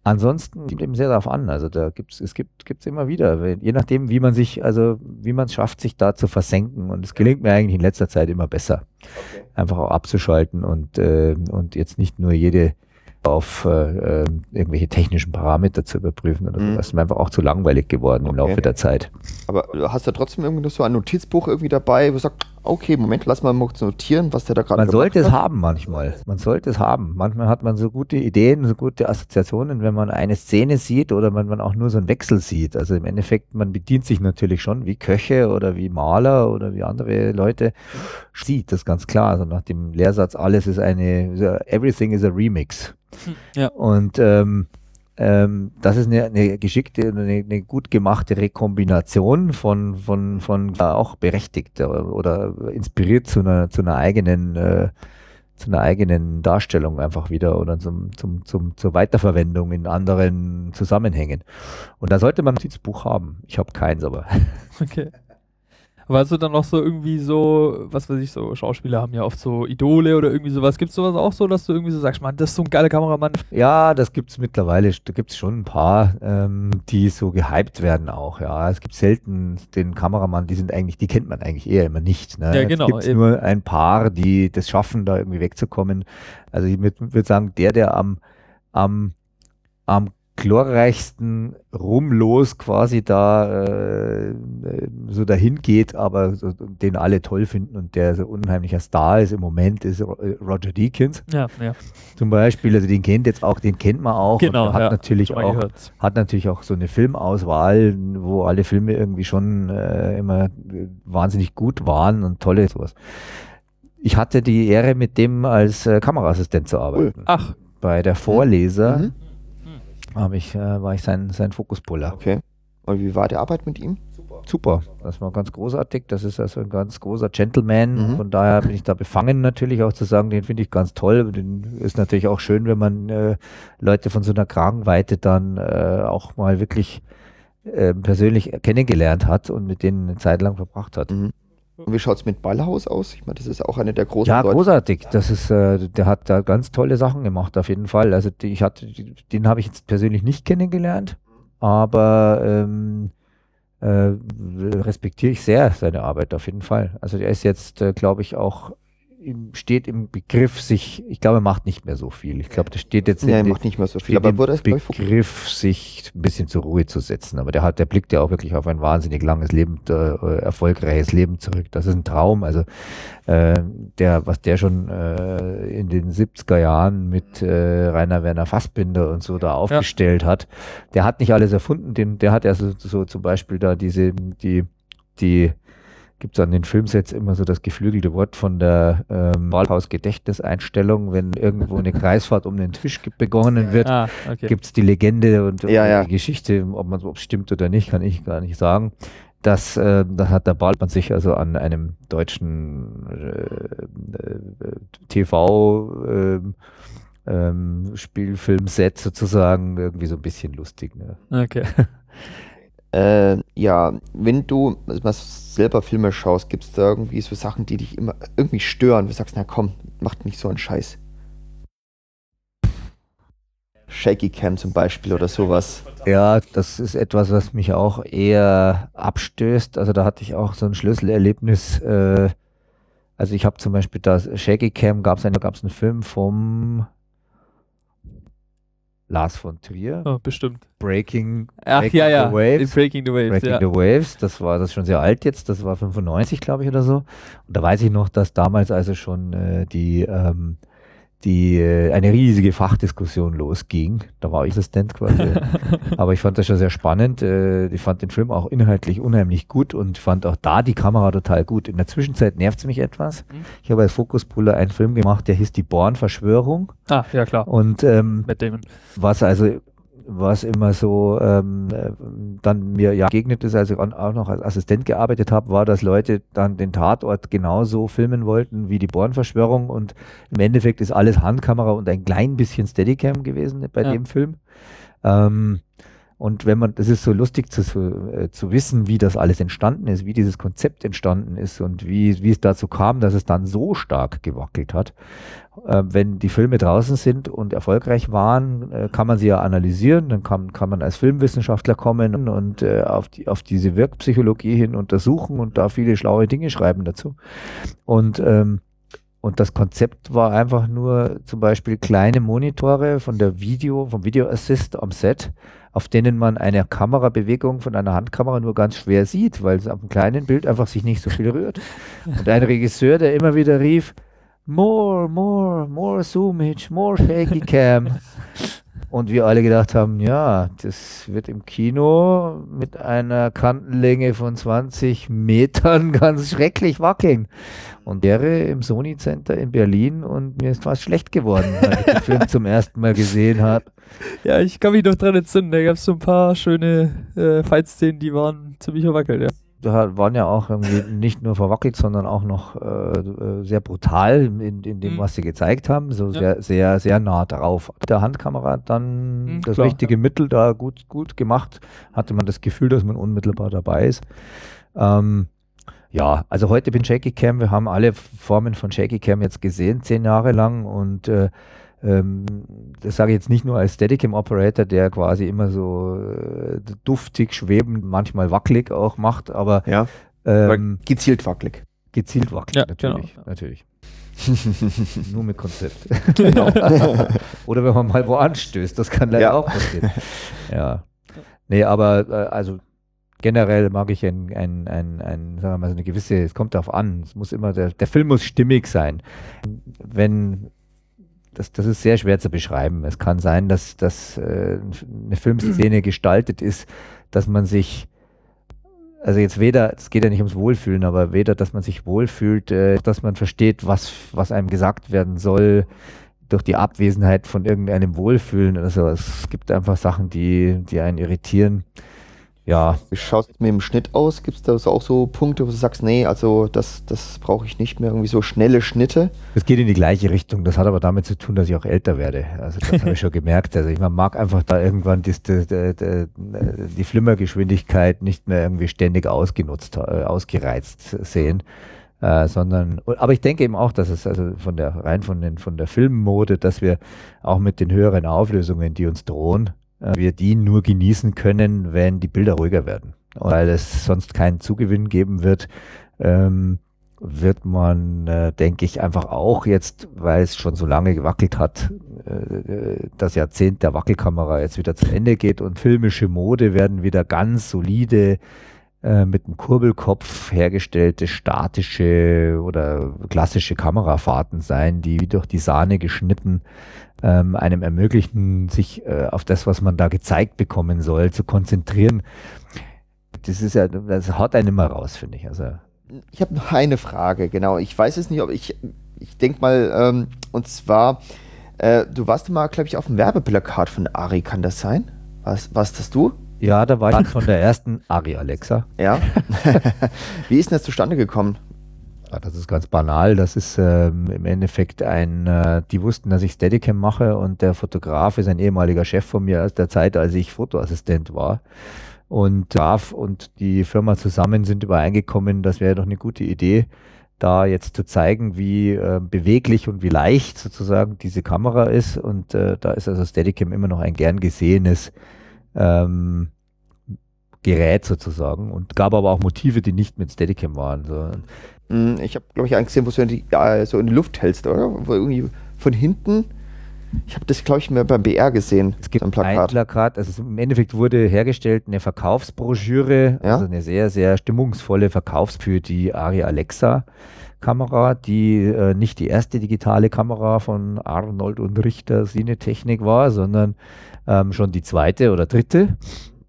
Speaker 3: Ansonsten kommt eben sehr darauf an. Also da gibt's, es gibt es immer wieder, je nachdem, wie man sich, also wie man es schafft, sich da zu versenken. Und es gelingt mir eigentlich in letzter Zeit immer besser, okay. einfach auch abzuschalten und äh, und jetzt nicht nur jede auf äh, irgendwelche technischen Parameter zu überprüfen. Oder mhm. Das ist mir einfach auch zu langweilig geworden im Laufe der Zeit.
Speaker 2: Aber hast du trotzdem irgendwie so ein Notizbuch irgendwie dabei, wo du sagst, okay, Moment, lass mal notieren, was der da gerade
Speaker 3: Man sollte hat. es haben manchmal. Man sollte es haben. Manchmal hat man so gute Ideen, so gute Assoziationen, wenn man eine Szene sieht oder wenn man auch nur so einen Wechsel sieht. Also im Endeffekt, man bedient sich natürlich schon wie Köche oder wie Maler oder wie andere Leute sieht, das ganz klar. Also nach dem Lehrsatz, alles ist eine, everything is a remix. Ja. Und ähm, ähm, das ist eine, eine geschickte, eine, eine, gut gemachte Rekombination von, von, von auch berechtigt oder, oder, inspiriert zu einer, zu einer eigenen, äh, zu einer eigenen Darstellung einfach wieder oder zum, zum, zum, zur Weiterverwendung in anderen Zusammenhängen. Und da sollte man ein Notizbuch haben. Ich habe keins, aber.
Speaker 5: Okay. Hast du dann noch so irgendwie so, was weiß ich, so Schauspieler haben ja oft so Idole oder irgendwie sowas. Gibt es sowas auch so, dass du irgendwie so sagst, man, das ist so ein geiler Kameramann?
Speaker 3: Ja, das gibt es mittlerweile. Da gibt es schon ein paar, ähm, die so gehypt werden auch. Ja, es gibt selten den Kameramann, die sind eigentlich, die kennt man eigentlich eher immer nicht. Ne?
Speaker 5: Ja, genau.
Speaker 3: Es gibt nur ein paar, die das schaffen, da irgendwie wegzukommen. Also ich würde würd sagen, der, der am, am am glorreichsten rumlos quasi da äh, so dahin geht, aber so, den alle toll finden und der so unheimlicher Star ist im Moment, ist äh, Roger Deakins
Speaker 5: Ja, ja.
Speaker 3: zum Beispiel. Also den kennt jetzt auch, den kennt man auch.
Speaker 5: Genau.
Speaker 3: hat
Speaker 5: ja.
Speaker 3: natürlich auch
Speaker 5: gehört.
Speaker 3: hat natürlich auch so eine Filmauswahl, wo alle Filme irgendwie schon äh, immer wahnsinnig gut waren und tolle sowas. Ich hatte die Ehre, mit dem als äh, Kameraassistent zu arbeiten.
Speaker 5: Ach,
Speaker 3: Bei der Vorleser
Speaker 2: Mhm.
Speaker 3: Hab ich, äh, war ich sein, sein Fokuspuller.
Speaker 2: Okay. Und wie war die Arbeit mit ihm?
Speaker 3: Super, das war ganz großartig. Das ist also ein ganz großer Gentleman.
Speaker 2: Mhm.
Speaker 3: Von daher bin ich da befangen, natürlich auch zu sagen, den finde ich ganz toll. Den ist natürlich auch schön, wenn man äh, Leute von so einer Kragenweite dann äh, auch mal wirklich äh, persönlich kennengelernt hat und mit denen eine Zeit lang verbracht hat.
Speaker 2: Mhm. Und wie schaut es mit Ballhaus aus? Ich meine, das ist auch eine der großen
Speaker 3: Ja,
Speaker 2: Leute.
Speaker 3: großartig. Das ist, äh, der hat da ganz tolle Sachen gemacht, auf jeden Fall. Also die, ich hatte, den habe ich jetzt persönlich nicht kennengelernt, aber ähm, äh, respektiere ich sehr seine Arbeit auf jeden Fall. Also der ist jetzt, äh, glaube ich, auch steht im Begriff, sich, ich glaube, er macht nicht mehr so viel. Ich glaube, der steht jetzt
Speaker 2: Ja, er
Speaker 3: in,
Speaker 2: macht nicht mehr so viel, aber
Speaker 3: im
Speaker 2: wurde es vor-
Speaker 3: Begriff, sich ein bisschen zur Ruhe zu setzen. Aber der hat, der blickt ja auch wirklich auf ein wahnsinnig langes Leben, äh, erfolgreiches Leben zurück. Das ist ein Traum. Also äh, der, was der schon äh, in den 70er Jahren mit äh, Rainer Werner Fassbinder und so da aufgestellt hat, der hat nicht alles erfunden. Den, der hat ja so, so zum Beispiel da diese, die, die gibt es an den Filmsets immer so das geflügelte Wort von der ähm, Wahlhaus-Gedächtniseinstellung, wenn irgendwo eine Kreisfahrt um den Tisch begonnen wird,
Speaker 5: ah, okay.
Speaker 3: gibt es die Legende und
Speaker 2: Ja, ja.
Speaker 3: die Geschichte, ob man ob es stimmt oder nicht, kann ich gar nicht sagen. Das, äh, das hat der Baltmann sich also an einem deutschen äh, äh, TV ähm, ähm, Spielfilmset sozusagen irgendwie so ein bisschen lustig. Ne?
Speaker 5: okay.
Speaker 2: Äh, ja, wenn du mal selber Filme schaust, gibt es da irgendwie so Sachen, die dich immer irgendwie stören? Du sagst, na komm, macht nicht so einen Scheiß. Shaky Cam zum Beispiel oder sowas.
Speaker 3: Ja, das ist etwas, was mich auch eher abstößt. Also da hatte ich auch so ein Schlüsselerlebnis. Äh, also ich habe zum Beispiel das Shaky Cam, gab es einen, einen Film vom Lars von Trier,
Speaker 5: Oh, bestimmt.
Speaker 3: Breaking,
Speaker 5: Ach
Speaker 3: Breaking
Speaker 5: ja, ja.
Speaker 3: the Waves.
Speaker 5: In Breaking the Waves.
Speaker 3: Breaking
Speaker 5: ja.
Speaker 3: the Waves, das war das ist schon sehr alt jetzt, das war 95, glaube ich, oder so. Und da weiß ich noch, dass damals also schon äh, die, ähm, die äh, eine riesige Fachdiskussion losging. Da war ich Assistent quasi. Aber ich fand das schon sehr spannend. Äh, ich fand den Film auch inhaltlich unheimlich gut und fand auch da die Kamera total gut. In der Zwischenzeit nervt es mich etwas.
Speaker 5: Mhm.
Speaker 3: Ich habe als Fokuspuller einen Film gemacht, der hieß Die Born-Verschwörung.
Speaker 5: ah, ja klar.
Speaker 3: Und ähm, was also was immer so ähm, äh, dann mir ja begegnet ist, als ich auch noch als Assistent gearbeitet habe, war, dass Leute dann den Tatort genauso filmen wollten wie die Bornverschwörung und im Endeffekt ist alles Handkamera und ein klein bisschen Steadicam gewesen bei
Speaker 5: Ja.
Speaker 3: dem Film. Ähm, und wenn man, das ist so lustig zu, zu, äh, zu wissen, wie das alles entstanden ist, wie dieses Konzept entstanden ist und wie, wie es dazu kam, dass es dann so stark gewackelt hat. Äh, wenn die Filme draußen sind und erfolgreich waren, äh, kann man sie ja analysieren, dann kann, kann man als Filmwissenschaftler kommen und äh, auf, die, auf diese Wirkpsychologie hin untersuchen und da viele schlaue Dinge schreiben dazu. Und ähm, und das Konzept war einfach nur zum Beispiel kleine Monitore von der Video, vom Video Assist am Set, auf denen man eine Kamerabewegung von einer Handkamera nur ganz schwer sieht, weil es auf dem kleinen Bild einfach sich nicht so viel rührt. Und ein Regisseur, der immer wieder rief, more, more, more Zoomage, more Shaky Cam. Und wir alle gedacht haben, ja, das wird im Kino mit einer Kantenlänge von 20 Metern ganz schrecklich wackeln. Und wäre im Sony Center in Berlin und mir ist fast schlecht geworden, als ich den Film zum ersten Mal gesehen habe.
Speaker 5: Ja, ich kann mich noch dran entsinnen. Da gab es so ein paar schöne äh, Fight-Szenen, die waren ziemlich verwackelt, ja.
Speaker 3: Da waren ja auch irgendwie nicht nur verwackelt, sondern auch noch äh, äh, sehr brutal in, in dem,
Speaker 5: Mhm.
Speaker 3: was sie gezeigt haben. So
Speaker 5: Ja.
Speaker 3: sehr, sehr, sehr nah drauf. Mit der Handkamera dann
Speaker 5: Mhm,
Speaker 3: das
Speaker 5: klar,
Speaker 3: richtige Mittel da gut, gut gemacht. Hatte man das Gefühl, dass man unmittelbar dabei ist. Ähm, ja, also heute bin Shaky Cam. Wir haben alle Formen von Shaky Cam jetzt gesehen, zehn Jahre lang. Und äh, das sage ich jetzt nicht nur als Steadicam Operator, der quasi immer so äh, duftig, schwebend, manchmal wackelig auch macht, aber
Speaker 2: Ja, aber
Speaker 3: ähm,
Speaker 2: gezielt wackelig.
Speaker 3: gezielt wackelig,
Speaker 5: Ja,
Speaker 3: natürlich.
Speaker 5: genau.
Speaker 3: natürlich. Nur mit Konzept. Genau. Oder wenn man mal wo anstößt, das kann leider
Speaker 2: Ja.
Speaker 3: auch passieren. Ja. Nee, aber äh, also generell mag ich ein, ein, ein, ein, sagen wir mal, so eine gewisse, es kommt darauf an, es muss immer, der, der Film muss stimmig sein. Wenn, das, das ist sehr schwer zu beschreiben. Es kann sein, dass, dass äh, eine Filmszene gestaltet ist, dass man sich, also jetzt weder, es geht ja nicht ums Wohlfühlen, aber weder, dass man sich wohlfühlt, äh, dass man versteht, was, was einem gesagt werden soll, durch die Abwesenheit von irgendeinem Wohlfühlen oder so. Es gibt einfach Sachen, die, die einen irritieren. Ja,
Speaker 2: Wie schaut es mit dem Schnitt aus? Gibt es da auch so Punkte, wo du sagst, nee, also das, das brauche ich nicht mehr, irgendwie so schnelle Schnitte?
Speaker 3: es geht in die gleiche Richtung. Das hat aber damit zu tun, dass ich auch älter werde. Also das habe ich schon gemerkt. Also ich man mag einfach da irgendwann die, die, die, die Flimmergeschwindigkeit nicht mehr irgendwie ständig ausgenutzt, äh, ausgereizt sehen. Äh, sondern, aber ich denke eben auch, dass es also von der rein von, den, von der Filmmode, dass wir auch mit den höheren Auflösungen, die uns drohen, wir die nur genießen können, wenn die Bilder ruhiger werden. Und weil es sonst keinen Zugewinn geben wird, ähm, wird man, äh, denke ich, einfach auch jetzt, weil es schon so lange gewackelt hat, äh, das Jahrzehnt der Wackelkamera jetzt wieder zu Ende geht und filmische Mode werden wieder ganz solide äh, mit einem Kurbelkopf hergestellte statische oder klassische Kamerafahrten sein, die wie durch die Sahne geschnitten ähm, einem ermöglichen, sich äh, auf das, was man da gezeigt bekommen soll, zu konzentrieren. Das ist ja, das haut einen immer raus, finde ich. Also
Speaker 2: Ich habe noch eine Frage, genau. Ich weiß es nicht, ob ich, ich denke mal, ähm, und zwar, äh, du warst mal, glaube ich, auf dem Werbeplakat von Ari, kann das sein? Was, warst das du?
Speaker 3: Ja, da war ich von der ersten Ari Alexa.
Speaker 2: Ja. Wie ist denn das zustande gekommen?
Speaker 3: Das ist ganz banal. Das ist ähm, im Endeffekt ein, äh, die wussten, dass ich Steadicam mache und der Fotograf ist ein ehemaliger Chef von mir aus der Zeit, als ich Fotoassistent war. Und Graf und die Firma zusammen sind übereingekommen, das wäre doch eine gute Idee, da jetzt zu zeigen, wie äh, beweglich und wie leicht sozusagen diese Kamera ist. Und äh, da ist also Steadicam immer noch ein gern gesehenes ähm, Gerät sozusagen und gab aber auch Motive, die nicht mit Steadicam waren. So.
Speaker 2: Hm, Ich habe, glaube ich, einen gesehen, wo du in die, äh, so in die Luft hältst, oder? Wo irgendwie von hinten. Ich habe das, glaube ich, mehr beim BR gesehen.
Speaker 3: Es gibt
Speaker 2: ein
Speaker 3: ein
Speaker 2: Plakat.
Speaker 3: Plakat, also im Endeffekt wurde hergestellt eine Verkaufsbroschüre,
Speaker 2: Ja.
Speaker 3: also eine sehr, sehr stimmungsvolle Verkaufs für die Ari Alexa Kamera, die äh, nicht die erste digitale Kamera von Arnold und Richter Cinetechnik war, sondern ähm, schon die zweite oder dritte.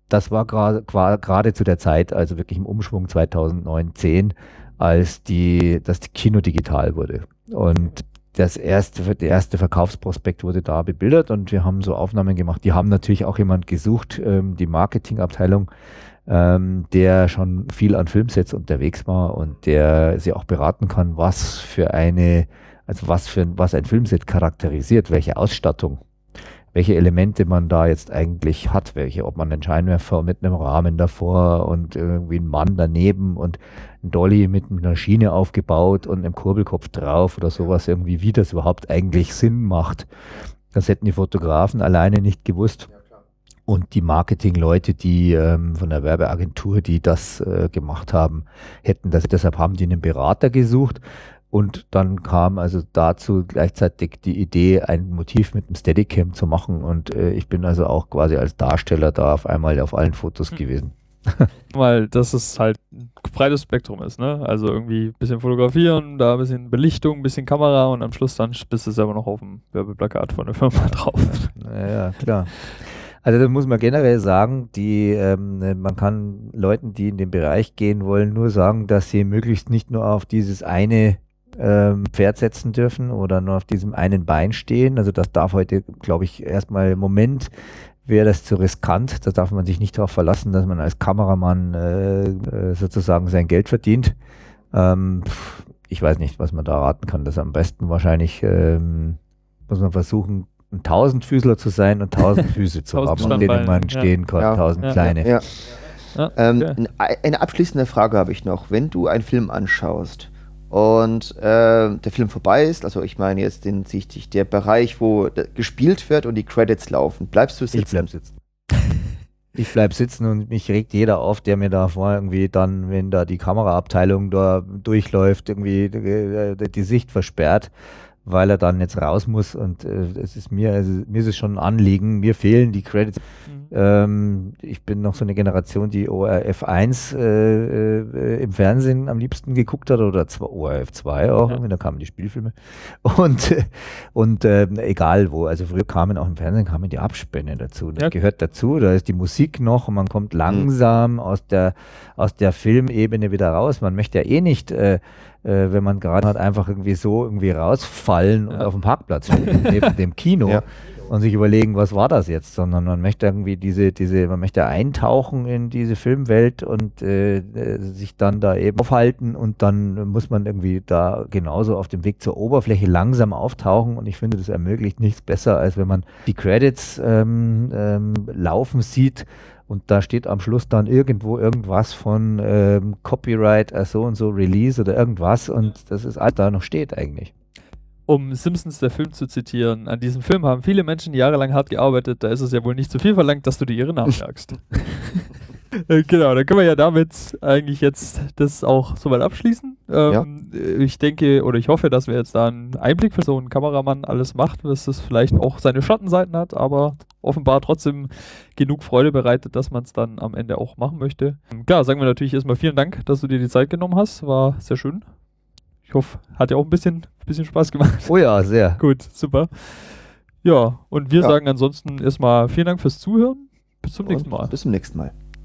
Speaker 3: Das war gerade gerade zu der Zeit, also wirklich im Umschwung 2009, 10, als die, das Kino digital wurde. Und das erste, der erste Verkaufsprospekt wurde da bebildert und wir haben so Aufnahmen gemacht. Die haben natürlich auch jemand gesucht, ähm, die Marketingabteilung, ähm, der schon viel an Filmsets unterwegs war und der sie auch beraten kann, was für eine, also was für was ein Filmset charakterisiert, welche Ausstattung, welche Elemente man da jetzt eigentlich hat, welche, ob man einen Scheinwerfer mit einem Rahmen davor und irgendwie einen Mann daneben und ein Dolly mit einer Schiene aufgebaut und einem Kurbelkopf drauf oder sowas irgendwie, wie das überhaupt eigentlich Sinn macht. Das hätten die Fotografen alleine nicht gewusst. Und die Marketingleute, die ähm, von der Werbeagentur, die das äh, gemacht haben, hätten das. Deshalb haben die einen Berater gesucht. Und dann kam also dazu gleichzeitig die Idee, ein Motiv mit einem Steadicam zu machen. Und äh, ich bin also auch quasi als Darsteller da auf einmal auf allen Fotos
Speaker 5: Hm.
Speaker 3: gewesen.
Speaker 5: Weil das ist halt ein breites Spektrum ist, ne? Also irgendwie ein bisschen fotografieren, da ein bisschen Belichtung, ein bisschen Kamera und am Schluss dann bist du selber noch auf dem Werbeplakat von der Firma drauf.
Speaker 3: Ja, klar. Also da muss man generell sagen, die, ähm, man kann Leuten, die in den Bereich gehen wollen, nur sagen, dass sie möglichst nicht nur auf dieses eine ähm, Pferd setzen dürfen oder nur auf diesem einen Bein stehen. Also das darf heute, glaube ich, erstmal im Moment wäre das zu riskant. Da darf man sich nicht darauf verlassen, dass man als Kameramann äh, äh, sozusagen sein Geld verdient. Ähm, ich weiß nicht, was man da raten kann. Das am besten wahrscheinlich ähm, muss man versuchen, ein Tausendfüßler zu sein und tausend Füße zu
Speaker 5: Tausend
Speaker 3: haben, auf denen man
Speaker 5: Standbeine, ja.
Speaker 3: stehen kann.
Speaker 2: Ja.
Speaker 3: Tausend
Speaker 5: Ja.
Speaker 3: kleine.
Speaker 2: Ja.
Speaker 5: Ja,
Speaker 2: Ähm,
Speaker 5: okay.
Speaker 2: Eine abschließende Frage habe ich noch. Wenn du einen Film anschaust und äh, der Film vorbei ist, also ich meine jetzt den, sich der Bereich, wo gespielt wird und die Credits laufen, bleibst du
Speaker 3: Ich
Speaker 2: sitzen?
Speaker 3: bleib sitzen. ich bleib sitzen und mich regt jeder auf, der mir da vor irgendwie dann, wenn da die Kameraabteilung da durchläuft, irgendwie die, die Sicht versperrt weil er dann jetzt raus muss und äh, es ist mir, also mir ist es schon ein Anliegen, mir fehlen die Credits. Mhm. Ähm, ich bin noch so eine Generation, die ORF 1 äh, äh, im Fernsehen am liebsten geguckt hat oder ORF 2 auch, ja. da kamen die Spielfilme. Und, und äh, egal wo, also früher kamen auch im Fernsehen kamen die Abspänne dazu. Das ja. gehört dazu, da ist die Musik noch und man kommt mhm. langsam mhm. aus, der, aus der Filmebene wieder raus. Man möchte ja eh nicht äh, wenn man gerade hat, einfach irgendwie so irgendwie rausfallen ja. und auf dem Parkplatz stehen, neben dem Kino ja. und sich überlegen, was war das jetzt, sondern man möchte irgendwie diese, diese, man möchte eintauchen in diese Filmwelt und äh, äh, sich dann da eben aufhalten und dann muss man irgendwie da genauso auf dem Weg zur Oberfläche langsam auftauchen und ich finde, das ermöglicht nichts besser, als wenn man die Credits ähm, ähm, laufen sieht und da steht am Schluss dann irgendwo irgendwas von ähm, Copyright, äh, so und so Release oder irgendwas und das ist alles da noch steht eigentlich.
Speaker 1: Um Simpsons der Film zu zitieren, an diesem Film haben viele Menschen jahrelang hart gearbeitet, da ist es ja wohl nicht zu viel verlangt, dass du dir ihre nachjagst. Äh, genau, dann können wir ja damit eigentlich jetzt das auch soweit abschließen. Ähm, ja. Ich denke oder ich hoffe, dass wir jetzt da einen Einblick für so einen Kameramann alles macht, dass es vielleicht auch seine Schattenseiten hat, aber offenbar trotzdem genug Freude bereitet, dass man es dann am Ende auch machen möchte. Klar, sagen wir natürlich erstmal vielen Dank, dass du dir die Zeit genommen hast. War sehr schön. Ich hoffe, hat ja auch ein bisschen, bisschen Spaß gemacht.
Speaker 3: Oh ja, sehr.
Speaker 1: Gut, super. Ja, und wir ja. sagen ansonsten erstmal vielen Dank fürs Zuhören. Bis zum und nächsten Mal.
Speaker 2: Bis zum nächsten Mal.